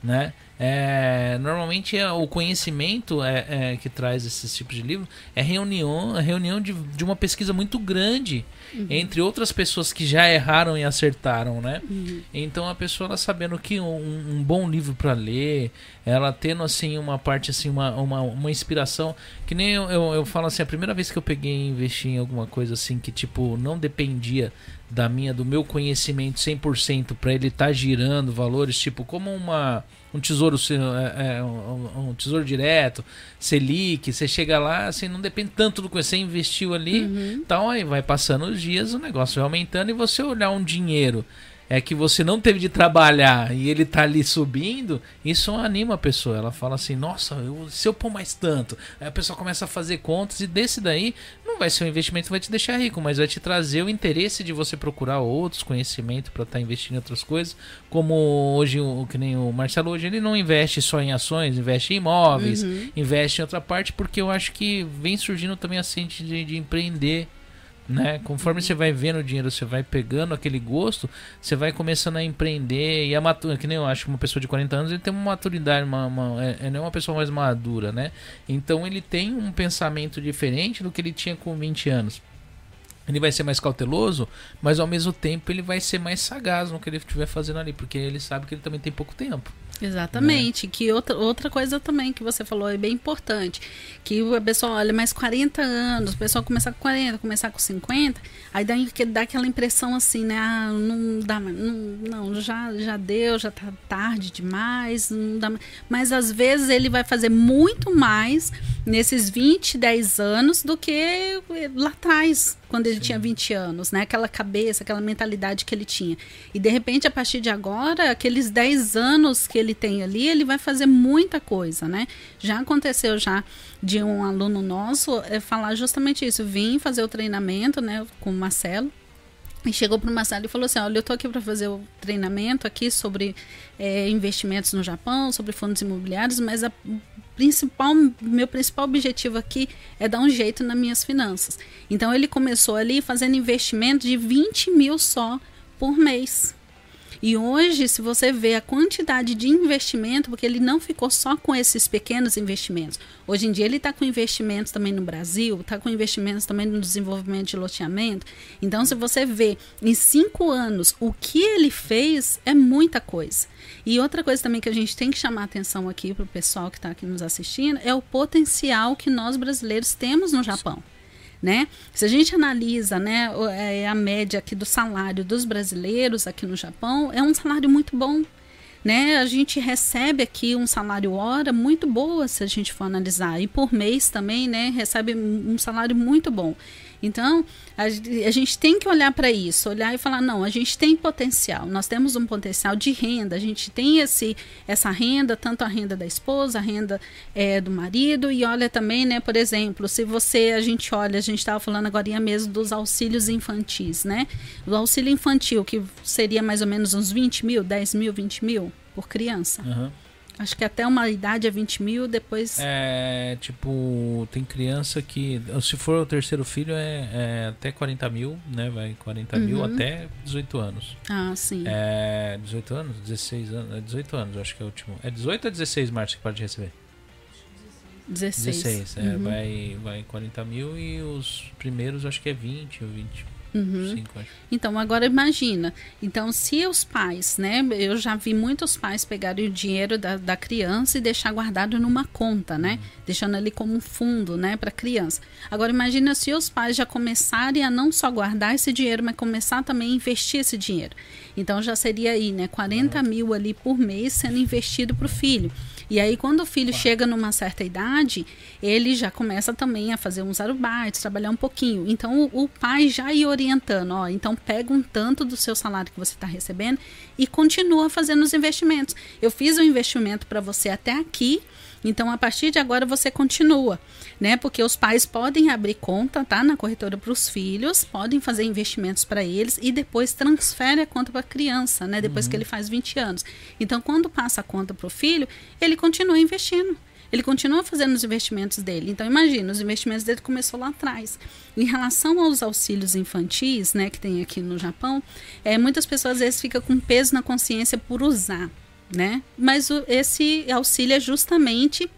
né? É, normalmente é, o conhecimento é, é, que traz esses tipos de livros é reunião, é reunião de, de uma pesquisa muito grande entre outras pessoas que já erraram e acertaram, né? Uhum. Então a pessoa ela sabendo que um, um bom livro para ler, ela tendo assim uma parte assim uma, uma, uma inspiração que nem eu, eu, eu falo assim a primeira vez que eu peguei e investi em alguma coisa assim que tipo não dependia da minha do meu conhecimento 100% para ele estar girando valores tipo como uma um tesouro se- é, é, um, um tesouro direto Selic você chega lá assim não depende tanto do que você investiu ali Uhum. então aí vai passando os dias, o negócio vai aumentando e você olhar um dinheiro é que você não teve de trabalhar e ele tá ali subindo, isso anima a pessoa. Ela fala assim, nossa, eu- se eu pôr mais tanto, aí a pessoa começa a fazer contas e desse daí não vai ser um investimento que vai te deixar rico, mas vai te trazer o interesse de você procurar outros conhecimentos para estar investindo em outras coisas, como hoje o que nem o Marcelo hoje ele não investe só em ações, investe em imóveis, Uhum. investe em outra parte, porque eu acho que vem surgindo também a sente de, de empreender. Né? Conforme você vai vendo o dinheiro, você vai pegando aquele gosto, você vai começando a empreender e a matu- que nem eu acho que uma pessoa de 40 anos ele tem uma maturidade, uma, uma, é, não é uma pessoa mais madura, né? Então ele tem um pensamento diferente do que ele tinha com 20 anos. Ele vai ser mais cauteloso, mas ao mesmo tempo ele vai ser mais sagaz no que ele estiver fazendo ali, porque ele sabe que ele também tem pouco tempo. Exatamente. Que outra, outra coisa também que você falou é bem importante. Que o pessoal olha, mais 40 anos, o pessoal começar com 40, começar com 50, aí dá, dá aquela impressão assim, né? Ah, não dá mais. Não, não, já, já deu, já tá tarde demais, não dá mais. Mas às vezes ele vai fazer muito mais nesses 20, 10 anos do que lá atrás, quando ele tinha 20 anos, né? Aquela cabeça, aquela mentalidade que ele tinha. E de repente, a partir de agora, aqueles 10 anos que ele tem ali, ele vai fazer muita coisa, né? Já aconteceu já de um aluno nosso é, falar justamente isso. Vim fazer o treinamento, né, com o Marcelo. E chegou para o Marcelo e falou assim: Olha, eu estou aqui para fazer o treinamento aqui sobre é, investimentos no Japão, sobre fundos imobiliários, mas a principal, meu principal objetivo aqui é dar um jeito nas minhas finanças. Então ele começou ali fazendo investimento de 20 mil só por mês. E hoje, se você vê a quantidade de investimento, porque ele não ficou só com esses pequenos investimentos. Hoje em dia ele está com investimentos também no Brasil, está com investimentos também no desenvolvimento de loteamento. Então, se você vê em cinco anos o que ele fez, é muita coisa. E outra coisa também que a gente tem que chamar atenção aqui para o pessoal que está aqui nos assistindo é o potencial que nós brasileiros temos no Japão né? Se a gente analisa, né, é, a média aqui do salário dos brasileiros aqui no Japão, é um salário muito bom. Né? A gente recebe aqui um salário hora muito boa se a gente for analisar. E por mês também, né? Recebe um salário muito bom. Então, a, a gente tem que olhar para isso, olhar e falar, não, a gente tem potencial, nós temos um potencial de renda, a gente tem esse, essa renda, tanto a renda da esposa, a renda eh, do marido, e olha também, né, por exemplo, se você, a gente olha, a gente estava falando agora mesmo dos auxílios infantis, né? O auxílio infantil, que seria mais ou menos uns 20 mil, 10 mil, 20 mil por criança. Aham. Acho que até uma idade é 20 mil, depois. É, tipo, tem criança que, se for o terceiro filho, é, é até 40 mil, né? Vai 40 mil Uhum. até 18 anos. Ah, sim. É, 18 anos? 16 anos? É 18 anos, acho que é o último. É 18 ou 16, Márcio, que pode receber? 16. 16, é, Uhum. vai, vai 40 mil e os primeiros acho que é 20 ou 25, Uhum. acho. Então, agora imagina. Então, se os pais, né? Eu já vi muitos pais pegarem o dinheiro da, da criança e deixar guardado numa conta, né? Deixando ali como um fundo, né? Para criança. Agora, imagina se os pais já começarem a não só guardar esse dinheiro, mas começar também a investir esse dinheiro. Então, já seria aí, né? 40 mil ali por mês sendo investido para o filho. E aí, quando o filho chega numa certa idade, ele já começa também a fazer uns arubates, trabalhar um pouquinho. Então, o, o pai já ir orientando, ó, então pega um tanto do seu salário que você está recebendo e continua fazendo os investimentos. Eu fiz o um investimento para você até aqui, então, a partir de agora você continua, né? Porque os pais podem abrir conta, tá? Na corretora para os filhos, podem fazer investimentos para eles e depois transfere a conta para a criança, né? Depois uhum. que ele faz 20 anos. Então, quando passa a conta para o filho, ele continua investindo. Ele continua fazendo os investimentos dele. Então, imagina, os investimentos dele começou lá atrás. Em relação aos auxílios infantis, né, que tem aqui no Japão, é, muitas pessoas às vezes ficam com peso na consciência por usar né? Mas o, esse auxílio é justamente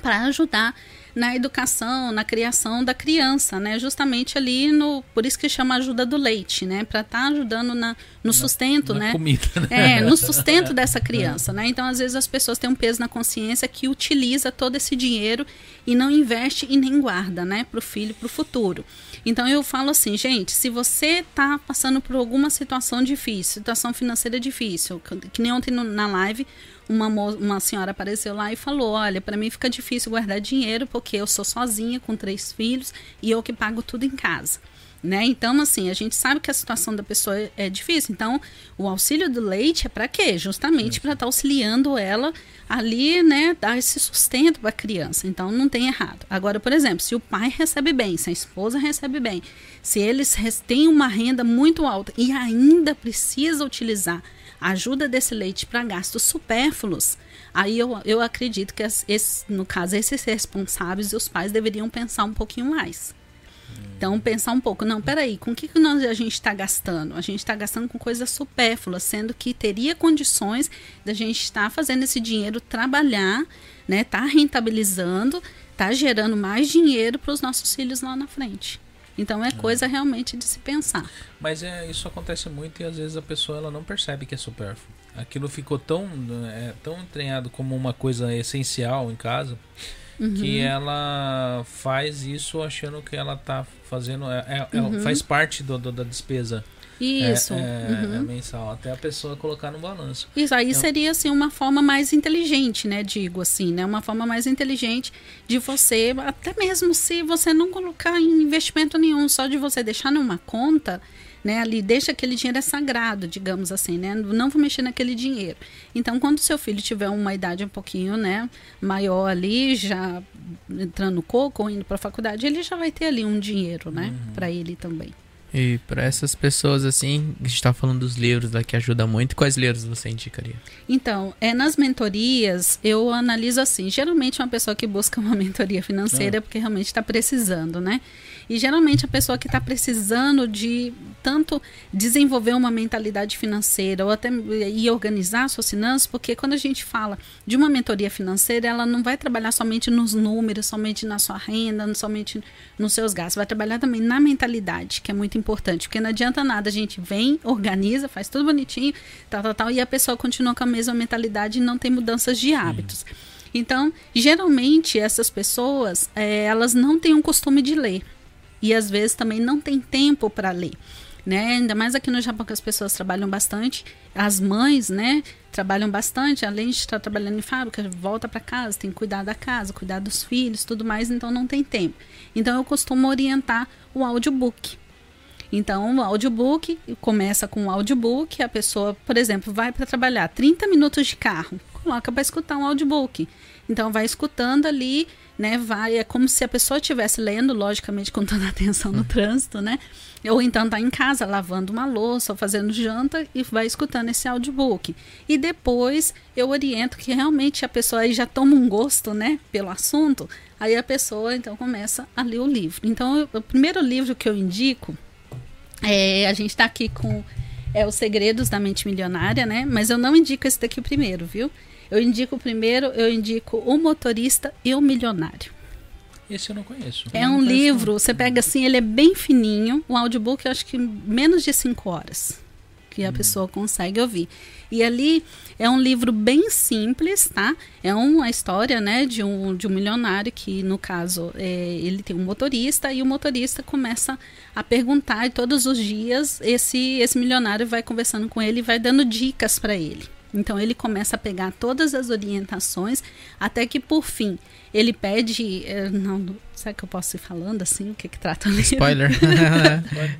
para ajudar na educação, na criação da criança, né? Justamente ali no, por isso que chama ajuda do leite, né? Para estar tá ajudando na, no sustento, na né? Comida, né? É, no sustento dessa criança, né? Então às vezes as pessoas têm um peso na consciência que utiliza todo esse dinheiro e não investe e nem guarda, né? Para o filho, para o futuro. Então eu falo assim, gente, se você está passando por alguma situação difícil, situação financeira difícil, que nem ontem no, na live uma, uma senhora apareceu lá e falou: Olha, para mim fica difícil guardar dinheiro porque eu sou sozinha com três filhos e eu que pago tudo em casa. Né? Então, assim, a gente sabe que a situação da pessoa é difícil. Então, o auxílio do leite é para quê? Justamente para estar tá auxiliando ela ali, né, dar esse sustento para a criança. Então, não tem errado. Agora, por exemplo, se o pai recebe bem, se a esposa recebe bem, se eles têm uma renda muito alta e ainda precisa utilizar ajuda desse leite para gastos supérfluos, aí eu, eu acredito que, esse, no caso, esses responsáveis e os pais deveriam pensar um pouquinho mais. Então, pensar um pouco, não, peraí, com o que, que nós, a gente está gastando? A gente está gastando com coisas supérfluas, sendo que teria condições da gente estar tá fazendo esse dinheiro trabalhar, né? Tá rentabilizando, tá gerando mais dinheiro para os nossos filhos lá na frente. Então é, coisa realmente de se pensar. Mas é, isso acontece muito e às vezes a pessoa ela não percebe que é supérfluo. Aquilo ficou tão, é, tão entranhado como uma coisa essencial em casa uhum. que ela faz isso achando que ela está fazendo. É, é, uhum. Faz parte do, do, da despesa isso. É, é, uhum. é, mensal, até a pessoa colocar no balanço. Isso aí então, seria assim uma forma mais inteligente, né? Digo assim, né? Uma forma mais inteligente de você, até mesmo se você não colocar em investimento nenhum, só de você deixar numa conta, né? Ali deixa aquele dinheiro é sagrado, digamos assim, né? Não vou mexer naquele dinheiro. Então, quando seu filho tiver uma idade um pouquinho, né, maior ali, já entrando no coco ou indo para a faculdade, ele já vai ter ali um dinheiro, né, uhum. para ele também. E para essas pessoas assim, a gente está falando dos livros lá que ajuda muito, quais livros você indicaria? Então, é nas mentorias eu analiso assim, geralmente uma pessoa que busca uma mentoria financeira é porque realmente está precisando, né? E geralmente a pessoa que está precisando de tanto desenvolver uma mentalidade financeira ou até e organizar suas finanças, porque quando a gente fala de uma mentoria financeira, ela não vai trabalhar somente nos números, somente na sua renda, somente nos seus gastos, vai trabalhar também na mentalidade, que é muito importante, porque não adianta nada, a gente vem, organiza, faz tudo bonitinho, tal, tal, tal, e a pessoa continua com a mesma mentalidade e não tem mudanças de hábitos. Então, geralmente essas pessoas, é, elas não têm um costume de ler e às vezes também não tem tempo para ler. Né? Ainda mais aqui no Japão que as pessoas trabalham bastante, as mães, né, trabalham bastante, além de estar trabalhando em fábrica, volta para casa, tem que cuidar da casa, cuidar dos filhos, tudo mais, então não tem tempo. Então eu costumo orientar o audiobook. Então, o audiobook começa com o audiobook, a pessoa, por exemplo, vai para trabalhar 30 minutos de carro, coloca para escutar um audiobook. Então vai escutando ali, né? Vai, é como se a pessoa estivesse lendo, logicamente, com toda a atenção no trânsito, né? Ou então tá em casa lavando uma louça ou fazendo janta e vai escutando esse audiobook. E depois eu oriento que realmente a pessoa aí já toma um gosto, né, pelo assunto. Aí a pessoa então começa a ler o livro. Então, o primeiro livro que eu indico é a gente está aqui com é Os Segredos da Mente Milionária, né? Mas eu não indico esse daqui primeiro, viu? Eu indico o primeiro, eu indico O Motorista e o Milionário. Esse eu não conheço. É um livro, você pega assim, ele é bem fininho, um audiobook eu acho que menos de cinco horas que a hum. pessoa consegue ouvir. E ali é um livro bem simples, tá? É uma história, né, de um, de um milionário que, no caso, é, ele tem um motorista e o motorista começa a perguntar e todos os dias esse, esse milionário vai conversando com ele e vai dando dicas para ele Então ele começa a pegar todas as orientações, até que por fim ele pede. eh, Não, será que eu posso ir falando assim? O que, que trata livro? Spoiler. Pode,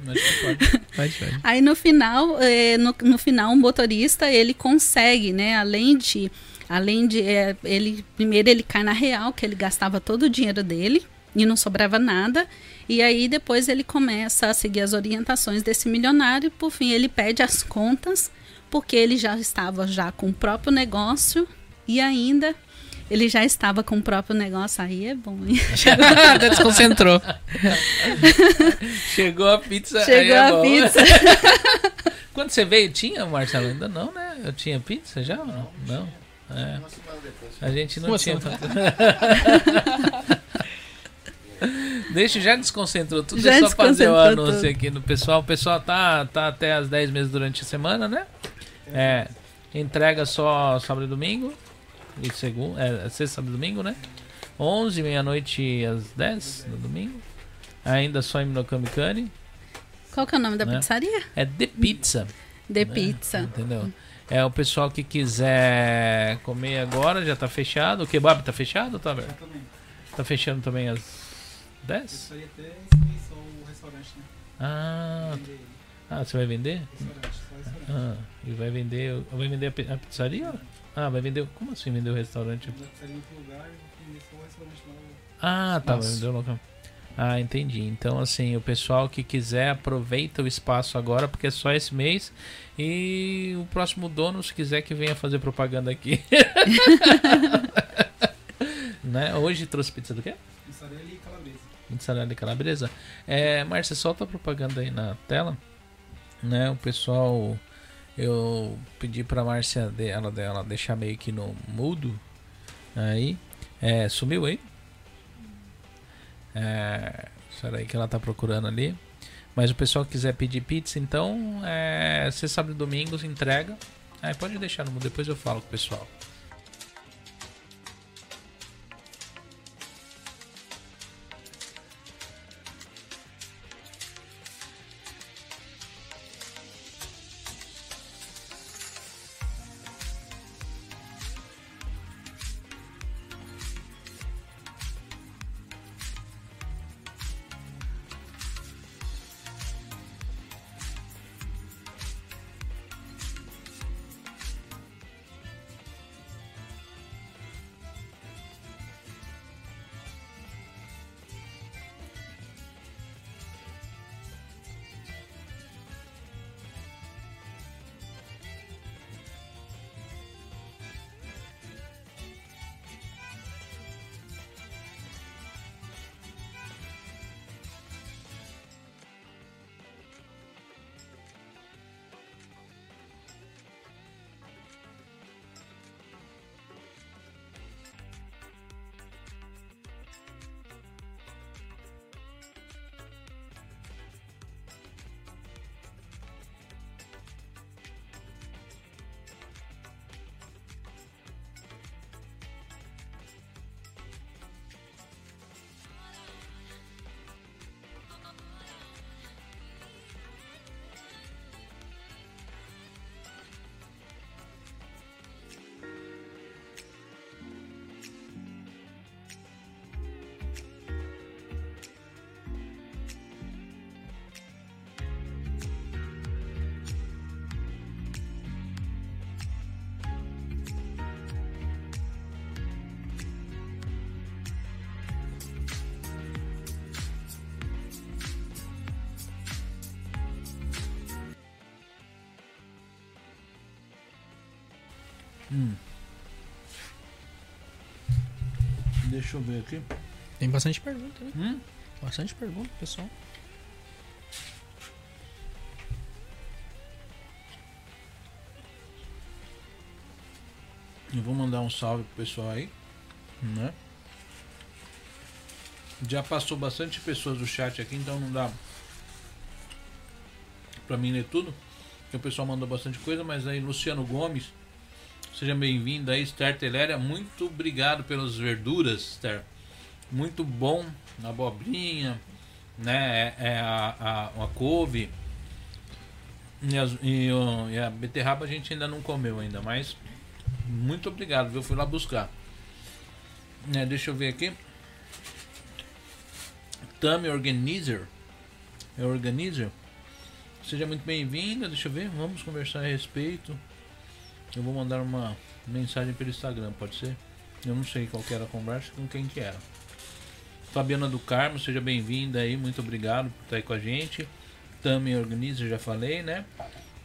pode. pode. Aí no final, eh, no, no final, o motorista ele consegue, né? Além de, além de eh, ele primeiro ele cai na real que ele gastava todo o dinheiro dele e não sobrava nada. E aí depois ele começa a seguir as orientações desse milionário e por fim ele pede as contas porque ele já estava já com o próprio negócio e ainda ele já estava com o próprio negócio aí é bom. hein? Até desconcentrou. Chegou a pizza. aí Chegou é a bom. pizza. Quando você veio, tinha, Marcelo? Ainda não, né? Eu tinha pizza já? ou Não. não. É. A gente não tinha. Deixa, já desconcentrou tudo. Já é só fazer o anúncio tudo. aqui no pessoal. O pessoal tá, tá até as 10 meses durante a semana, né? É. Entrega só sábado e domingo. E segundo. É, sexta, sábado e domingo, né? 11, meia-noite às 10 no domingo. Ainda só em Minokamikani. Qual que é o nome da Né? pizzaria? É The Pizza. The né? Pizza. Entendeu? É o pessoal que quiser comer agora, já tá fechado. O kebab tá fechado ou tá aberto? Também. Tá fechando também às 10? Isso aí até o restaurante, né? Ah, ah, você vai vender? Restaurante, só restaurante. Ah, e vai vender. Vai vender a a pizzaria? Ah, vai vender. Como assim vender o restaurante? Já pizzaria em outro lugar e vou vender só o restaurante lá. Ah, tá, vai vender o local. Ah, entendi. Então, assim, o pessoal que quiser, aproveita o espaço agora, porque é só esse mês. E o próximo dono, se quiser que venha fazer propaganda aqui. né? Hoje trouxe pizza do quê? Mussarela e calabresa. Mussarela de calabresa. É, Márcia, solta a propaganda aí na tela. Né, o pessoal. Eu pedi pra Márcia dela, dela deixar meio que no mudo. Aí. É, sumiu aí? É, será que ela tá procurando ali. Mas o pessoal que quiser pedir pizza, então, é, você sabe domingos, entrega. Aí pode deixar no mudo, depois eu falo com o pessoal. Hum. Deixa eu ver aqui. Tem bastante pergunta, né? Hum? Bastante pergunta, pessoal. Eu vou mandar um salve pro pessoal aí, né? Já passou bastante pessoas do chat aqui, então não dá pra mim ler tudo. Porque o pessoal mandou bastante coisa, mas aí Luciano Gomes, seja bem-vindo aí, Esther Teléria, muito obrigado pelas verduras, Esther. Muito bom, abobrinha, né? É, é a, a, a couve. E, as- e o- e a beterraba a gente ainda não comeu ainda, mas muito obrigado, viu? Fui lá buscar. É, deixa eu ver aqui. Tami Organizer. É Organizer. Seja muito bem-vinda. Deixa eu ver. Vamos conversar a respeito. Eu vou mandar uma mensagem pelo Instagram, pode ser? Eu não sei qual que era a conversa, com quem que era. Fabiana do Carmo, seja bem-vinda aí. Muito obrigado por estar aí com a gente. Tami Organizer, já falei, né?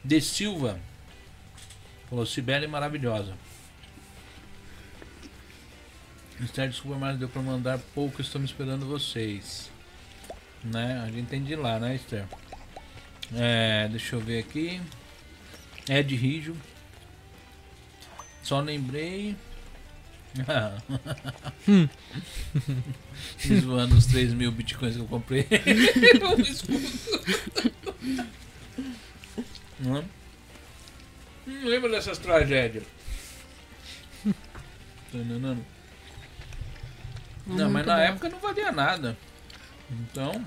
De Silva. Falou, Sibeli maravilhosa. Esther, desculpa, mas deu pra mandar pouco, estamos esperando vocês. Né? A gente tem de lá, né, Esther? É, deixa eu ver aqui. Ed Rijo. Só lembrei. Zoando os 3 mil bitcoins que eu comprei. Um escudo. Não Não lembro dessas tragédias. Tá entendendo? Não, mas na bom. época não valia nada. Então,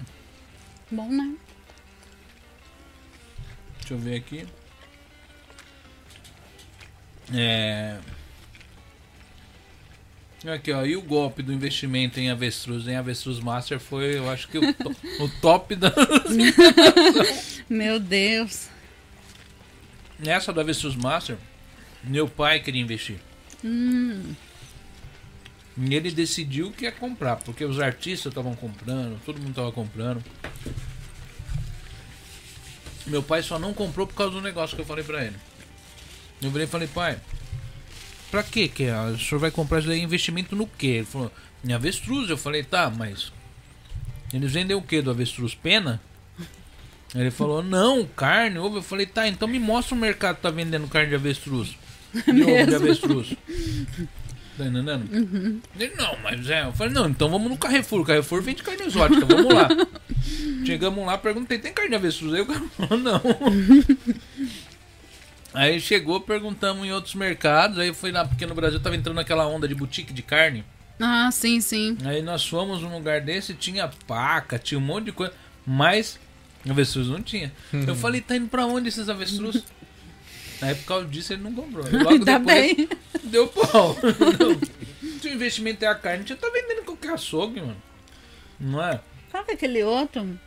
Bom, né? deixa eu ver aqui. É. Aqui, ó. E o golpe do investimento em avestruz? Em avestruz master foi, eu acho que o, to- o top da. Meu Deus. Nessa do avestruz master, meu pai queria investir. Hum, E ele decidiu que ia comprar, porque os artistas estavam comprando, todo mundo estava comprando. Meu pai só não comprou por causa do negócio que eu falei pra ele. Eu virei e falei, pai, pra que que é? o senhor vai comprar isso daí? Investimento no quê? Ele falou, em avestruz. Eu falei, tá, mas eles vendem o que do avestruz? Pena? Ele falou, não, carne, ovo. Eu falei, tá, então me mostra o mercado que tá vendendo carne de avestruz. De ovo de avestruz. Tá entendendo? Ele, não, mas é. Eu falei, não, então vamos no Carrefour. O Carrefour vende carne exótica, vamos lá. Chegamos lá, perguntei, tem carne de avestruz? Aí o cara falou, não. Aí chegou, perguntamos em outros mercados. Aí fui lá, porque no Brasil tava entrando aquela onda de boutique de carne. ah, sim, sim. Aí nós fomos num lugar desse, tinha paca, tinha um monte de coisa, mas avestruz não tinha. Eu falei, tá indo pra onde esses avestruz? Aí por causa disso ele não comprou. E Logo Ainda depois bem. deu pau. Se o investimento é a carne, já tá vendendo qualquer açougue, mano. Não é? Sabe aquele outro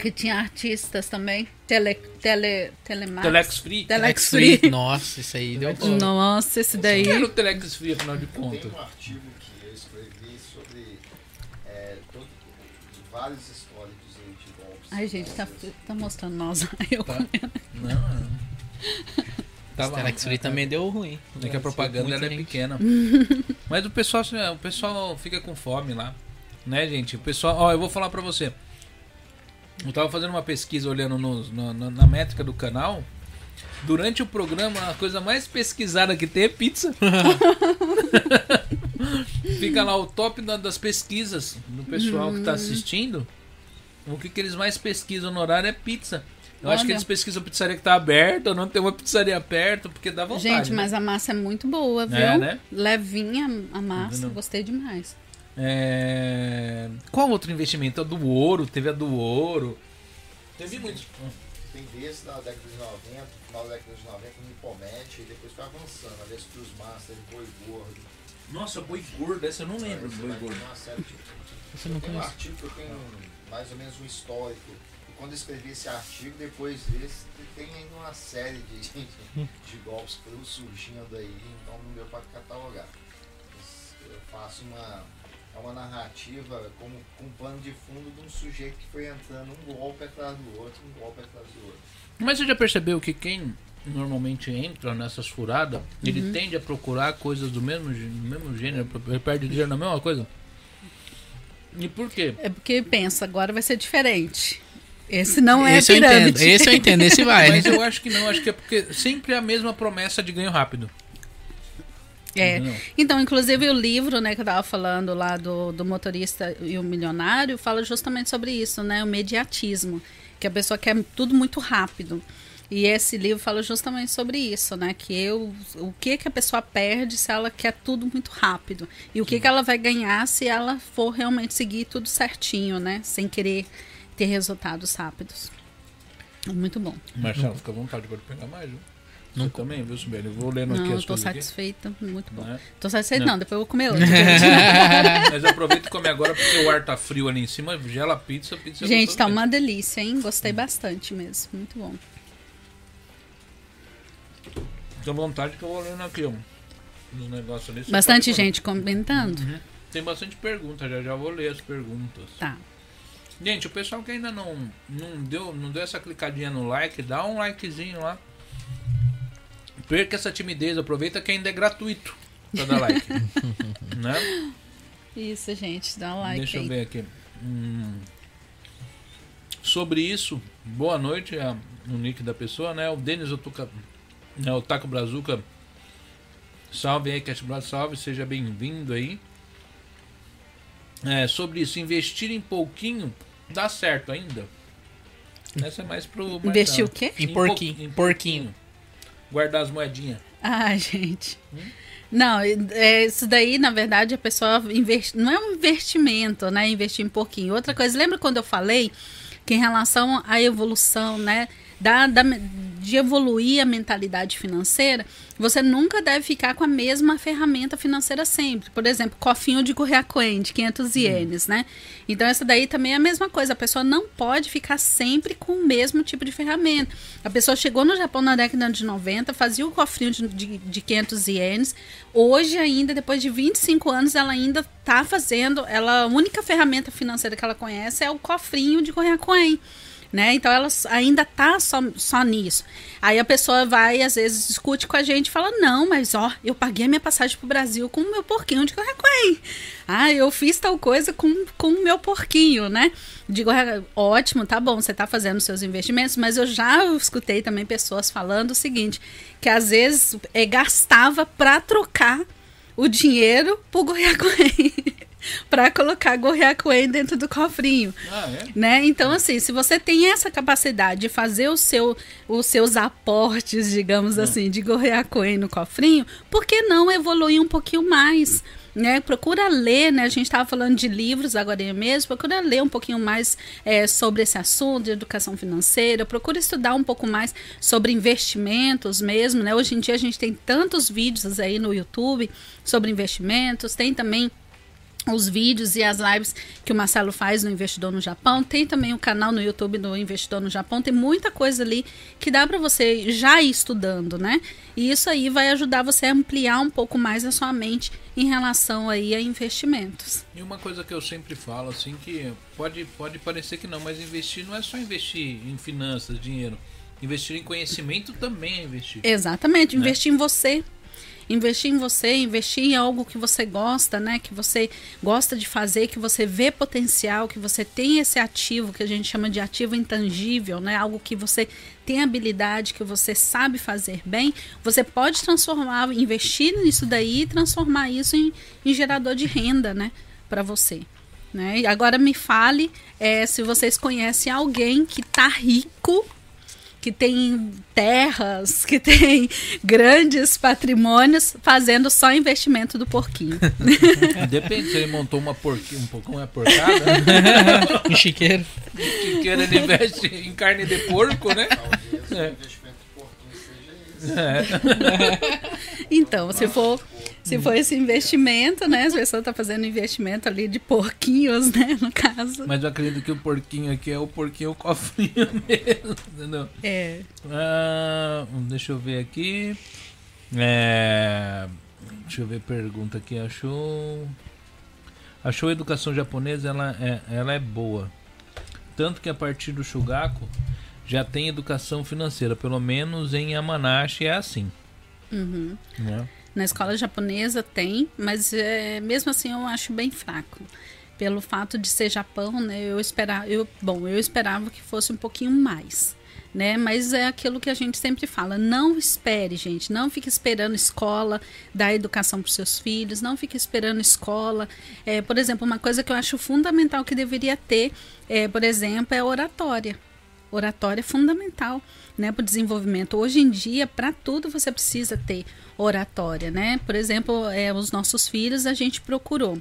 que tinha artistas também? Tele, tele, telemax. Telex Free. Telex Free. Nossa, isso aí deu pau. Nossa, esse daí. quero o Telex Free, afinal de Eu contas. tenho um artigo que eu escrevi sobre é, todo- vários históricos de golpes. Ai, gente, tá, tá mostrando nós. Eu Tá. comendo. Não, Tava, Telex Free também deu ruim. É que a propaganda ela é pequena. Mas o pessoal, o pessoal fica com fome lá. Né, gente? O pessoal, ó, eu vou falar pra você. Eu tava fazendo uma pesquisa olhando nos- na, na- na métrica do canal. Durante o programa, a coisa mais pesquisada que tem é pizza. Fica lá o top da- das pesquisas do pessoal que tá assistindo. O que, que eles mais pesquisam no horário é pizza. Eu acho que Olha. eles pesquisam a pizzaria que tá aberta ou não tem uma pizzaria perto, porque dá vontade. Gente, né? mas a massa é muito boa, viu? É, né? Levinha a massa, Não. gostei demais. É... Qual outro investimento? A do ouro, teve a do ouro. Teve muitos. Tem desde da década de 90, final da década de 90, o Nipomet, e depois foi avançando. Avestruz Master, Boi Gordo. Nossa, boi gordo, essa eu não lembro. Você Boi gordo. uma série de- Você não Tem um artigo que eu tenho mais ou menos um histórico. E quando eu escrevi esse artigo, depois desse, tem ainda uma série de, de, de golpes que foram surgindo aí, então não deu para catalogar. Mas Eu faço uma, é uma narrativa como, com um pano de fundo de um sujeito que foi entrando um golpe atrás do outro, um golpe atrás do outro. Mas você já percebeu que quem normalmente entra nessas furadas, ele tende a procurar coisas do mesmo, do mesmo gênero, ele perde dinheiro na mesma coisa? E por quê? É porque pensa, agora vai ser diferente. Esse não é esse eu pirâmide. entendo, esse eu entendo, esse vai. Mas eu acho que não, acho que é porque sempre é a mesma promessa de ganho rápido. É. Então, inclusive o livro, né, que eu tava falando lá do, do motorista e o milionário, fala justamente sobre isso, né, o mediatismo, que a pessoa quer tudo muito rápido. E esse livro fala justamente sobre isso, né, que eu, o que que a pessoa perde se ela quer tudo muito rápido e o que que ela vai ganhar se ela for realmente seguir tudo certinho, né, sem querer ter resultados rápidos. Muito bom. Marcelo, fica à vontade, pode pegar mais, viu? Você também, viu, Sibeli? Eu vou lendo aqui Não, as eu tô coisas aqui. satisfeita. Muito bom. né? Tô satisfeita Não. não, depois eu vou comer outro. Mas aproveita e come agora porque o ar tá frio ali em cima, gela a pizza, pizza é Gente, tá mesmo. uma delícia, hein? Gostei bastante mesmo. Muito bom. Fica à vontade que eu vou lendo aqui, ó. Os negócios ali. Bastante pode- gente comentando? Uhum. Tem bastante perguntas, já já vou ler as perguntas. Tá. Gente, o pessoal que ainda não, não, deu, não deu essa clicadinha no like, dá um likezinho lá. Perca essa timidez, aproveita que ainda é gratuito pra dar like. né? Isso, gente. Dá um like Deixa eu aí. ver aqui. Hum. Sobre isso, boa noite, é o nick da pessoa, né? O Denis Otuca, né? o Taco Brazuca. Salve aí, Cat Blast, salve, seja bem-vindo aí. É, sobre isso, investir em pouquinho dá certo ainda? Essa é mais pro. Investir o quê? Em Em porquinho. em porquinho. Guardar as moedinhas. Ah, gente. Não, é, isso daí, na verdade, a pessoa investe, não é um investimento, né? Investir em pouquinho. Outra coisa, lembra quando eu falei que em relação à evolução, né? Da, da, de evoluir a mentalidade financeira, você nunca deve ficar com a mesma ferramenta financeira sempre. Por exemplo, cofinho de Gurriacoen, de 500 ienes, né? Então, essa daí também é a mesma coisa. A pessoa não pode ficar sempre com o mesmo tipo de ferramenta. A pessoa chegou no Japão na década de 90, fazia o cofrinho de, de, de 500 ienes. Hoje, ainda, depois de 25 anos, ela ainda está fazendo. Ela, a única ferramenta financeira que ela conhece é o cofrinho de Gurriacoen né? Então ela ainda tá só, só nisso. Aí a pessoa vai, às vezes, discute com a gente e fala: Não, mas ó, eu paguei a minha passagem pro Brasil com o meu porquinho de Correcuém. Ah, eu fiz tal coisa com, com o meu porquinho, né? Digo, ótimo, tá bom, você tá fazendo seus investimentos, mas eu já escutei também pessoas falando o seguinte: que às vezes é, gastava para trocar o dinheiro pro Goiacoém. para colocar Goiacoém dentro do cofrinho Ah, é? né? Então, assim, se você tem essa capacidade de fazer o seu, os seus aportes, digamos assim, de Gorreacoen no cofrinho, por que não evoluir um pouquinho mais? Né? Procura ler, né? A gente estava falando de livros agora mesmo, procura ler um pouquinho mais é, sobre esse assunto de educação financeira, procura estudar um pouco mais sobre investimentos mesmo, né? Hoje em dia a gente tem tantos vídeos aí no YouTube sobre investimentos, tem também os vídeos e as lives que o Marcelo faz no Investidor no Japão. Tem também o canal no YouTube do Investidor no Japão. Tem muita coisa ali que dá para você já ir estudando, né? E isso aí vai ajudar você a ampliar um pouco mais a sua mente em relação aí a investimentos. E uma coisa que eu sempre falo, assim, que pode, pode parecer que não, mas investir não é só investir em finanças, dinheiro. Investir em conhecimento também é investir. Exatamente, Né? investir em você. Investir em você, investir em algo que você gosta, né? Que você gosta de fazer, que você vê potencial, que você tem esse ativo que a gente chama de ativo intangível, né? Algo que você tem habilidade, que você sabe fazer bem. Você pode transformar, investir nisso daí e transformar isso em, em gerador de renda, né? Para você. Né? E agora me fale é, se vocês conhecem alguém que tá rico que tem terras, que tem grandes patrimônios, fazendo só investimento do porquinho. Depende se ele montou uma porquinha, um pouco uma porcada. Um chiqueiro. que queira ele investe em carne de porco, né? Talvez É. esse. Então, se for, se for esse investimento, né? As pessoas estão fazendo investimento ali de porquinhos, né? No caso. Mas eu acredito que o porquinho aqui é o porquinho cofrinho mesmo, entendeu? É. Ah, deixa eu ver aqui. É, deixa eu ver pergunta aqui. Achou. Achou a educação japonesa? Ela é, ela é boa. Tanto que a partir do Shugaku já tem educação financeira. Pelo menos em Yamanashi é assim. Uhum. Né? Na escola japonesa tem, mas é, mesmo assim eu acho bem fraco. Pelo fato de ser Japão, né? Eu esperava, eu, bom, eu esperava que fosse um pouquinho mais, né? Mas é aquilo que a gente sempre fala, não espere, gente, não fique esperando escola dar educação para os seus filhos, não fique esperando escola. É, por exemplo, uma coisa que eu acho fundamental que deveria ter, é, por exemplo, é oratória. Oratória é fundamental, né, para o desenvolvimento. Hoje em dia, para tudo você precisa ter oratória, né? Por exemplo, é, os nossos filhos a gente procurou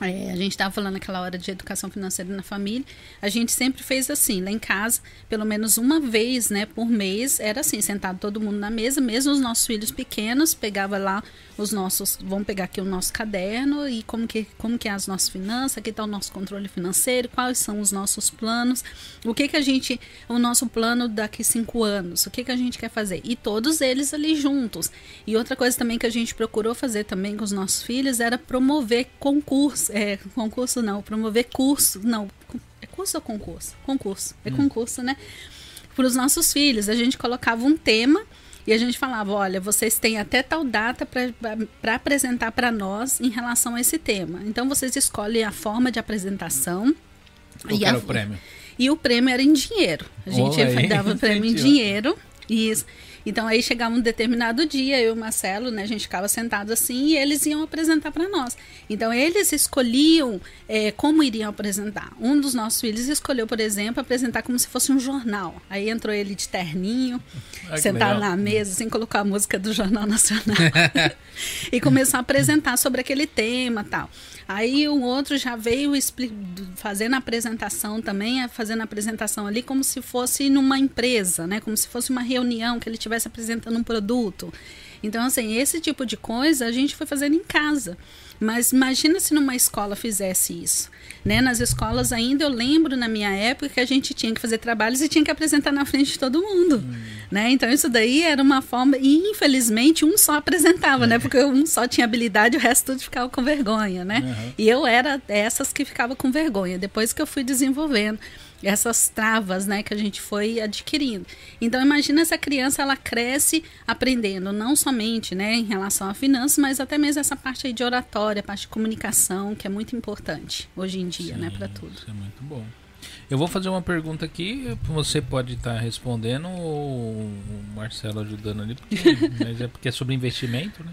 É, a gente estava falando naquela hora de educação financeira na família. A gente sempre fez assim, lá em casa, pelo menos uma vez, né, por mês, era assim, sentado todo mundo na mesa, mesmo os nossos filhos pequenos, pegava lá os nossos, vamos pegar aqui o nosso caderno e como que, como que é as nossas finanças, aqui está o nosso controle financeiro, quais são os nossos planos, o que que a gente, o nosso plano daqui cinco anos, o que que a gente quer fazer e todos eles ali juntos. E outra coisa também que a gente procurou fazer também com os nossos filhos era promover concurso, é, concurso não, promover curso, não, é curso ou concurso? Concurso, é concurso, né? Para os nossos filhos, a gente colocava um tema e a gente falava: olha, vocês têm até tal data para apresentar para nós em relação a esse tema. Então vocês escolhem a forma de apresentação. Qual e, era a- o prêmio? e o prêmio era em dinheiro. A gente dava prêmio em dinheiro. Isso. Então aí chegava um determinado dia, eu e o Marcelo, né, a gente ficava sentado assim e eles iam apresentar para nós. Então eles escolhiam eh, como iriam apresentar. Um dos nossos filhos escolheu, por exemplo, apresentar como se fosse um jornal. Aí entrou ele de terninho, Ah, sentado na mesa, assim, colocou a música do Jornal Nacional e começou a apresentar sobre aquele tema tal. Aí o outro já veio fazendo a apresentação também, eh, fazendo a apresentação ali como se fosse numa empresa, né? Como se fosse uma reunião que ele estivesse apresentando um produto. Então, assim, esse tipo de coisa a gente foi fazendo em casa. Mas imagina se numa escola fizesse isso. Né? Nas escolas ainda eu lembro na minha época que a gente tinha que fazer trabalhos e tinha que apresentar na frente de todo mundo. Né? Então isso daí era uma forma. E infelizmente um só apresentava, né? Porque um só tinha habilidade e o resto tudo ficava com vergonha, né? Uhum. E eu era dessas que ficava com vergonha. Depois que eu fui desenvolvendo essas travas, né, que a gente foi adquirindo. Então imagina essa criança ela cresce aprendendo não somente, né, em relação a finanças, mas até mesmo essa parte aí de oratória, parte de comunicação, que é muito importante hoje em dia, né, para tudo. Isso é muito bom. Eu vou fazer uma pergunta aqui, você pode estar respondendo ou o Marcelo ajudando ali, porque, mas é porque é sobre investimento, né?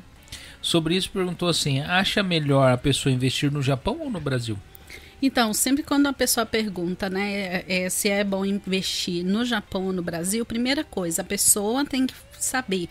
Sobre isso perguntou assim: acha melhor a pessoa investir no Japão ou no Brasil? Então, sempre quando a pessoa pergunta, né, é, é, se é bom investir no Japão ou no Brasil, primeira coisa, a pessoa tem que saber,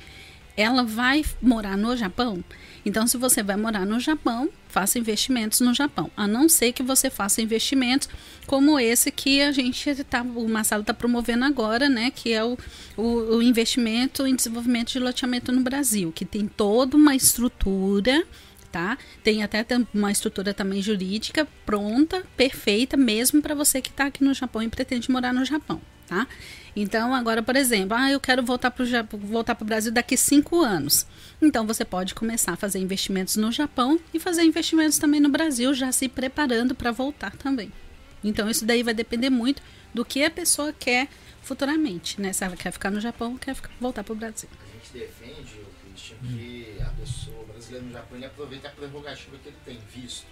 ela vai morar no Japão? Então, se você vai morar no Japão, faça investimentos no Japão. A não ser que você faça investimentos como esse que a gente tá, o Marcelo está promovendo agora, né? Que é o, o, o investimento em desenvolvimento de loteamento no Brasil, que tem toda uma estrutura tá? Tem até uma estrutura também jurídica pronta, perfeita, mesmo para você que está aqui no Japão e pretende morar no Japão, tá? Então, agora, por exemplo, ah, eu quero voltar para o voltar Brasil daqui cinco anos. Então, você pode começar a fazer investimentos no Japão e fazer investimentos também no Brasil, já se preparando para voltar também. Então, isso daí vai depender muito do que a pessoa quer futuramente, né? Se ela quer ficar no Japão ou quer ficar- voltar para o Brasil. A gente defende, o Christian, que a pessoa, o brasileiro no Japão, ele aproveita a prerrogativa que ele tem, visto,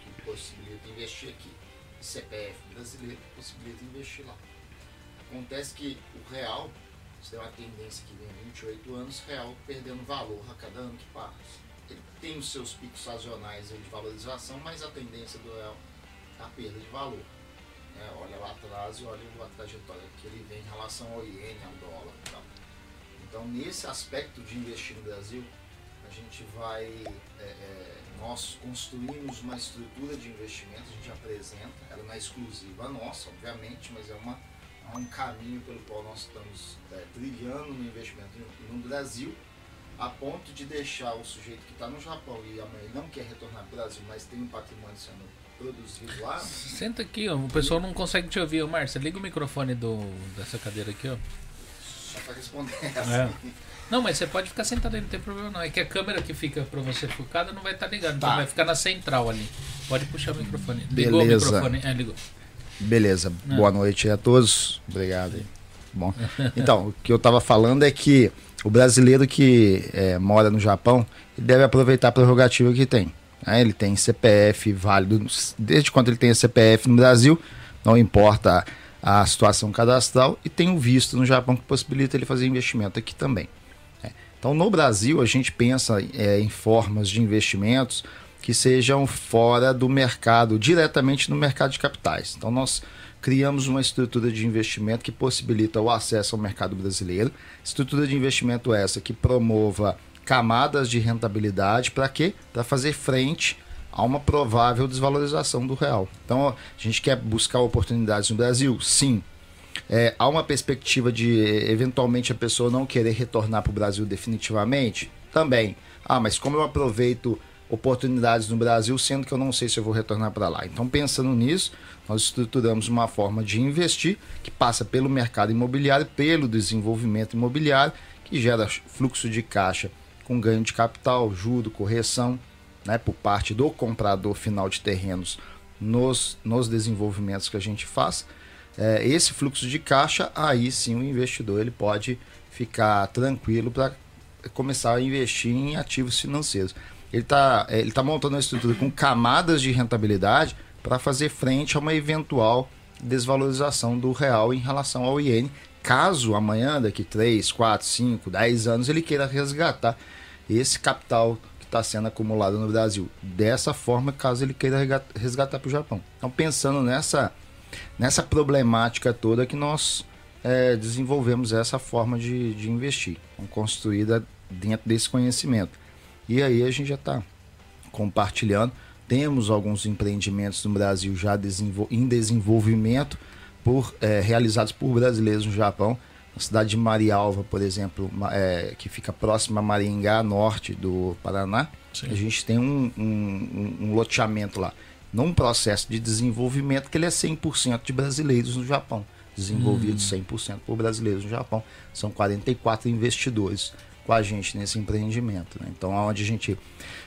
que possibilita investir aqui. CPF brasileiro possibilita investir lá. Acontece que o real, isso é uma tendência que vem há 28 anos, real perdendo valor a cada ano que passa. Ele tem os seus picos sazonais de valorização, mas a tendência do real é a perda de valor. né? olha lá atrás e olha a trajetória que ele vem em relação ao iene, ao dólar e tal. Então, nesse aspecto de investir no Brasil, a gente vai, é, é, nós construímos uma estrutura de investimento, a gente apresenta, ela não é exclusiva nossa, obviamente, mas é, uma, é um caminho pelo qual nós estamos é, trilhando no investimento no, Brasil, a ponto de deixar o sujeito que está no Japão e amanhã não quer retornar para o Brasil, mas tem um patrimônio sendo produzido lá, Senta aqui, ó. O pessoal não consegue te ouvir. Ô, Márcia, liga o microfone do, dessa cadeira aqui, ó. Só para responder É. essa. Não, mas você pode ficar sentado aí, não tem problema não. É que a câmera que fica pra você focada não vai estar ligada, então Tá. vai ficar na central ali. Pode puxar o microfone. Ligou Beleza. o microfone? É, ligou. Beleza, Ah. boa noite a todos. Obrigado. aí. Bom, então, o que eu estava falando é que o brasileiro que eh, mora no Japão deve aproveitar a prerrogativa que tem. né? Ele tem CPF válido, desde quando ele tem CPF no Brasil, não importa a, situação cadastral, e tem o visto no Japão que possibilita ele fazer investimento aqui também. né? Então, no Brasil, a gente pensa eh, em formas de investimentos que sejam fora do mercado, diretamente no mercado de capitais. Então, nós criamos uma estrutura de investimento que possibilita o acesso ao mercado brasileiro. Estrutura de investimento essa que promova camadas de rentabilidade para quê? Para fazer frente há uma provável desvalorização do real. Então, a gente quer buscar oportunidades no Brasil? Sim. É, há uma perspectiva de eventualmente a pessoa não querer retornar para o Brasil definitivamente? Também. Ah, mas como eu aproveito oportunidades no Brasil, sendo que eu não sei se eu vou retornar para lá. Então, pensando nisso, nós estruturamos uma forma de investir que passa pelo mercado imobiliário, pelo desenvolvimento imobiliário, que gera fluxo de caixa com ganho de capital, juro, correção, né, por parte do comprador final de terrenos nos, nos desenvolvimentos que a gente faz. É, esse fluxo de caixa, aí sim o investidor ele pode ficar tranquilo para começar a investir em ativos financeiros. Ele está ele tá montando uma estrutura com camadas de rentabilidade para fazer frente a uma eventual desvalorização do real em relação ao iene, caso amanhã, daqui 3, 4, 5, 10 anos, ele queira resgatar esse capital está sendo acumulado no Brasil. Dessa forma, caso ele queira resgatar para o Japão. Então, pensando nessa, nessa problemática toda que nós é, desenvolvemos essa forma de, de investir, construída dentro desse conhecimento. E aí a gente já está compartilhando temos alguns empreendimentos no Brasil já desenvol em desenvolvimento por, é, realizados por brasileiros no Japão. Na cidade de Marialva, por exemplo, é, que fica próxima a Maringá, norte do Paraná, Sim. a gente tem um, um, um, loteamento lá. Num processo de desenvolvimento que ele é 100% de brasileiros no Japão. Desenvolvido hum. 100% por brasileiros no Japão. São 44 investidores com a gente nesse empreendimento. Né? Então, onde a gente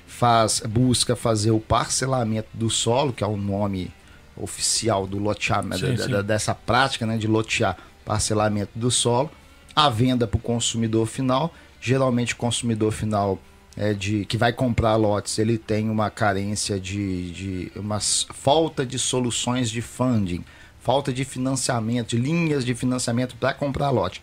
faz, busca fazer o parcelamento do solo, que é o nome oficial do loteamento, sim, sim. dessa prática né, de lotear parcelamento do solo, a venda para o consumidor final. Geralmente o consumidor final é de que vai comprar lotes, ele tem uma carência de, de uma falta de soluções de funding, falta de financiamento, de linhas de financiamento para comprar lote.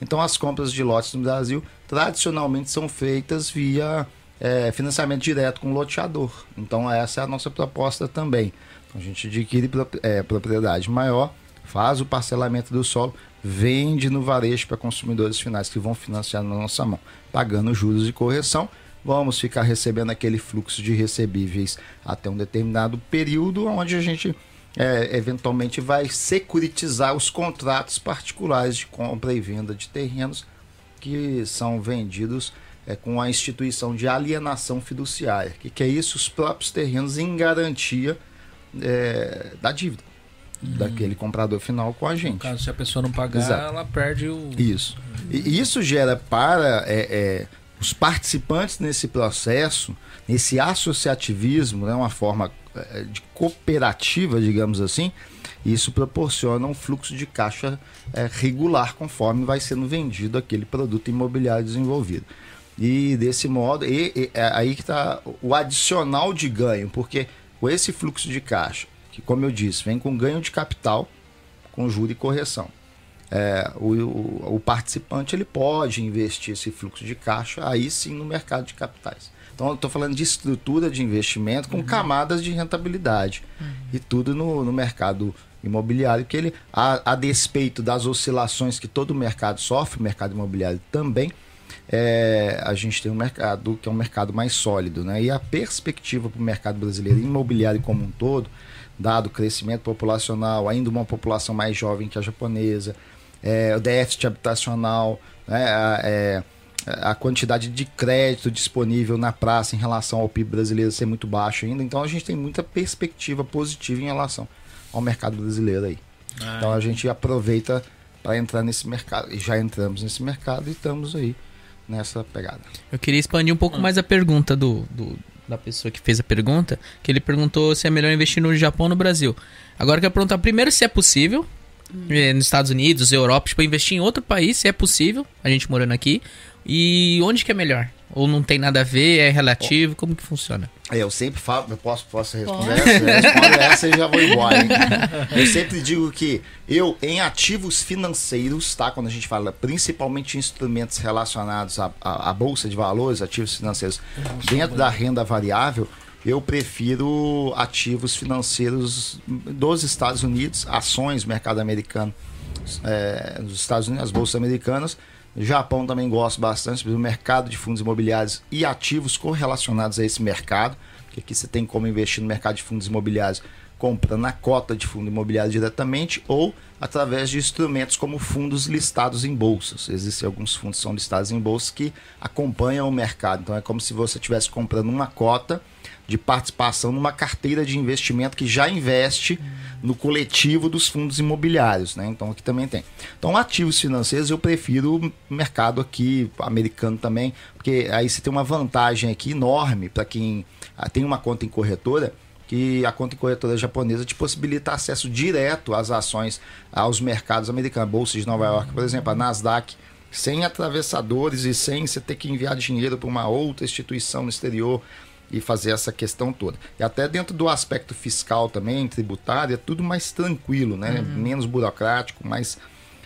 Então as compras de lotes no Brasil tradicionalmente são feitas via é, financiamento direto com o loteador. Então essa é a nossa proposta também. Então, a gente adquire é, propriedade maior, faz o parcelamento do solo, vende no varejo para consumidores finais que vão financiar na nossa mão, pagando juros e correção. Vamos ficar recebendo aquele fluxo de recebíveis até um determinado período, onde a gente é, eventualmente vai securitizar os contratos particulares de compra e venda de terrenos que são vendidos é, com a instituição de alienação fiduciária. O que, que, é isso? Os próprios terrenos em garantia é, da dívida uhum. daquele comprador final com a gente. No caso, se a pessoa não pagar, Exato. ela perde o. Isso. E isso gera para é, é, os participantes nesse processo, nesse associativismo, né, uma forma é, de cooperativa, digamos assim, isso proporciona um fluxo de caixa é, regular conforme vai sendo vendido aquele produto imobiliário desenvolvido. E desse modo, e, e é aí que está o adicional de ganho, porque com esse fluxo de caixa, que como eu disse, vem com ganho de capital, com juro e correção. É, o, o, o, participante ele pode investir esse fluxo de caixa aí sim no mercado de capitais. Então eu estou falando de estrutura de investimento com uhum. camadas de rentabilidade uhum. e tudo no, no mercado imobiliário que ele a, a despeito das oscilações que todo mercado sofre, o mercado imobiliário também, é, a gente tem um mercado que é um mercado mais sólido. Né? E a perspectiva para o mercado brasileiro imobiliário como um todo, dado o crescimento populacional, ainda uma população mais jovem que a japonesa, é, o déficit habitacional, né? a, é, a quantidade de crédito disponível na praça em relação ao PIB brasileiro ser muito baixo ainda. Então a gente tem muita perspectiva positiva em relação ao mercado brasileiro aí. Ah, então a gente aproveita para entrar nesse mercado. E já entramos nesse mercado e estamos aí nessa pegada. Eu queria expandir um pouco hum. mais a pergunta do, do, da pessoa que fez a pergunta, que ele perguntou se é melhor investir no Japão ou no Brasil. Agora eu quero perguntar primeiro se é possível, hum. Eh, nos Estados Unidos, Europa, tipo, investir em outro país, se é possível, a gente morando aqui, e onde que é melhor? Ou não tem nada a ver, é relativo, como que funciona? É, eu sempre falo, eu posso, posso responder essa? Eu respondo essa e já vou embora. Hein? Eu sempre digo que eu, em ativos financeiros, tá? Quando a gente fala principalmente instrumentos relacionados à, à, à Bolsa de Valores, ativos financeiros, dentro da renda variável, eu prefiro ativos financeiros dos Estados Unidos, ações, mercado americano, é, nos Estados Unidos, as bolsas americanas, Japão também gosto bastante do mercado de fundos imobiliários e ativos correlacionados a esse mercado, que aqui você tem como investir no mercado de fundos imobiliários comprando a cota de fundo imobiliário diretamente ou através de instrumentos como fundos listados em bolsas. Existem alguns fundos que são listados em bolsas que acompanham o mercado. Então é como se você estivesse comprando uma cota de participação numa carteira de investimento que já investe no coletivo dos fundos imobiliários, né? Então aqui também tem. Então ativos financeiros eu prefiro o mercado aqui americano também, porque aí você tem uma vantagem aqui enorme para quem ah, tem uma conta em corretora que a conta em corretora japonesa te possibilita acesso direto às ações, aos mercados americanos, Bolsa de Nova York, por exemplo, a Nasdaq, sem atravessadores e sem você ter que enviar dinheiro para uma outra instituição no exterior e fazer essa questão toda. E até dentro do aspecto fiscal também, tributário, é tudo mais tranquilo, né? menos burocrático, mais,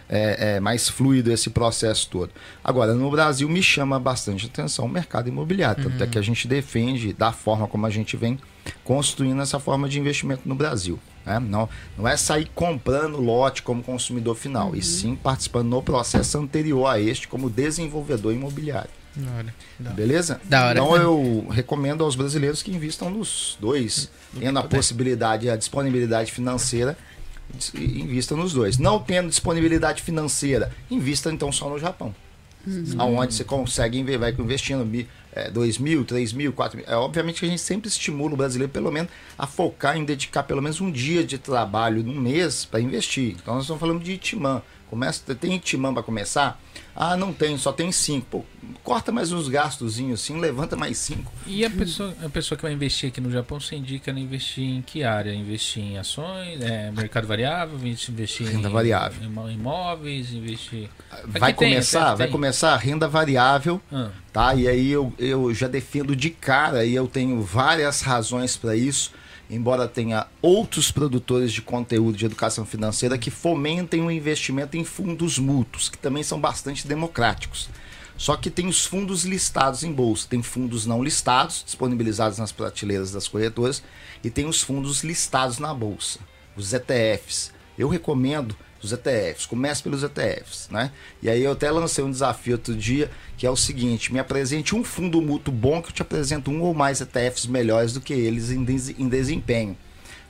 é, é, mais fluido esse processo todo. Agora, no Brasil me chama bastante atenção o mercado imobiliário, tanto é que a gente defende da forma como a gente vem construindo essa forma de investimento no Brasil. né? Não, não é sair comprando lote como consumidor final, e sim participando no processo anterior a este como desenvolvedor imobiliário. Da hora. Beleza? Da hora. Então eu recomendo aos brasileiros que invistam nos dois, tendo a puder. possibilidade e a disponibilidade financeira, invista nos dois. Não tendo disponibilidade financeira, invista então só no Japão. Aonde você consegue vai investindo é, 2 mil, 3 mil, 4 mil. É, obviamente que a gente sempre estimula o brasileiro, pelo menos, a focar em dedicar pelo menos um dia de trabalho no mês para investir. Então nós estamos falando de Itimã. Começa, tem Itimã para começar? Ah, não tem, só tem cinco. Pô, corta mais uns gastozinhos assim, levanta mais cinco. E a pessoa, a pessoa que vai investir aqui no Japão, você indica investir em que área? Investir em ações, é, mercado variável, investir Renda em variável. imó- imóveis, investir. Vai tem, começar, vai tem. começar a renda variável, Ah, tá? E aí eu, eu já defendo de cara e eu tenho várias razões para isso, embora tenha outros produtores de conteúdo de educação financeira que fomentem o investimento em fundos mútuos, que também são bastante democráticos. Só que tem os fundos listados em bolsa, tem fundos não listados, disponibilizados nas prateleiras das corretoras, e tem os fundos listados na bolsa, os ETFs. Eu recomendo os ETFs, comece pelos ETFs, né? E aí eu até lancei um desafio outro dia, que é o seguinte, me apresente um fundo mútuo bom que eu te apresento um ou mais ETFs melhores do que eles em, des- em desempenho.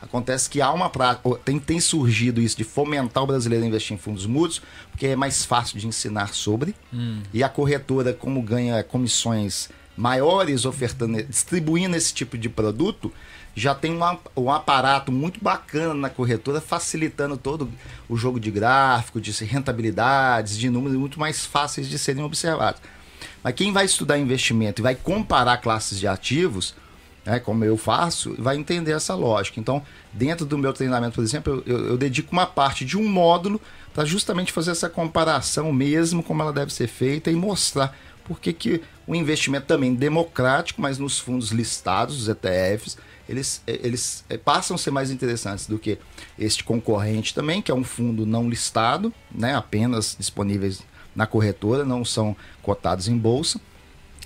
Acontece que há uma prática, tem, tem surgido isso de fomentar o brasileiro a investir em fundos mútuos, porque é mais fácil de ensinar sobre. E a corretora, como ganha comissões maiores ofertando, distribuindo esse tipo de produto, já tem um, ap- um aparato muito bacana na corretora, facilitando todo o jogo de gráfico, de rentabilidades, de números muito mais fáceis de serem observados. Mas quem vai estudar investimento e vai comparar classes de ativos, né, como eu faço, vai entender essa lógica. Então, dentro do meu treinamento, por exemplo, eu, eu- dedico uma parte de um módulo para justamente fazer essa comparação mesmo, como ela deve ser feita e mostrar por que o investimento também democrático, mas nos fundos listados, os ETFs, eles, eh, eles eh, passam a ser mais interessantes do que este concorrente também, que é um fundo não listado, né, apenas disponíveis na corretora, não são cotados em bolsa.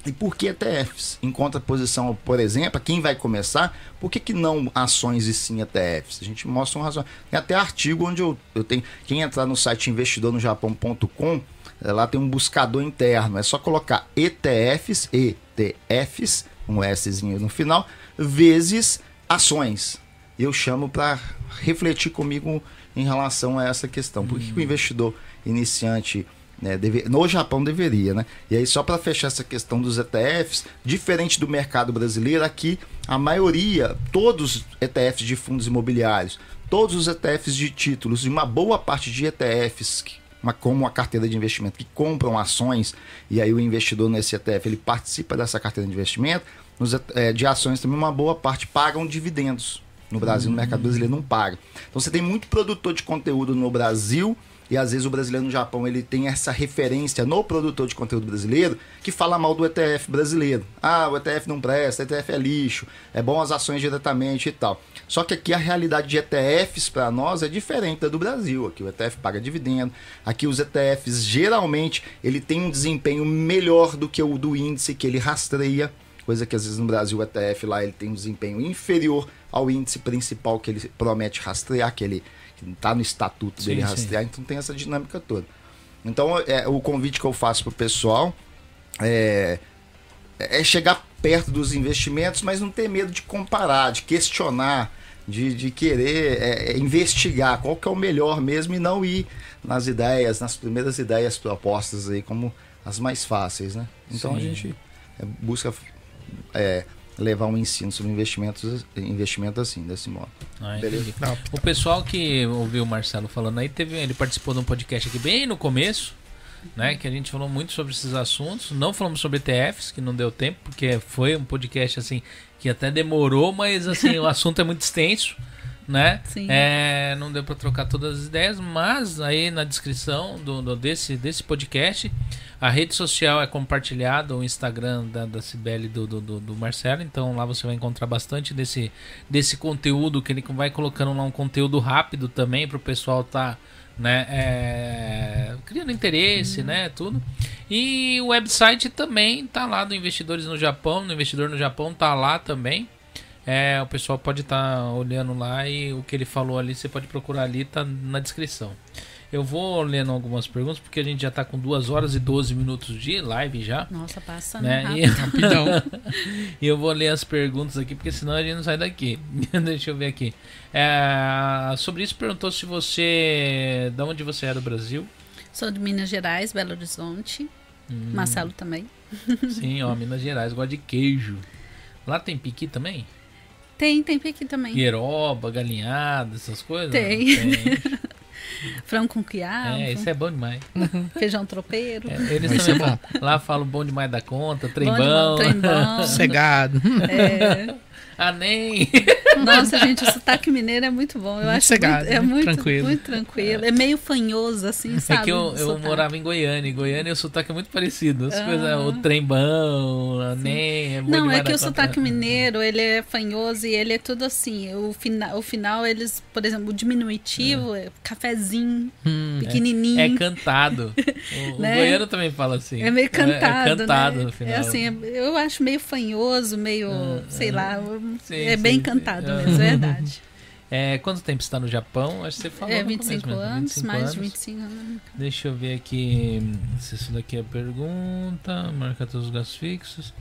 E por que ETFs? Em contraposição, por exemplo, quem vai começar, por que, que não ações e sim ETFs? A gente mostra uma razão. Tem até artigo onde eu, eu tenho. Quem entrar no site investidornojapão.com, eh, lá tem um buscador interno. É só colocar ETFs, ETFs, um Szinho no final, vezes ações. Eu chamo para refletir comigo em relação a essa questão. Por que, que o investidor iniciante né, deve- no Japão deveria, né? E aí, só para fechar essa questão dos ETFs, diferente do mercado brasileiro, aqui a maioria, todos os ETFs de fundos imobiliários, todos os ETFs de títulos e uma boa parte de ETFs, que- uma, como a carteira de investimento, que compram ações, e aí o investidor nesse ETF ele participa dessa carteira de investimento, nos, eh, de ações também uma boa parte pagam dividendos. No Brasil, no mercado brasileiro, não paga. Então você tem muito produtor de conteúdo no Brasil e às vezes o brasileiro no Japão ele tem essa referência no produtor de conteúdo brasileiro que fala mal do ETF brasileiro. Ah, o ETF não presta, o ETF é lixo, é bom as ações diretamente e tal. Só que aqui a realidade de ETFs para nós é diferente da do Brasil. Aqui o ETF paga dividendo. Aqui os ETFs geralmente ele tem um desempenho melhor do que o do índice que ele rastreia. Coisa que às vezes no Brasil o ETF lá ele tem um desempenho inferior ao índice principal que ele promete rastrear, que ele está no estatuto Sim, dele sim. rastrear, então tem essa dinâmica toda. Então é, o convite que eu faço pro pessoal é é chegar perto dos investimentos, mas não ter medo de comparar, de questionar, de, de querer é, é, investigar qual que é o melhor mesmo e não ir nas ideias, nas primeiras ideias propostas aí como as mais fáceis, né? Então Sim. a gente é, busca é, levar um ensino sobre investimentos, investimento assim, desse modo. Ah, Beleza. O pessoal que ouviu o Marcelo falando aí, teve, ele participou de um podcast aqui bem no começo, né? Que a gente falou muito sobre esses assuntos. Não falamos sobre ETFs, que não deu tempo, porque foi um podcast assim que até demorou, mas assim, o assunto é muito extenso. Né? Sim. É, não deu para trocar todas as ideias, mas aí na descrição do, do- desse, desse podcast, a rede social é compartilhada, o Instagram da, da Cibele do, do, do, Marcelo, então lá você vai encontrar bastante desse, desse conteúdo que ele vai colocando lá um conteúdo rápido também para o pessoal tá né, é, criando interesse, né, tudo. E o website também tá lá do Investidores no Japão, no Investidor no Japão tá lá também. É, o pessoal pode estar olhando lá e o que ele falou ali, você pode procurar ali, tá na descrição. Eu vou lendo algumas perguntas, porque a gente já tá com 2 horas e 12 minutos de live já. Nossa, passa Né? né? E, rápido. Rapidão. e eu vou ler as perguntas aqui, porque senão a gente não sai daqui. Deixa eu ver aqui. É, sobre isso, perguntou se você. Da onde você é do Brasil? Sou de Minas Gerais, Belo Horizonte. Hum, Marcelo também. Sim, ó, Minas Gerais, gosta de queijo. Lá tem piqui também? Tem, tem aqui também. Gueroba, galinhada, essas coisas? Tem. Tem. Frango com quiabo, É, isso é bom demais. feijão tropeiro. É, eles é também falam- lá falam bom demais da conta, Bom trembão. demais, trembão. Sossegado. É. Ah, nem. Nossa, gente, o sotaque mineiro é muito bom. Eu Muito acho sossegado, muito, é muito Tranquilo. muito tranquilo. É meio fanhoso, assim, sabe? É que eu, o eu morava em Goiânia. Em Goiânia o sotaque é muito parecido. As Ah. coisas, o trembão, a nem. É Não, é que o sotaque mineiro, ele é fanhoso e ele é tudo assim. O, fina, o final, eles, por exemplo, o diminutivo, é cafezinho, Hum, pequenininho. É cantado. O, o Né? goiano também fala assim. É meio cantado, É, cantado né? no final. É assim, é- eu acho meio fanhoso, meio, Ah, sei lá, Sim, é sim, bem cantado Ah. mesmo, é verdade. É, quanto tempo você está no Japão? Acho que você falou É no 25 começo mesmo, anos, 25 mais anos. de 25 anos. Deixa eu ver aqui se isso daqui é pergunta. Marcar todos os gastos fixos.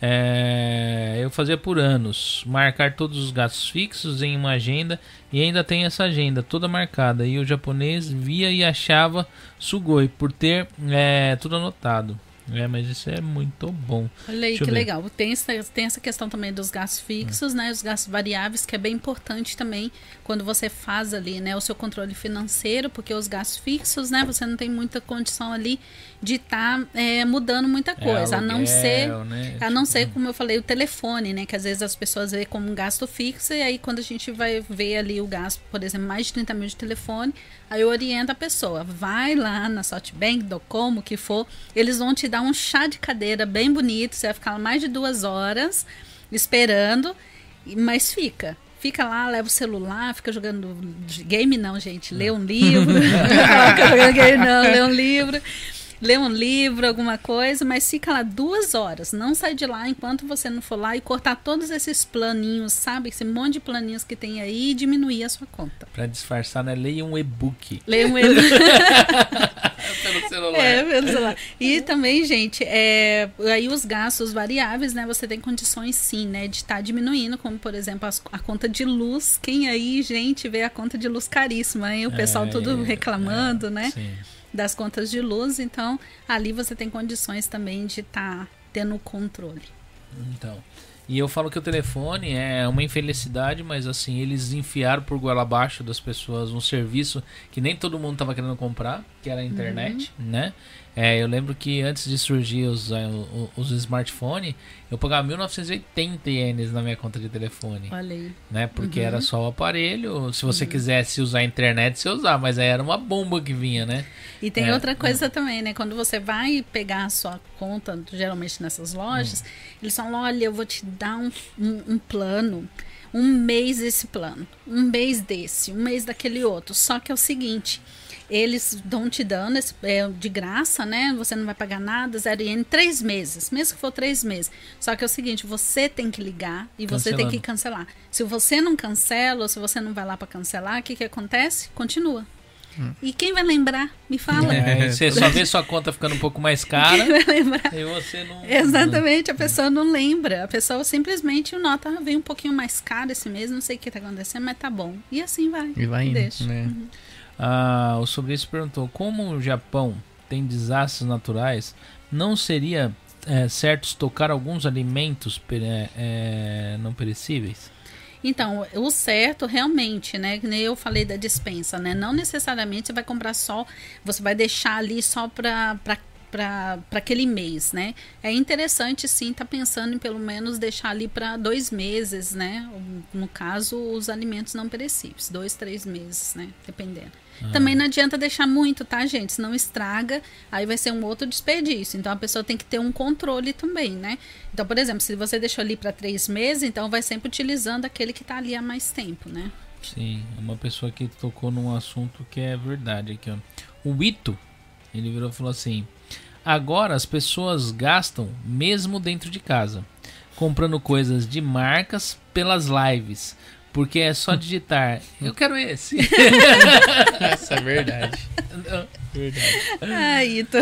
É, eu fazia por anos. Marcar todos os gastos fixos em uma agenda e ainda tem essa agenda toda marcada. E o japonês via e achava sugoi por ter é, tudo anotado. É, mas isso é muito bom. Olha aí que ver. legal. Tem essa, tem essa questão também dos gastos fixos, né? Os gastos variáveis, que é bem importante também quando você faz ali, né? O seu controle financeiro, porque os gastos fixos, né? Você não tem muita condição ali de estar mudando muita coisa. É, a não aluguel, ser né? A não ser, como eu falei, o telefone, né? Que às vezes as pessoas veem como um gasto fixo, e aí quando a gente vai ver ali o gasto, por exemplo, mais de 30 mil de telefone, aí eu oriento a pessoa, vai lá na Softbank, Docomo, o que for, eles vão te dar um chá de cadeira bem bonito, você vai ficar mais de duas horas esperando, mas fica. Fica lá, leva o celular, fica jogando game não, gente, lê um livro. fica jogando game não, lê um livro lê um livro, alguma coisa, mas fica lá duas horas. Não sai de lá enquanto você não for lá e cortar todos esses planinhos, sabe? Esse monte de planinhos que tem aí e diminuir a sua conta. Pra disfarçar, né? Leia um e-book Lê um livro. pelo celular. É, pelo celular. E também, gente, é, aí os gastos variáveis, né? Você tem condições sim, né? De estar diminuindo, como por exemplo as- a, conta de luz. Quem aí, gente, vê a conta de luz caríssima, hein? O pessoal É, tudo reclamando, é, né? Sim. Das contas de luz. Então, ali você tem condições também de estar tendo o controle. Então. E eu falo que o telefone é uma infelicidade, mas assim, eles enfiaram por goela abaixo das pessoas um serviço que nem todo mundo tava querendo comprar, que era a internet, né? É, eu lembro que antes de surgir os, eh, o- os smartphones, eu pagava 1980 ienes na minha conta de telefone, Olha aí. né? Porque Uhum. era só o aparelho. Se você quisesse usar a internet, você usar, mas aí era uma bomba que vinha, né? E tem É, outra coisa também, né? Quando você vai pegar a sua conta, geralmente nessas lojas, eles falam, olha, eu vou te dar um, um, um plano, um mês esse plano, um mês desse, um mês daquele outro. Só que é o seguinte, eles dão te dando esse, é, de graça, né? Você não vai pagar nada, zero iene, três meses, mesmo que for três meses. Só que é o seguinte, você tem que ligar e você tem que cancelar. Se você não cancela ou se você não vai lá para cancelar, o que que acontece? Continua. E quem vai lembrar? Me fala. É, aí você só vê sua conta ficando um pouco mais cara Quem vai lembrar? e você não. Exatamente, a pessoa não lembra. A pessoa simplesmente nota, veio um pouquinho mais caro esse mês, não sei o que tá acontecendo, mas tá bom. E assim vai. E vai indo. Deixa. né? Ah, o sobre perguntou: como o Japão tem desastres naturais, não seria é, certo estocar alguns alimentos é, é, não perecíveis? Então, o certo realmente, né? Que nem eu falei da dispensa, né? Não necessariamente você vai comprar só, você vai deixar ali só para para aquele mês, né? É interessante sim estar pensando em pelo menos deixar ali para dois meses, né? No caso, os alimentos não perecíveis, dois, três meses, né? Dependendo. Também não adianta deixar muito, tá, gente? Senão estraga, aí vai ser um outro desperdício. Então a pessoa tem que ter um controle também, né? Então, por exemplo, se você deixou ali para três meses, então vai sempre utilizando aquele que tá ali há mais tempo, né? Sim, uma pessoa que tocou num assunto que é verdade aqui, ó. O Ito, ele virou e falou assim: Agora as pessoas gastam mesmo dentro de casa, comprando coisas de marcas pelas lives. Porque é só digitar, eu quero esse. Essa é verdade. verdade. Ai, Ito.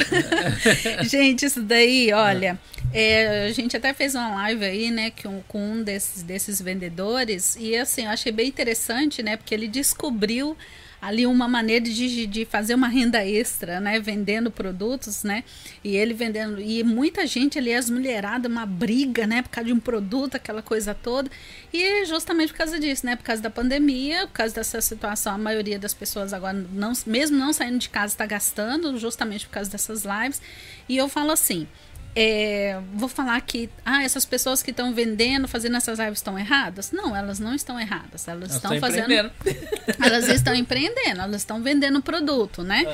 gente, isso daí, olha, é, a gente até fez uma live aí, né, com, com um desses, desses vendedores, e assim, eu achei bem interessante, né, porque ele descobriu ali uma maneira de, de fazer uma renda extra, né, vendendo produtos, né, e ele vendendo, e muita gente ali, as mulheradas, uma briga, né, por causa de um produto, aquela coisa toda, e justamente por causa disso, né, por causa da pandemia, por causa dessa situação, a maioria das pessoas agora, não, mesmo não saindo de casa, está gastando, justamente por causa dessas lives, e eu falo assim, é, vou falar que ah, essas pessoas que estão vendendo, fazendo essas lives estão erradas? Não, elas não estão erradas. Elas, Elas estão fazendo. Elas estão empreendendo, elas estão vendendo produto, né?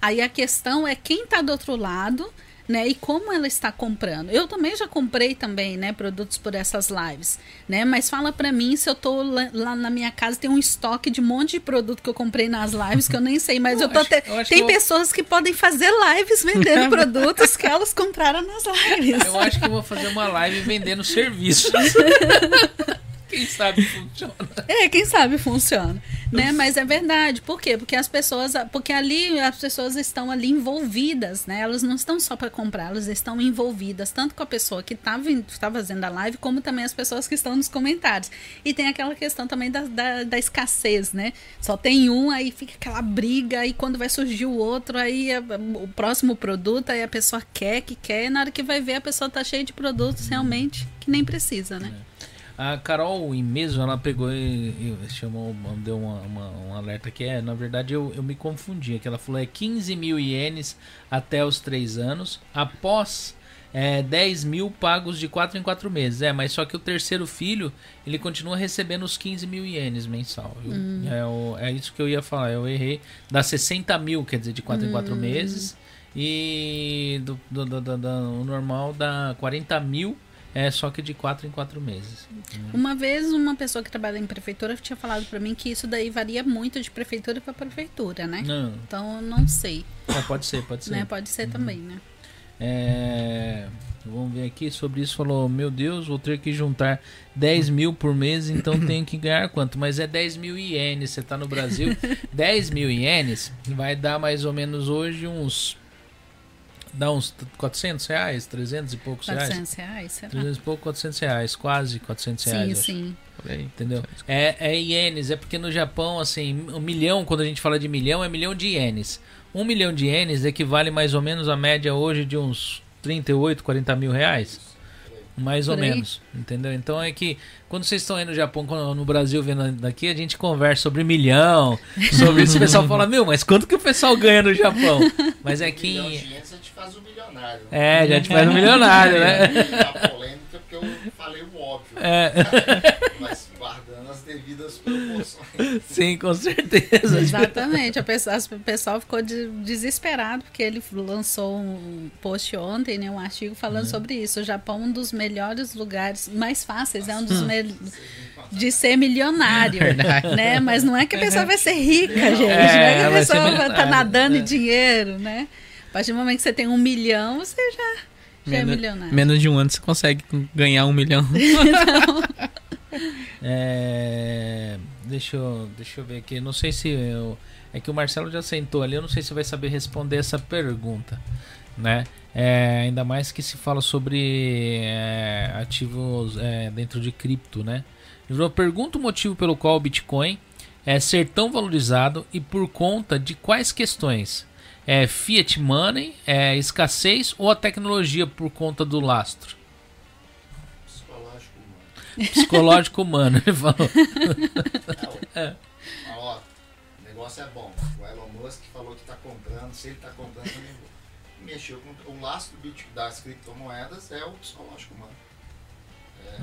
Aí a questão é quem está do outro lado. Né, e como ela está comprando? Eu também já comprei também, né, produtos por essas lives, né? Mas fala para mim se eu tô lá, lá na minha casa tem um estoque de um monte de produto que eu comprei nas lives que eu nem sei, mas Eu eu tô acho- até eu que tem eu- pessoas que podem fazer lives vendendo produtos que elas compraram nas lives. Eu acho que eu vou fazer uma live vendendo serviços. Quem sabe funciona. É, quem sabe funciona, né? Mas é verdade. Por quê? Porque as pessoas, porque ali as pessoas estão ali envolvidas, né? Elas não estão só para comprar, elas estão envolvidas tanto com a pessoa que está tá fazendo a live, como também as pessoas que estão nos comentários. E tem aquela questão também da, da, da escassez, né? Só tem um, aí fica aquela briga, aí quando vai surgir o outro, aí a- o próximo produto, aí a pessoa quer, que quer, e na hora que vai ver a pessoa tá cheia de produtos realmente que nem precisa, né? A Carol em mesmo, ela pegou e, e chamou, deu uma, uma- um alerta que é, na verdade eu, eu me confundi, que ela falou é 15 mil ienes até os 3 anos, após é, 10 mil pagos de 4 em 4 meses. É, mas só que o terceiro filho, ele continua recebendo os 15 mil ienes mensal. viu? É, o- é isso que eu ia falar, eu errei. Dá 60 mil, quer dizer, de 4 em 4 meses. E do, do, do- do- do- o normal dá 40 mil, é só que de 4 em 4 meses. Uma vez uma pessoa que trabalha em prefeitura tinha falado pra mim que isso daí varia muito de prefeitura para prefeitura, né? Não, Então eu não sei, é, pode ser, pode ser. né? Pode ser também, né? É, vamos ver aqui sobre isso. Falou: Meu Deus, vou ter que juntar 10 mil por mês, então tenho que ganhar quanto? Mas é 10 mil ienes. Você tá no Brasil, 10 mil ienes vai dar mais ou menos hoje uns. Dá uns 400 reais, 300 e poucos reais. 400 reais, será? 300 e pouco, 400 reais, quase 400 reais. Sim, sim. Aí. Entendeu? É, é ienes, é porque no Japão, assim, um milhão, quando a gente fala de milhão, é milhão de ienes. Um milhão de ienes equivale mais ou menos a média hoje de uns 38, 40 mil reais. Mais ou aí. menos, entendeu? Então é que quando vocês estão aí no Japão, quando- no Brasil vendo daqui, a gente conversa sobre milhão, sobre isso. O pessoal fala, meu, mas quanto que o pessoal ganha no Japão? Mas é Um milhão que. de ienes a gente faz o milionário. né? É, já te faz um milionário, né? A polêmica porque eu falei o óbvio. É, Mas guardando as devidas proporções. sim, com certeza. Exatamente. A pessoa, as- o pessoal ficou de- desesperado porque ele lançou um post ontem, né, um artigo falando sobre isso. O Japão é um dos melhores lugares, mais fáceis, é um dos me- de ser milionário, Verdade. né? Mas não é que a pessoa vai ser rica, gente. não É, é que a ser pessoa vai estar milionário, nadando é. em dinheiro, né? A partir do momento que você tem um milhão, você já, já é Menos, milionário. menos de um ano você consegue ganhar um milhão. É, deixa, eu, deixa eu ver aqui. Não sei se eu, É que o Marcelo já sentou ali, eu não sei se vai saber responder essa pergunta, né? É, ainda mais que se fala sobre é, ativos é, dentro de cripto, né? Ele falou, pergunta o motivo pelo qual o Bitcoin é ser tão valorizado e por conta de quais questões? É fiat money, é escassez ou a tecnologia por conta do lastro? Psicológico humano. Ele falou. É, ó, o negócio é bom. O Elon Musk falou que tá comprando, se ele tá comprando, nem vou. Mexeu com o laço do bit das criptomoedas é o psicológico humano.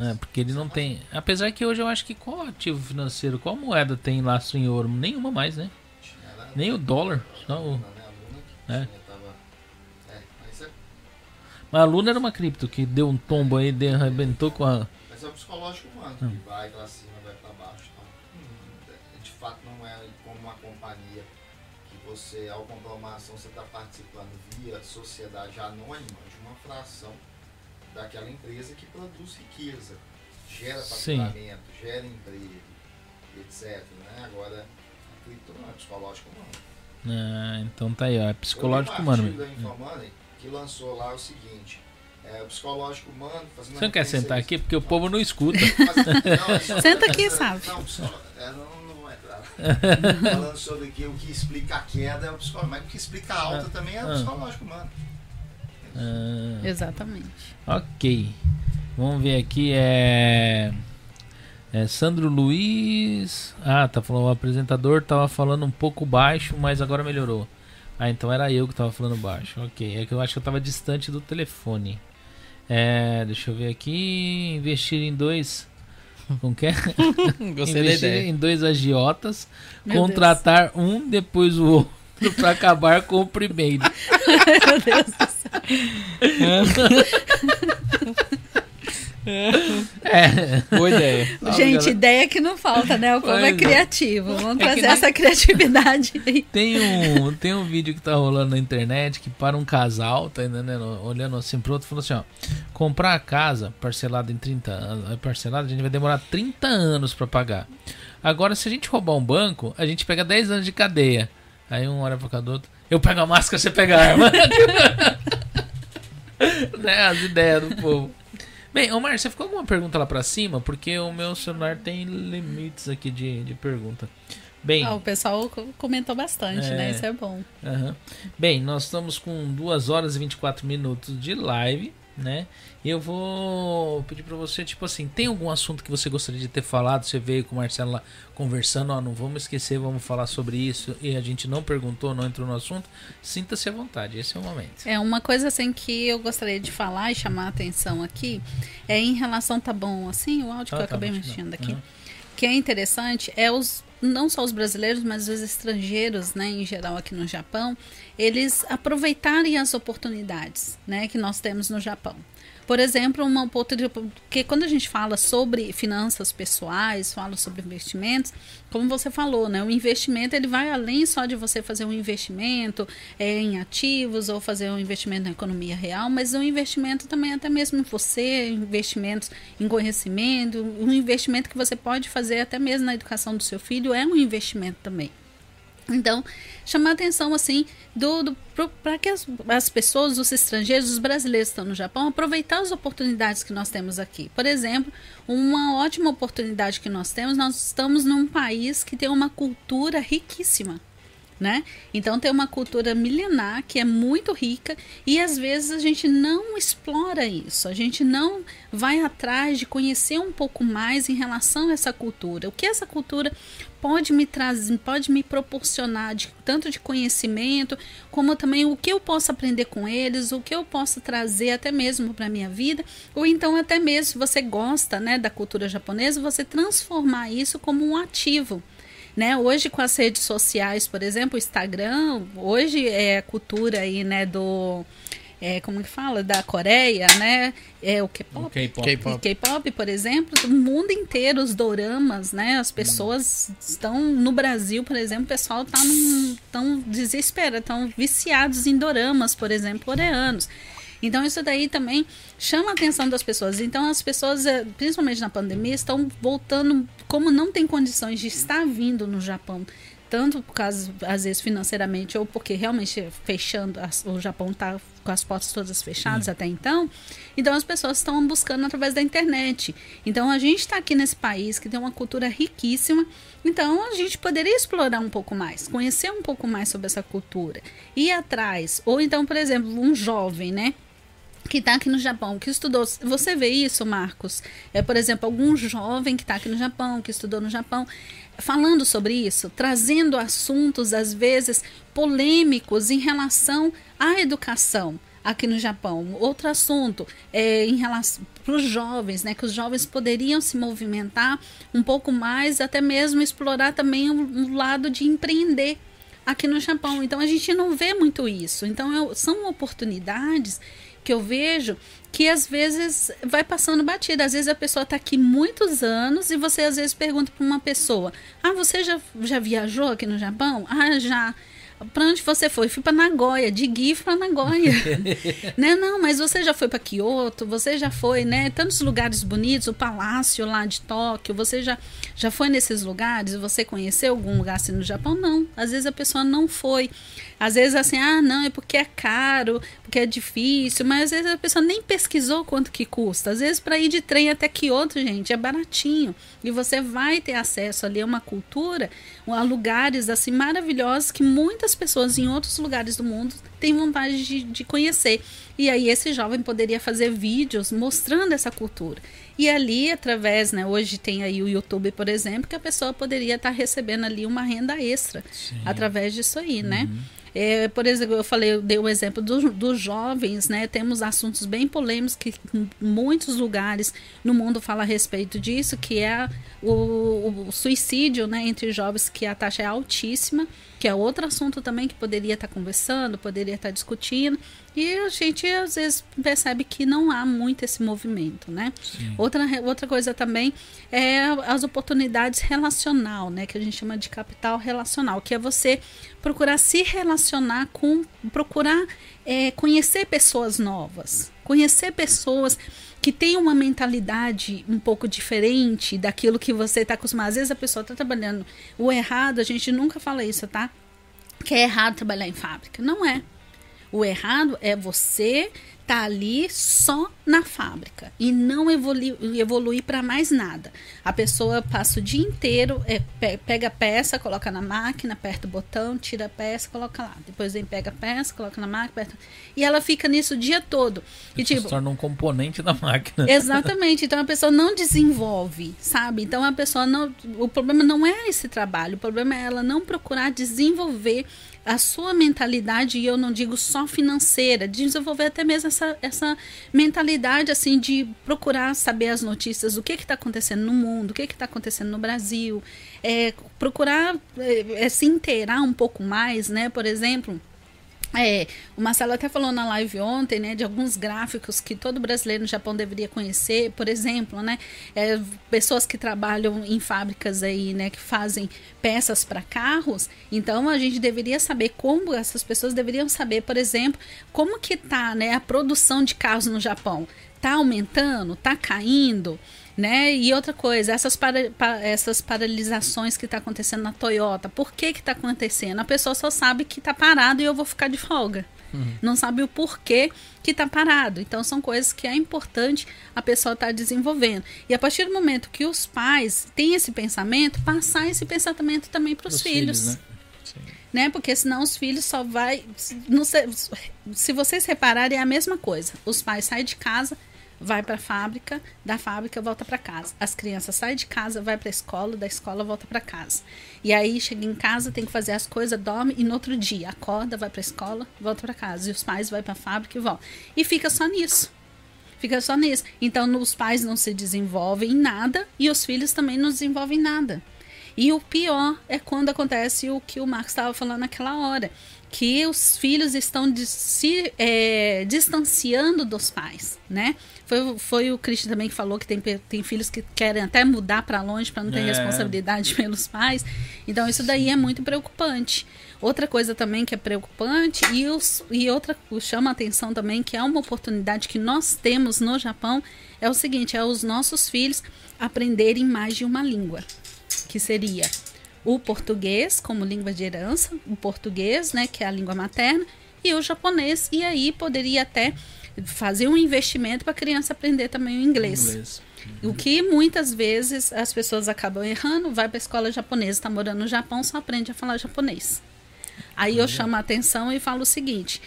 É, porque ele não tem. Apesar que hoje eu acho que qual ativo financeiro, qual moeda tem laço em ouro? Nenhuma mais, né? Nem o dólar. Só o... Né? É. É, mas é, a Luna era uma cripto que deu um tombo aí, arrebentou com a. mas é o psicológico humano, Hum. que vai pra cima, vai pra baixo. Então, hum, é- de fato não é como uma companhia que você, ao comprar uma ação, você está participando via sociedade anônima de uma fração daquela empresa que produz riqueza, gera faturamento, gera emprego, etc. Né? Agora, a cripto não é psicológico humano. Ah, então tá aí, ó. É psicológico um humano. da Infomoney que lançou lá o seguinte: é, o psicológico humano fazendo Você não quer sentar aqui? Porque o povo não escuta. Mas- não, Senta aqui, sabe? Não, é, não, não vai entrar. Falando sobre que o que explica a queda é o psicológico, mas o que explica a alta também é o Ah. psicológico humano. Ah, Exatamente. ok. Vamos ver aqui. É. É Sandro Luiz. Ah, tá falando. O apresentador tava falando um pouco baixo, mas agora melhorou. Ah, então era eu que tava falando baixo. Ok. É que eu acho que eu tava distante do telefone. É. Deixa eu ver aqui. Investir em dois. Como que é? Gostei da Investir ideia. em dois agiotas. Meu contratar um, depois o outro pra acabar com o primeiro. Meu Deus do céu. É. Boa ideia. Gente, galera. ideia que não falta, né? O povo é é. criativo. Vamos É trazer nem- essa criatividade aí. Tem um, tem um vídeo que tá rolando na internet que para um casal, tá entendendo? Olhando assim pro outro, falou assim, ó. Comprar a casa parcelada em 30 anos, é parcelada, a gente vai demorar 30 anos pra pagar. Agora, se a gente roubar um banco, a gente pega 10 anos de cadeia. Aí um olha pro cara do outro, eu pego a máscara, você pega a arma. né, as ideias do povo. Bem, Omar, você ficou alguma pergunta lá pra cima? Porque o meu celular tem limites aqui de, de pergunta. Bem, Ah, o pessoal co- comentou bastante, É. né? Isso é bom. Aham. Bem, nós estamos com 2 horas e 24 minutos de live, né? E eu vou pedir pra você, tipo assim, tem algum assunto que você gostaria de ter falado? Você veio com o Marcelo lá conversando, ó, não vamos esquecer, vamos falar sobre isso, e a gente não perguntou, não entrou no assunto. Sinta-se à vontade, esse é o momento. É uma coisa assim que eu gostaria de falar e chamar a atenção aqui é em relação tá bom assim o áudio que Ah, eu tá acabei mexendo aqui Aham. que é interessante é os não só os brasileiros mas os estrangeiros né em geral aqui no Japão eles aproveitarem as oportunidades né que nós temos no Japão por exemplo, uma oportunidade. Porque quando a gente fala sobre finanças pessoais, fala sobre investimentos, como você falou, né? O investimento ele vai além só de você fazer um investimento é, em ativos ou fazer um investimento na economia real, mas um investimento também até mesmo em você, investimentos em conhecimento, um investimento que você pode fazer até mesmo na educação do seu filho é um investimento também. Então, chamar a atenção assim do, para que as, as pessoas, os estrangeiros, os brasileiros que estão no Japão, aproveitar as oportunidades que nós temos aqui. Por exemplo, uma ótima oportunidade que nós temos, nós estamos num país que tem uma cultura riquíssima. Né? Então tem uma cultura milenar que é muito rica e às vezes a gente não explora isso, a gente não vai atrás de conhecer um pouco mais em relação a essa cultura. O que essa cultura pode me trazer, pode me proporcionar de, tanto de conhecimento, como também o que eu posso aprender com eles, o que eu posso trazer até mesmo para minha vida, ou então até mesmo se você gosta, né, da cultura japonesa, você transformar isso como um ativo. Né? Hoje com as redes sociais, por exemplo, o Instagram, hoje é a cultura aí, né, do é, como que fala, da Coreia, né? É o K-pop. K-pop. Por exemplo, o mundo inteiro, os doramas, né? As pessoas estão no Brasil, por exemplo, o pessoal tá num, tão desesperado, estão viciados em doramas, por exemplo, coreanos. Então isso daí também chama a atenção das pessoas. Então as pessoas, eh, principalmente na pandemia, estão voltando, como não tem condições de estar vindo no Japão tanto por causa, às vezes, financeiramente, ou porque realmente fechando, o Japão está com as portas todas fechadas até então. Então as pessoas estão buscando através da internet. Então a gente está aqui nesse país que tem uma cultura riquíssima. Então a gente poderia explorar um pouco mais, conhecer um pouco mais sobre essa cultura, ir atrás. Ou então, por exemplo, um jovem, né? Que está aqui no Japão, que estudou. Você vê isso, Marcos? É, por exemplo, algum jovem que está aqui no Japão, que estudou no Japão, falando sobre isso, trazendo assuntos, às vezes, polêmicos em relação à educação aqui no Japão. Outro assunto é em relação para os jovens, né? Que os jovens poderiam se movimentar um pouco mais, até mesmo explorar também um, um lado de empreender aqui no Japão. Então a gente não vê muito isso. Então eu- são oportunidades que eu vejo que às vezes vai passando batida. Às vezes a pessoa está aqui muitos anos e você às vezes pergunta para uma pessoa: Ah, você já, já viajou aqui no Japão? Ah, já. Para onde você foi? Fui para Nagoya, de GIF para Nagoya. né? Não, mas você já foi para Kyoto, você já foi, né? Tantos lugares bonitos, o palácio lá de Tóquio, você já, já foi nesses lugares? Você conheceu algum lugar assim no Japão? Não. Às vezes a pessoa não foi. Às vezes assim, ah, não, é porque é caro, porque é difícil, mas às vezes a pessoa nem pesquisou quanto que custa. Às vezes para ir de trem até Kyoto, gente, é baratinho. E você vai ter acesso ali a uma cultura, a lugares assim maravilhosos que muitas pessoas em outros lugares do mundo têm vontade de, de conhecer. E aí esse jovem poderia fazer vídeos mostrando essa cultura. E ali, através, né, hoje tem aí o YouTube, por exemplo, que a pessoa poderia estar recebendo ali uma renda extra através disso aí, né? É, por exemplo, eu falei, eu dei o exemplo do- dos jovens, né? Temos assuntos bem polêmicos que em muitos lugares no mundo fala a respeito disso, que é o, o suicídio, né, entre jovens, que a taxa é altíssima, que é outro assunto também que poderia estar conversando, poderia estar discutindo, e a gente às vezes percebe que não há muito esse movimento, né? Outra, outra coisa também é as oportunidades relacional, né? Que a gente chama de capital relacional, que é você procurar se relacionar com, procurar é, conhecer pessoas novas, conhecer pessoas que têm uma mentalidade um pouco diferente daquilo que você está acostumado. Às vezes a pessoa está trabalhando o errado, a gente nunca fala isso, tá? Que é errado trabalhar em fábrica. Não é. O errado é você estar ali só na fábrica e não evoluir, evoluir para mais nada. A pessoa passa o dia inteiro, é, pe- pega a peça, coloca na máquina, aperta o botão, tira a peça, coloca lá. Depois vem, pega a peça, coloca na máquina, aperta... e ela fica nisso o dia todo. E Isso tipo, se torna um componente da máquina. Exatamente. Então a pessoa não desenvolve, sabe? Então a pessoa não. O problema não é esse trabalho, o problema é ela não procurar desenvolver a sua mentalidade, e eu não digo só financeira, desenvolver até mesmo essa, essa mentalidade assim de procurar saber as notícias, o que está acontecendo no mundo, o que está acontecendo no Brasil, é, procurar é, é, se inteirar um pouco mais, né? Por exemplo. É, o Marcelo até falou na live ontem, né, de alguns gráficos que todo brasileiro no Japão deveria conhecer, por exemplo, né, é, pessoas que trabalham em fábricas aí, né, que fazem peças para carros, então a gente deveria saber como essas pessoas deveriam saber, por exemplo, como que tá, né, a produção de carros no Japão, tá aumentando, tá caindo, né? E outra coisa, essas, para, pa- essas paralisações que está acontecendo na Toyota, por que que está acontecendo? A pessoa só sabe que está parado e eu vou ficar de folga. Não sabe o porquê que está parado. Então são coisas que é importante a pessoa estar desenvolvendo. E a partir do momento que os pais têm esse pensamento, passar esse pensamento também para os Pros filhos né? né? Porque senão os filhos só vai. Não sei, se vocês repararem, é a mesma coisa. Os pais saem de casa, vai para a fábrica, da fábrica volta para casa. As crianças saem de casa, vai para a escola, da escola volta para casa. E aí chega em casa, tem que fazer as coisas, dorme e no outro dia acorda, vai para a escola, volta para casa. E os pais vão para a fábrica e voltam. E fica só nisso. Fica só nisso. Então, os pais não se desenvolvem em nada e os filhos também não desenvolvem nada. E o pior é quando acontece o que o Marcos estava falando naquela hora, que os filhos estão de- se é, distanciando dos pais, né? Foi, foi o Christian também que falou que tem, tem filhos que querem até mudar para longe para não ter É. responsabilidade pelos pais. Então isso daí é muito preocupante. Outra coisa também que é preocupante e, os, e outra que chama a atenção também, que é uma oportunidade que nós temos no Japão, é o seguinte, é os nossos filhos aprenderem mais de uma língua que seria o português como língua de herança, o português, né, que é a língua materna, e o japonês. E aí poderia até fazer um investimento para a criança aprender também o inglês. Inglês. O que muitas vezes as pessoas acabam errando, vai para a escola japonesa, está morando no Japão, só aprende a falar japonês. Aí eu chamo a atenção e falo o seguinte: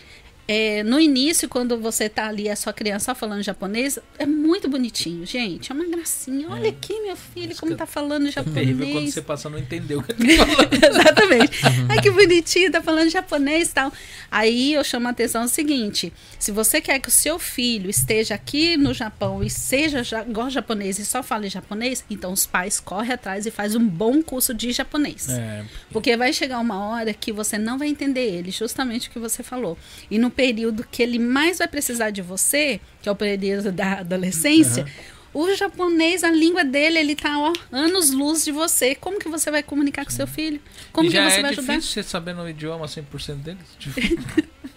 é, no início, quando você tá ali, a sua criança só falando japonês, é muito bonitinho, gente. É uma gracinha. Olha aqui, meu filho, como que tá falando É terrível quando japonês. você passa não entendeu o que ele tá falando. Exatamente. Ai, que bonitinho, tá falando japonês e tal. Aí eu chamo a atenção o seguinte: se você quer que o seu filho esteja aqui no Japão e seja ja igual japonês e só fale japonês, então os pais correm atrás e faz um bom curso de japonês. É, Porque vai chegar uma hora que você não vai entender ele, justamente o que você falou. E no período que ele mais vai precisar de você, que é o período da adolescência, o japonês, a língua dele, ele tá ó, anos luz de você. Como que você vai comunicar com seu filho? Como e que você é vai ajudar? difícil você saber o idioma 100% deles.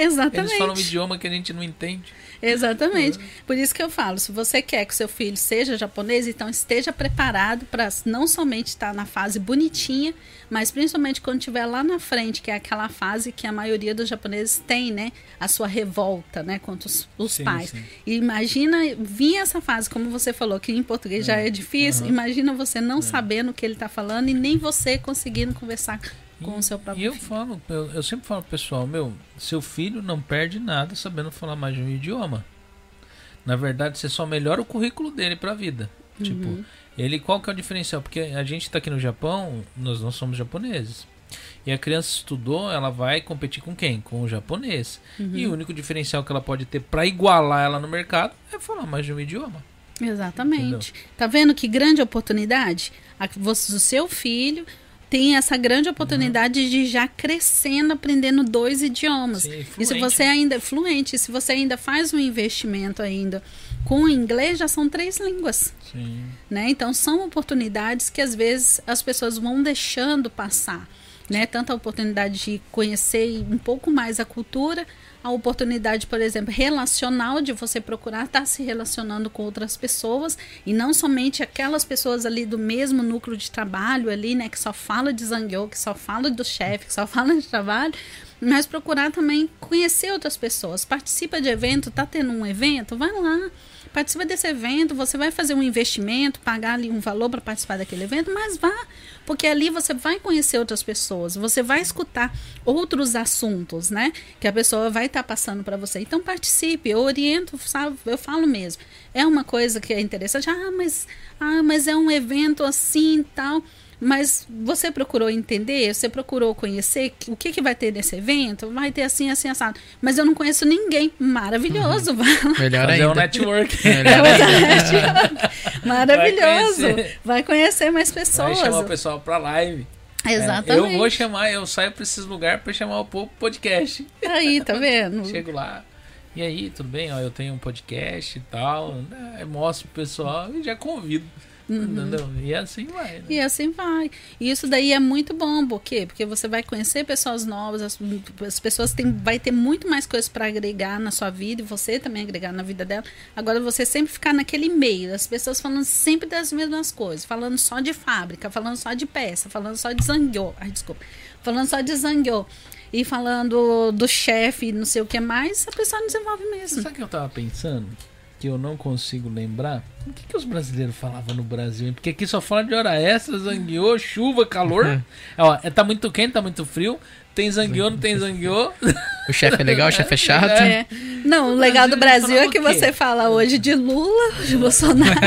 Exatamente. Eles falam um idioma que a gente não entende. Exatamente. Por isso que eu falo, se você quer que seu filho seja japonês, então esteja preparado para não somente estar na fase bonitinha, mas principalmente quando estiver lá na frente, que é aquela fase que a maioria dos japoneses tem, né? A sua revolta, né? Contra os, os Sim, pais. sim. E imagina vir essa fase, como você falou, que em português já é difícil. Imagina você não sabendo o que ele está falando e nem você conseguindo conversar com o seu próprio E eu filho. falo, eu, eu sempre falo pro pessoal, meu, seu filho não perde nada sabendo falar mais de um idioma. Na verdade, você só melhora o currículo dele pra vida. Uhum. Tipo, ele qual que é o diferencial? Porque a gente tá aqui no Japão, nós não somos japoneses. E a criança estudou, ela vai competir com quem? Com o japonês. Uhum. E o único diferencial que ela pode ter pra igualar ela no mercado é falar mais de um idioma. Exatamente. Tá vendo que grande oportunidade? A- você- O seu filho tem essa grande oportunidade de já crescendo, aprendendo dois idiomas. Sim, e se fluente. você ainda é fluente, se você ainda faz um investimento ainda com o inglês, já são três línguas. Sim. Né? Então são oportunidades que às vezes as pessoas vão deixando passar, né? Tanto a oportunidade de conhecer um pouco mais a cultura, a oportunidade, por exemplo, relacional de você procurar estar se relacionando com outras pessoas e não somente aquelas pessoas ali do mesmo núcleo de trabalho ali, né, que só fala de zangueu, que só fala do chefe, que só fala de trabalho, mas procurar também conhecer outras pessoas. Participa de evento, tá tendo um evento, vai lá. Participa desse evento, você vai fazer um investimento, pagar ali um valor para participar daquele evento, mas vá, porque ali você vai conhecer outras pessoas, você vai escutar outros assuntos, né? Que a pessoa vai estar passando para você. Então participe, eu oriento, sabe? Eu falo mesmo. É uma coisa que é interessante. Ah, mas, ah, mas é um evento assim tal. Mas você procurou entender, você procurou conhecer o que, que vai ter nesse evento? Vai ter assim, assim, assado. Mas eu não conheço ninguém. Maravilhoso, vai lá. Melhor Fazer um ainda. network. Melhor É ainda. Maravilhoso. conhecer. Vai conhecer mais Vai pessoas. chamar o pessoal pra live. É, Exatamente. eu vou chamar, eu saio pra esses lugares pra chamar o povo pro podcast. Aí, tá vendo? Chego lá. E aí, tudo bem? Ó, eu tenho um podcast e tal. Né? Mostro pro pessoal e já convido. Entendeu? E assim vai. Né? E assim vai. E isso daí é muito bom, por quê? Porque você vai conhecer pessoas novas, as, as pessoas têm, vai ter muito mais coisas para agregar na sua vida e você também agregar na vida dela. Agora você sempre ficar naquele meio, as pessoas falando sempre das mesmas coisas, falando só de fábrica, falando só de peça, falando só de zangueu. Ai, desculpa. Falando só de zangueu. E falando do chefe, não sei o que mais, a pessoa não desenvolve mesmo. Sabe o que eu tava pensando? Que eu não consigo lembrar? O que, que os brasileiros falavam no Brasil? hein? Porque aqui só fala de hora extra, zangueô, chuva, calor. Ó, é, tá muito quente, tá muito frio. Tem zangueô, não tem zangueô. O chefe é legal, o chefe é chato. É. Não, o legal do Brasil, é que o você fala hoje de Lula, de Bolsonaro,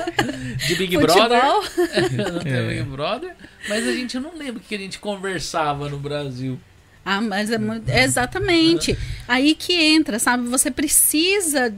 De Big Brother. futebol. não tem É. Big Brother. Mas a gente não lembra o que a gente conversava no Brasil. Ah, mas é muito. é exatamente. Aí que entra, sabe? Você precisa.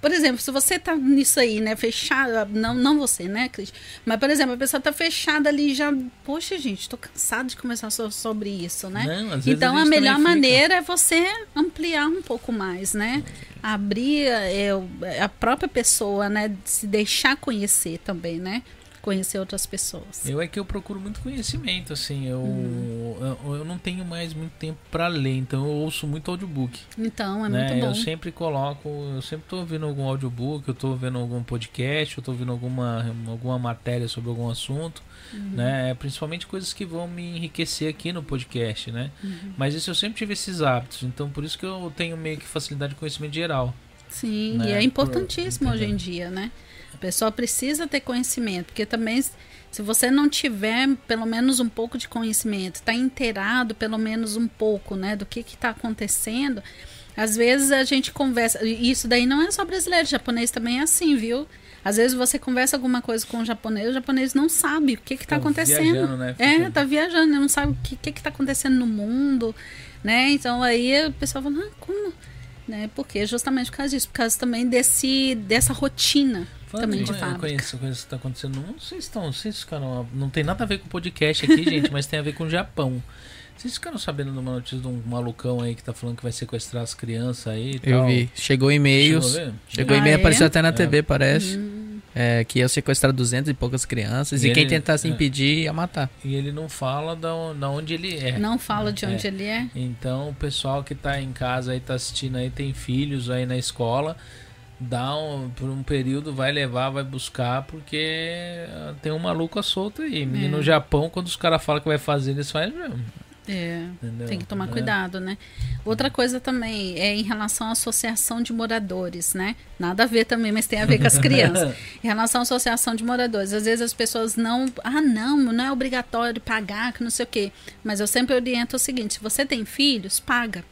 Por exemplo, se você tá nisso aí, né? Fechado. Não, não você, né, Cris? Mas, por exemplo, a pessoa tá fechada ali já. Poxa, gente, tô cansado de conversar so- sobre isso, né? Não, então, a a, melhor maneira é você ampliar um pouco mais, né? Abrir é, o- a própria pessoa, né? Se deixar conhecer também, né? Conhecer outras pessoas. Eu é que eu procuro muito conhecimento, assim. Eu, Uhum. eu, eu não tenho mais muito tempo pra ler, então eu ouço muito audiobook. Então, é né? muito bom. Eu sempre coloco, eu sempre tô ouvindo algum audiobook, eu tô ouvindo algum podcast, eu tô ouvindo alguma, alguma matéria sobre algum assunto, Uhum. né? Principalmente coisas que vão me enriquecer aqui no podcast, né? Uhum. Mas isso eu sempre tive esses hábitos, então por isso que eu tenho meio que facilidade de conhecimento geral. Sim, né, e é por- importantíssimo hoje em dia, né? A pessoa precisa ter conhecimento, porque também se você não tiver pelo menos um pouco de conhecimento, está inteirado pelo menos um pouco, né, do que está acontecendo, às vezes a gente conversa, e isso daí não é só brasileiro, japonês também é assim, viu? Às vezes você conversa alguma coisa com o japonês, o japonês não sabe o que está Fica acontecendo. viajando, né? É, Fica- tá viajando, não sabe o que, que, que tá acontecendo no mundo, né? Então aí o pessoal fala, ah, como? Né? Porque justamente por causa disso, por causa também desse, dessa rotina Falando também de conhe- fábrica. conhecer coisas que tá acontecendo no mundo, vocês estão, vocês ficaram, não tem nada a ver com o podcast aqui, gente, mas tem a ver com o Japão. Vocês ficaram sabendo de uma notícia de um malucão aí que tá falando que vai sequestrar as crianças aí e Eu tal? vi. Chegou e-mails. Chegou Ah, e-mail, é? apareceu até na É. TV, parece. Hum, É, que ia sequestrar 200 e poucas crianças. E E, quem ele- tentasse é. impedir ia matar. E ele não fala da, da onde ele é. não fala de onde É. ele é. Então, o pessoal que tá em casa aí, tá assistindo aí, tem filhos aí na escola, dá um, por um período, vai levar, vai buscar, porque ah, tem um maluco solto aí. E É. no Japão, quando os caras falam que vai fazer, eles fazem mesmo. É, Entendeu? tem que tomar É. cuidado, né? Outra coisa também é em relação à associação de moradores, né? Nada a ver também, mas tem a ver com as crianças. Em relação à associação de moradores, às vezes as pessoas não. Ah, não, não é obrigatório pagar, que não sei o quê. Mas eu sempre oriento o seguinte: se você tem filhos, paga.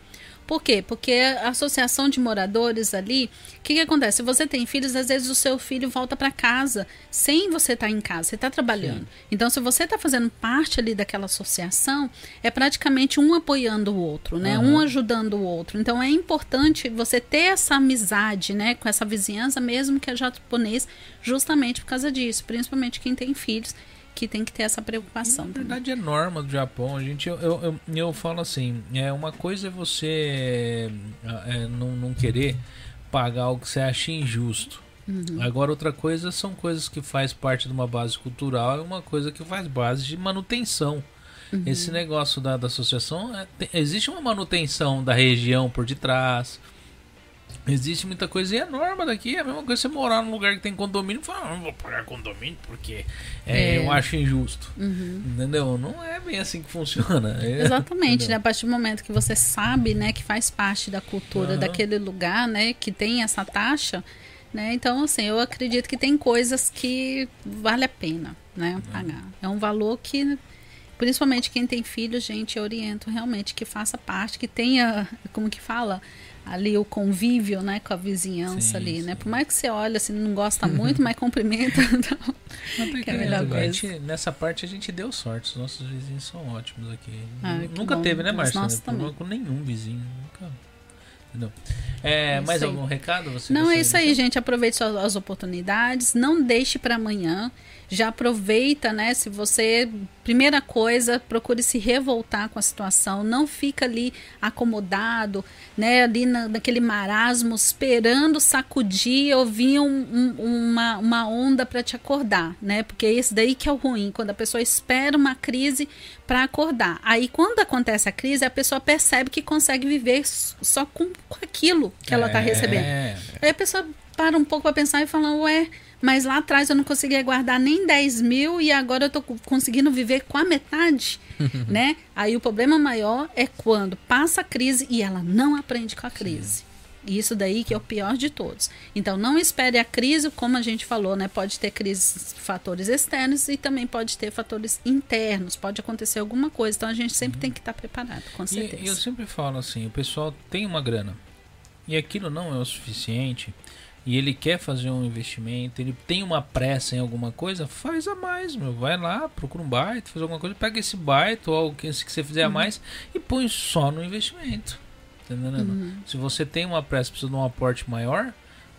Por quê? Porque a associação de moradores ali, o que, que acontece? Se você tem filhos, às vezes o seu filho volta para casa sem você estar em casa, você está trabalhando. Então, se você está fazendo parte ali daquela associação, é praticamente um apoiando o outro, né? Aham. Um ajudando o outro. Então, é importante você ter essa amizade, né, com essa vizinhança, mesmo que é japonês, justamente por causa disso. Principalmente quem tem filhos, que tem que ter essa preocupação. Na também. verdade é norma do Japão. A gente, eu, eu, eu, eu falo assim, é uma coisa é você é, não, não querer pagar o que você acha injusto. Uhum. Agora outra coisa são coisas que faz parte de uma base cultural e uma coisa que faz base de manutenção. Uhum. Esse negócio da, da associação, é, tem- existe uma manutenção da região por detrás. Existe muita coisa e a norma daqui é a mesma coisa você morar num lugar que tem condomínio e falar, ah, não vou pagar condomínio porque é, É. eu acho injusto. Uhum. Entendeu? Não é bem assim que funciona. É, Exatamente, né? A partir do momento que você sabe, né, que faz parte da cultura Aham. daquele lugar, né, que tem essa taxa, né? Então, assim, eu acredito que tem coisas que vale a pena, né, pagar. É um valor que principalmente quem tem filhos, gente, eu oriento realmente que faça parte, que tenha, como que fala, ali o convívio, né, com a vizinhança Sim, ali, né? sim. Por mais que você olhe assim, não gosta muito, mas cumprimenta. Então, Não, porque que é a melhor a coisa. gente- nessa parte a gente deu sorte. Os nossos vizinhos são ótimos aqui. Ah, nunca bom. teve, né, Márcia? Né? Problema com nenhum vizinho. Nunca. Entendeu? É, É mais aí. algum recado? Você Não, é isso aí, gente. Aproveite suas- as oportunidades. Não deixe para amanhã. Já aproveita, né? Se você. Primeira coisa, procure se revoltar com a situação. Não fica ali acomodado, né? Ali na, naquele marasmo, esperando sacudir ou vir um- um- uma, uma onda para te acordar, né? Porque é esse daí que é o ruim. Quando a pessoa espera uma crise para acordar. Aí, quando acontece a crise, a pessoa percebe que consegue viver só com, com aquilo que ela está recebendo. É, Aí a pessoa para um pouco para pensar e fala, ué, mas lá atrás eu não conseguia guardar nem 10 mil e agora eu tô co- conseguindo viver com a metade, né? Aí o problema maior é quando passa a crise e ela não aprende com a crise. E Isso daí que é o pior de todos. Então não espere a crise, como a gente falou, né? Pode ter crises, fatores externos e também pode ter fatores internos. Pode acontecer alguma coisa. Então a gente sempre tem que estar preparado, com certeza. e eu sempre falo assim, o pessoal tem uma grana e aquilo não é o suficiente e ele quer fazer um investimento, ele tem uma pressa em alguma coisa, faz a mais, meu. Vai lá, procura um baito, faz alguma coisa, pega esse baito ou o que que você fizer a mais e põe só no investimento. Entendendo? Uhum. Se você tem uma pressa, precisa de um aporte maior,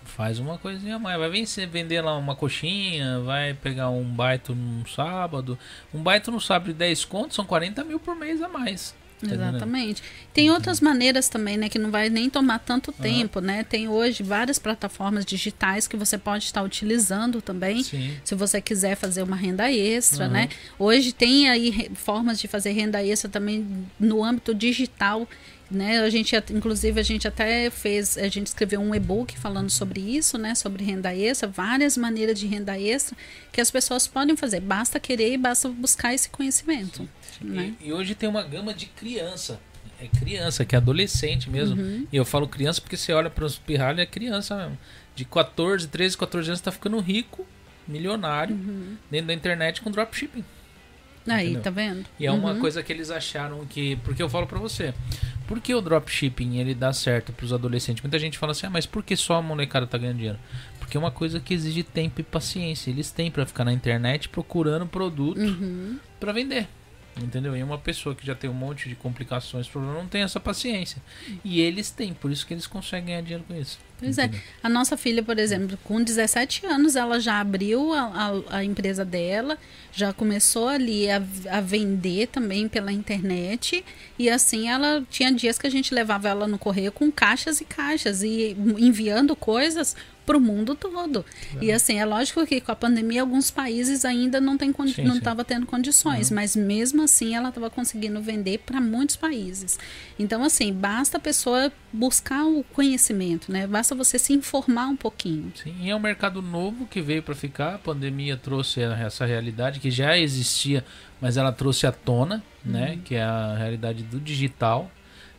faz uma coisinha a mais. Vai você vender lá uma coxinha, vai pegar um baito num sábado. Um baito no sábado de 10 contos são 40 mil por mês a mais. Exatamente. Tem outras maneiras também, né, que não vai nem tomar tanto Aham. tempo, né? Tem hoje várias plataformas digitais que você pode estar utilizando também. Sim. Se você quiser fazer uma renda extra, Aham. né? Hoje tem aí formas de fazer renda extra também no âmbito digital, né? A gente, inclusive, a gente até fez, a gente escreveu um e-book falando sobre isso, né? Sobre renda extra, várias maneiras de renda extra que as pessoas podem fazer. Basta querer e basta buscar esse conhecimento, né? E, e hoje tem uma gama de criança. É criança, que é adolescente mesmo. Uhum. E eu falo criança porque você olha para os pirralhos, é criança mesmo. De 14, 13, 14 anos tá ficando rico, milionário, dentro da internet com dropshipping. Aí, Entendeu? tá vendo? E é uma Uhum. coisa que eles acharam que. Porque eu falo pra você. Por que o dropshipping ele dá certo pros adolescentes? Muita gente fala assim, ah, mas por que só a molecada tá ganhando dinheiro? Porque é uma coisa que exige tempo e paciência. Eles têm pra ficar na internet procurando produto Uhum. pra vender. Entendeu? E uma pessoa que já tem um monte de complicações, problema, não tem essa paciência. E eles têm, por isso que eles conseguem ganhar dinheiro com isso. Pois é. Entendeu? A nossa filha, por exemplo, com 17 anos, ela já abriu a, a, a empresa dela, já começou ali a, a vender também pela internet. E assim, ela tinha dias que a gente levava ela no correio com caixas e caixas e enviando coisas para o mundo todo. E assim, é lógico que com a pandemia alguns países ainda não tem Sim, não estava tendo condições, mas mesmo assim ela estava conseguindo vender para muitos países. Então assim, basta a pessoa buscar o conhecimento, né? Basta você se informar um pouquinho. Sim, e é um mercado novo que veio para ficar. A pandemia trouxe essa realidade que já existia, mas ela trouxe à tona, né? Que é a realidade do digital,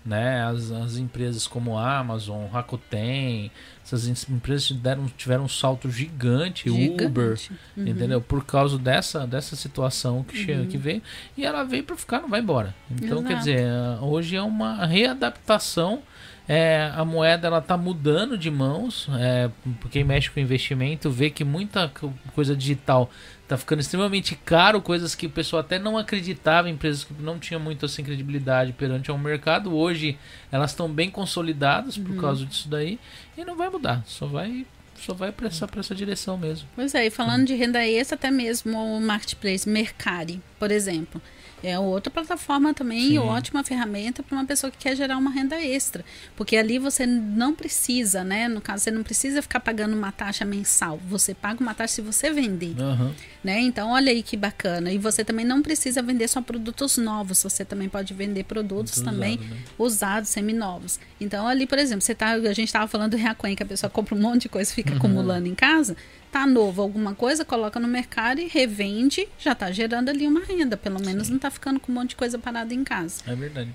né? As, as empresas como a Amazon, Rakuten, essas em- empresas deram, tiveram um salto gigante, Uber, Gigante. Uhum. entendeu? Por causa dessa, dessa situação que, chega, que veio. E ela veio para ficar, não vai embora. Então, quer Exato. dizer, hoje é uma readaptação. É, a moeda ela tá mudando de mãos, é, quem mexe com investimento vê que muita co- coisa digital tá ficando extremamente caro, coisas que o pessoal até não acreditava, empresas que não tinham muito assim credibilidade perante ao mercado, hoje elas estão bem consolidadas por causa disso daí e não vai mudar, só vai só vai para essa, pra essa direção mesmo. Pois é, e falando de renda extra, até mesmo o Marketplace Mercari, por exemplo. É outra plataforma também, Sim. ótima ferramenta para uma pessoa que quer gerar uma renda extra. Porque ali você não precisa, né? No caso, você não precisa ficar pagando uma taxa mensal. Você paga uma taxa se você vender. Aham. né? Então, olha aí que bacana. E você também não precisa vender só produtos novos, você também pode vender produtos Tudo também usado, né? usados, seminovos. Então, ali, por exemplo, você tá, a gente estava falando do Reacuen, que a pessoa compra um monte de coisa e fica acumulando em casa. Tá novo alguma coisa, coloca no mercado e revende, já tá gerando ali uma renda. Pelo menos não tá ficando com um monte de coisa parada em casa. É verdade.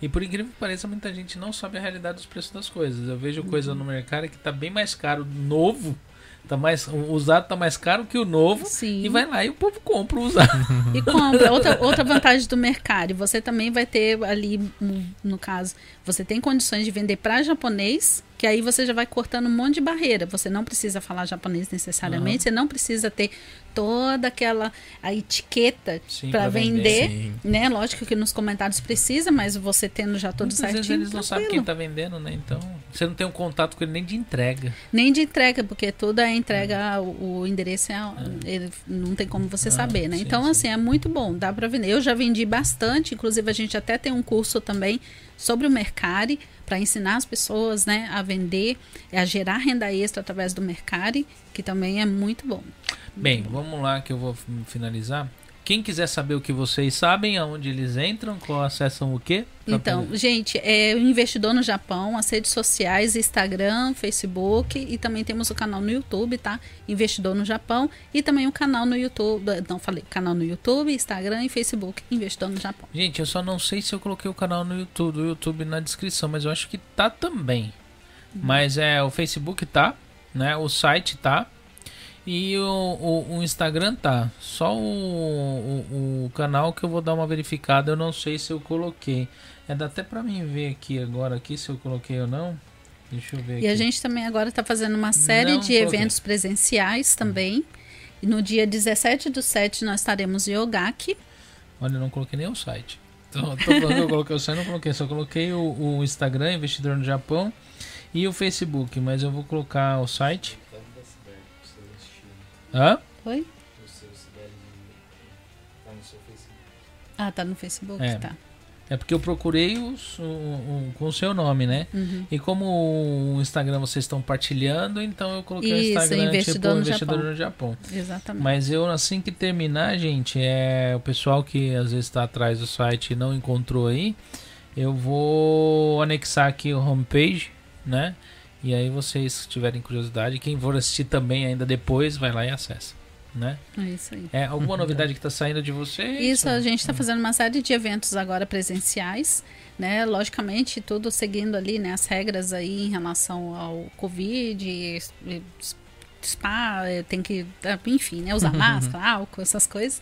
E por incrível que pareça, muita gente não sabe a realidade dos preços das coisas. Eu vejo coisa no mercado que tá bem mais caro novo, tá mais o usado tá mais caro que o novo Sim. e vai lá e o povo compra o usado. E compra. Outra, outra vantagem do mercado, você também vai ter ali, no- no caso, você tem condições de vender para japonês, aí você já vai cortando um monte de barreira. Você não precisa falar japonês necessariamente, Aham. você não precisa ter toda aquela a etiqueta para vender. vender, né? Lógico que nos comentários precisa, mas você tendo já tudo Muitas vezes certinho, eles não sabem quem tranquilo. tá vendendo, né? Então, você não tem um contato com ele nem de entrega. Nem de entrega, porque toda a entrega, o, o endereço é, ele não tem como você Ah, saber, né? sim, então, sim. assim, é muito bom, dá para vender. Eu já vendi bastante, inclusive a gente até tem um curso também sobre o Mercari para ensinar as pessoas, né, a vender, a gerar renda extra através do Mercari, que também é muito bom. Bem, vamos lá que eu vou finalizar. Quem quiser saber o que vocês sabem, aonde eles entram, qual acessam o quê? Então, poder- gente, é o Investidor no Japão, as redes sociais, Instagram, Facebook e também temos o canal no YouTube, tá? Investidor no Japão e também o canal no YouTube, não falei, canal no YouTube, Instagram e Facebook, Investidor no Japão. Gente, eu só não sei se eu coloquei o canal no YouTube, do YouTube na descrição, mas eu acho que tá também. Mas é, o Facebook tá, né? O site tá. E o, o, o Instagram tá. Só o, o, o canal que eu vou dar uma verificada, eu não sei se eu coloquei. É dá até pra mim ver aqui agora aqui se eu coloquei ou não. Deixa eu ver E a aqui. gente também agora está fazendo uma série Não de coloquei. eventos presenciais também. E no dia 17 do 7 nós estaremos em Ogaki. Olha, eu não coloquei nem o site. Tô que eu coloquei o site, não coloquei. Só coloquei o, o Instagram, Investidor no Japão, e o Facebook. Mas eu vou colocar o site. Hã? Oi? o seu Sibeli tá no seu Facebook. Ah, tá no Facebook, É. tá. É porque eu procurei os- o- o- com o seu nome, né? Uhum. E como o Instagram vocês estão partilhando, então eu coloquei o Isso, Instagram Investidor tipo no Investidor Japão. no Japão. Exatamente. Mas eu, assim que terminar, gente, é o pessoal que às vezes está atrás do site e não encontrou aí, eu vou anexar aqui o homepage, né? E aí vocês tiverem curiosidade, quem for assistir também ainda depois, vai lá e acessa, né? É isso aí. É alguma novidade que está saindo de vocês? Isso, a gente está fazendo uma série de eventos agora presenciais, né? Logicamente, tudo seguindo ali, né, as regras aí em relação ao Covid, e- e spa, eh, tem que, eh, enfim, né, usar máscara, álcool, essas coisas.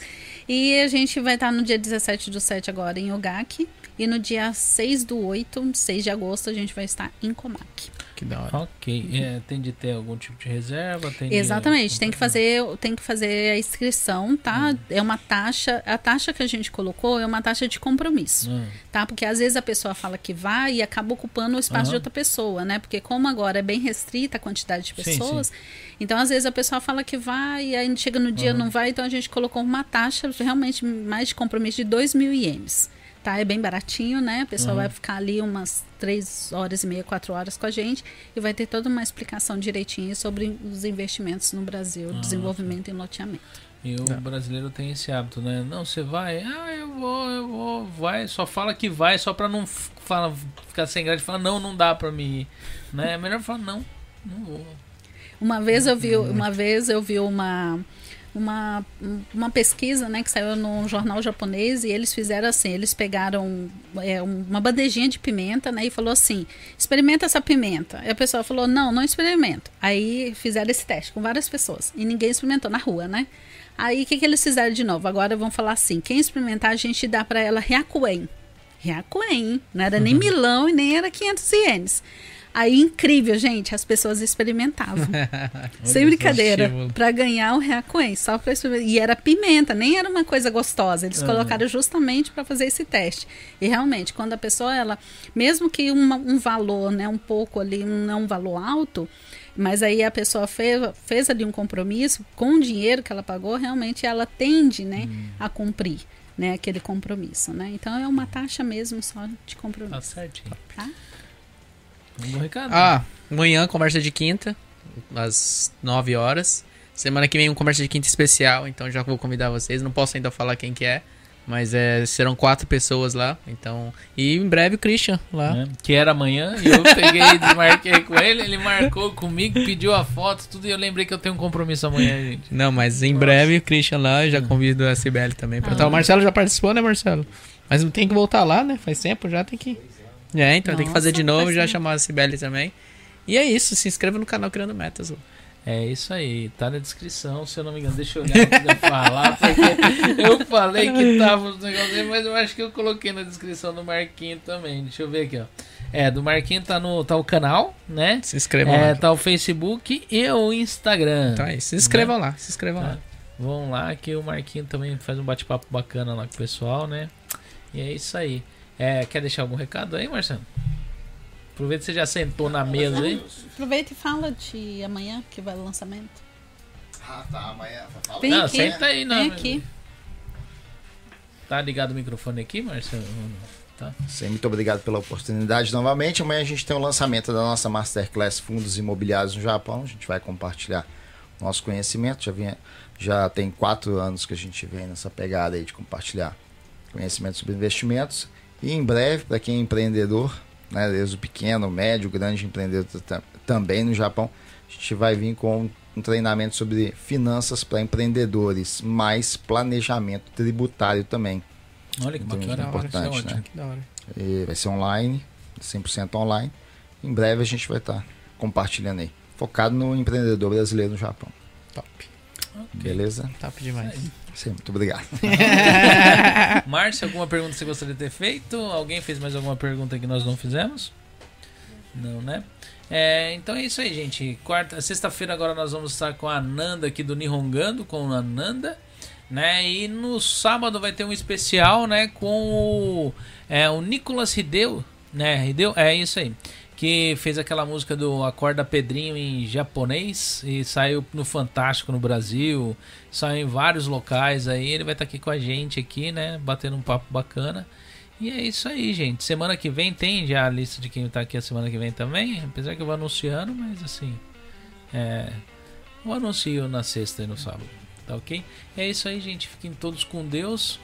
E a gente vai estar no dia 17 do 7 agora em Ogaki, e no dia 6 do 8, 6 de agosto, a gente vai estar em Komaki. Que da hora. Ok. É, tem de ter algum tipo de reserva? Tem de- Exatamente, tem que fazer, tem que fazer a inscrição, tá? Hum. É uma taxa, a taxa que a gente colocou é uma taxa de compromisso. Ah, tá? Porque às vezes a pessoa fala que vai e acaba ocupando o espaço Aham. de outra pessoa, né? Porque como agora é bem restrita a quantidade de Sim, pessoas, então às vezes a pessoa fala que vai e aí chega no dia Aham. não vai, então a gente colocou uma taxa realmente mais de compromisso de 2 mil ienes. Tá, é bem baratinho, né? A pessoa Aham. vai ficar ali umas três horas e meia, quatro horas com a gente e vai ter toda uma explicação direitinho sobre os investimentos no Brasil, Ah, desenvolvimento e loteamento. E o brasileiro tem esse hábito, né? Não, você vai, ah, eu vou, eu vou, vai, só fala que vai, só pra não fala, ficar sem graça, fala, não, não dá pra mim ir. Né? É melhor falar, não, não vou. Uma vez eu vi, uma vez eu vi uma, uma, uma pesquisa né, que saiu num jornal japonês e eles fizeram assim, eles pegaram é, um- uma bandejinha de pimenta né, e falou assim, experimenta essa pimenta. E a pessoa falou, não, não experimento. Aí fizeram esse teste com várias pessoas e ninguém experimentou na rua, né? Aí o que, que eles fizeram de novo? Agora vão falar assim, quem experimentar a gente dá para ela Ryakuen. Ryakuen, não era nem milão e nem era 500 ienes. Aí, incrível, gente, as pessoas experimentavam. Sem brincadeira. Pra ganhar o Reacuen. Só pra experimentar. E era pimenta, nem era uma coisa gostosa. Eles Ah. colocaram justamente para fazer esse teste. E realmente, quando a pessoa, ela, mesmo que uma- um valor, né, um pouco ali, um, não um valor alto, mas aí a pessoa fez, fez ali um compromisso com o dinheiro que ela pagou, realmente ela tende, né, Hum. a cumprir. Né, aquele compromisso, né? Então é uma taxa mesmo só de Tá compromisso. certinho. Tá? Um bom recado. Ah, amanhã conversa de quinta, às 9 horas. Semana que vem um conversa de quinta especial, então já vou convidar vocês. Não posso ainda falar quem que é, mas é, serão quatro pessoas lá. Então, e em breve o Christian lá. né? Que era amanhã, e eu peguei e desmarquei com ele, ele marcou comigo, pediu a foto, tudo, e eu lembrei que eu tenho um compromisso amanhã, gente. Não, mas em breve o Christian lá, eu já convido a Cibele também. Pra Ah. tá. O Marcelo já participou, né, Marcelo? Mas não tem que voltar lá, né? Faz tempo já, tem que. É, então tem que fazer de Nossa, novo, já tempo. chamar a Cibele também. E é isso, se inscreva no canal Criando Metas. ó. É isso aí, tá na descrição, se eu não me engano. Deixa eu olhar antes de eu falar, porque eu falei que tava os negócios aí, mas eu acho que eu coloquei na descrição do Marquinho também. Deixa eu ver aqui, ó. É, do Marquinho tá no tá o canal, né? Se inscrevam É, lá. tá o Facebook e o Instagram. Então é isso, se inscrevam lá, se inscrevam Tá. lá. Vão lá que o Marquinho também faz um bate-papo bacana lá com o pessoal, né? E é isso aí. É, quer deixar algum recado aí, Marcelo? Aproveita que você já sentou na mesa aí. Aproveita e fala de amanhã que vai o lançamento. Ah, tá. Amanhã. Fala Vem Não, aqui. senta aí, não. Vem aqui. Tá ligado o microfone aqui, Marcelo? Sim, muito obrigado pela oportunidade novamente. Amanhã a gente tem o lançamento da nossa Masterclass Fundos Imobiliários no Japão. A gente vai compartilhar nosso conhecimento. Já, vinha, já tem quatro anos que a gente vem nessa pegada aí de compartilhar conhecimento sobre investimentos. E em breve, para quem é empreendedor, né, desde o pequeno, médio, grande empreendedor ta- também no Japão, a gente vai vir com um treinamento sobre finanças para empreendedores, mais planejamento tributário também. Olha que Muito bacana. Da hora, importante, isso é ótimo, né? que da hora. E vai ser online, 100% online. Em breve a gente vai estar compartilhando aí. Focado no empreendedor brasileiro no Japão. Top. Beleza? Top demais. Sim, muito obrigado. Márcio, alguma pergunta que você gostaria de ter feito? Alguém fez mais alguma pergunta que nós não fizemos? Não, né? É, então é isso aí, gente. Quarta, sexta-feira agora nós vamos estar com a Nanda aqui do Nihongando, com a Nanda, né? E no sábado vai ter um especial, né? Com o, é, o Nicolas Hideo, né? Hideo, é isso aí. Que fez aquela música do Acorda Pedrinho em japonês e saiu no Fantástico no Brasil, saiu em vários locais aí. Ele vai estar aqui com a gente aqui, né? Batendo um papo bacana. E é isso aí, gente. Semana que vem tem já a lista de quem tá aqui a semana que vem também. Apesar que eu vou anunciando, mas assim. É. Eu anuncio na sexta e no sábado. Tá ok? E é isso aí, gente. Fiquem todos com Deus.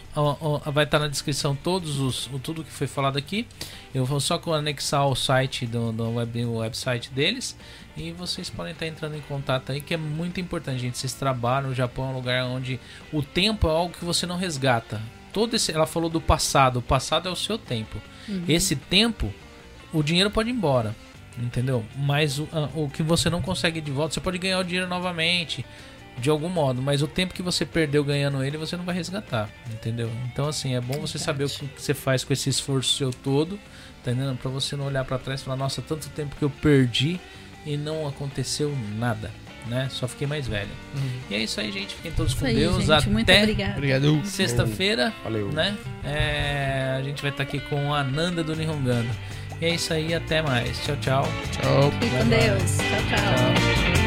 Vai estar na descrição todos os o, tudo que foi falado aqui. Eu vou só anexar o site do, do web, o website deles. E vocês podem estar entrando em contato aí, que é muito importante, gente. Vocês trabalham, o Japão é um lugar onde o tempo é algo que você não resgata. Todo esse, ela falou do passado. O passado é o seu tempo. Esse tempo, o dinheiro pode ir embora. Entendeu? Mas o, o que você não consegue de volta, você pode ganhar o dinheiro novamente. De algum modo, mas o tempo que você perdeu ganhando ele, você não vai resgatar, entendeu? Então, assim, é bom você saber o que você faz com esse esforço seu todo, tá entendendo? Pra você não olhar pra trás e falar, nossa, tanto tempo que eu perdi e não aconteceu nada, né? Só fiquei mais velho. E é isso aí, gente. Fiquem todos Isso com aí, Deus. gente. Muito Até obrigada. Obrigado. sexta-feira, Valeu. né? É, a gente vai estar aqui com a Nanda do Nihongando. E é isso aí, até mais. Tchau, tchau. Tchau. Fique com. Deus. Tchau, tchau. Tchau.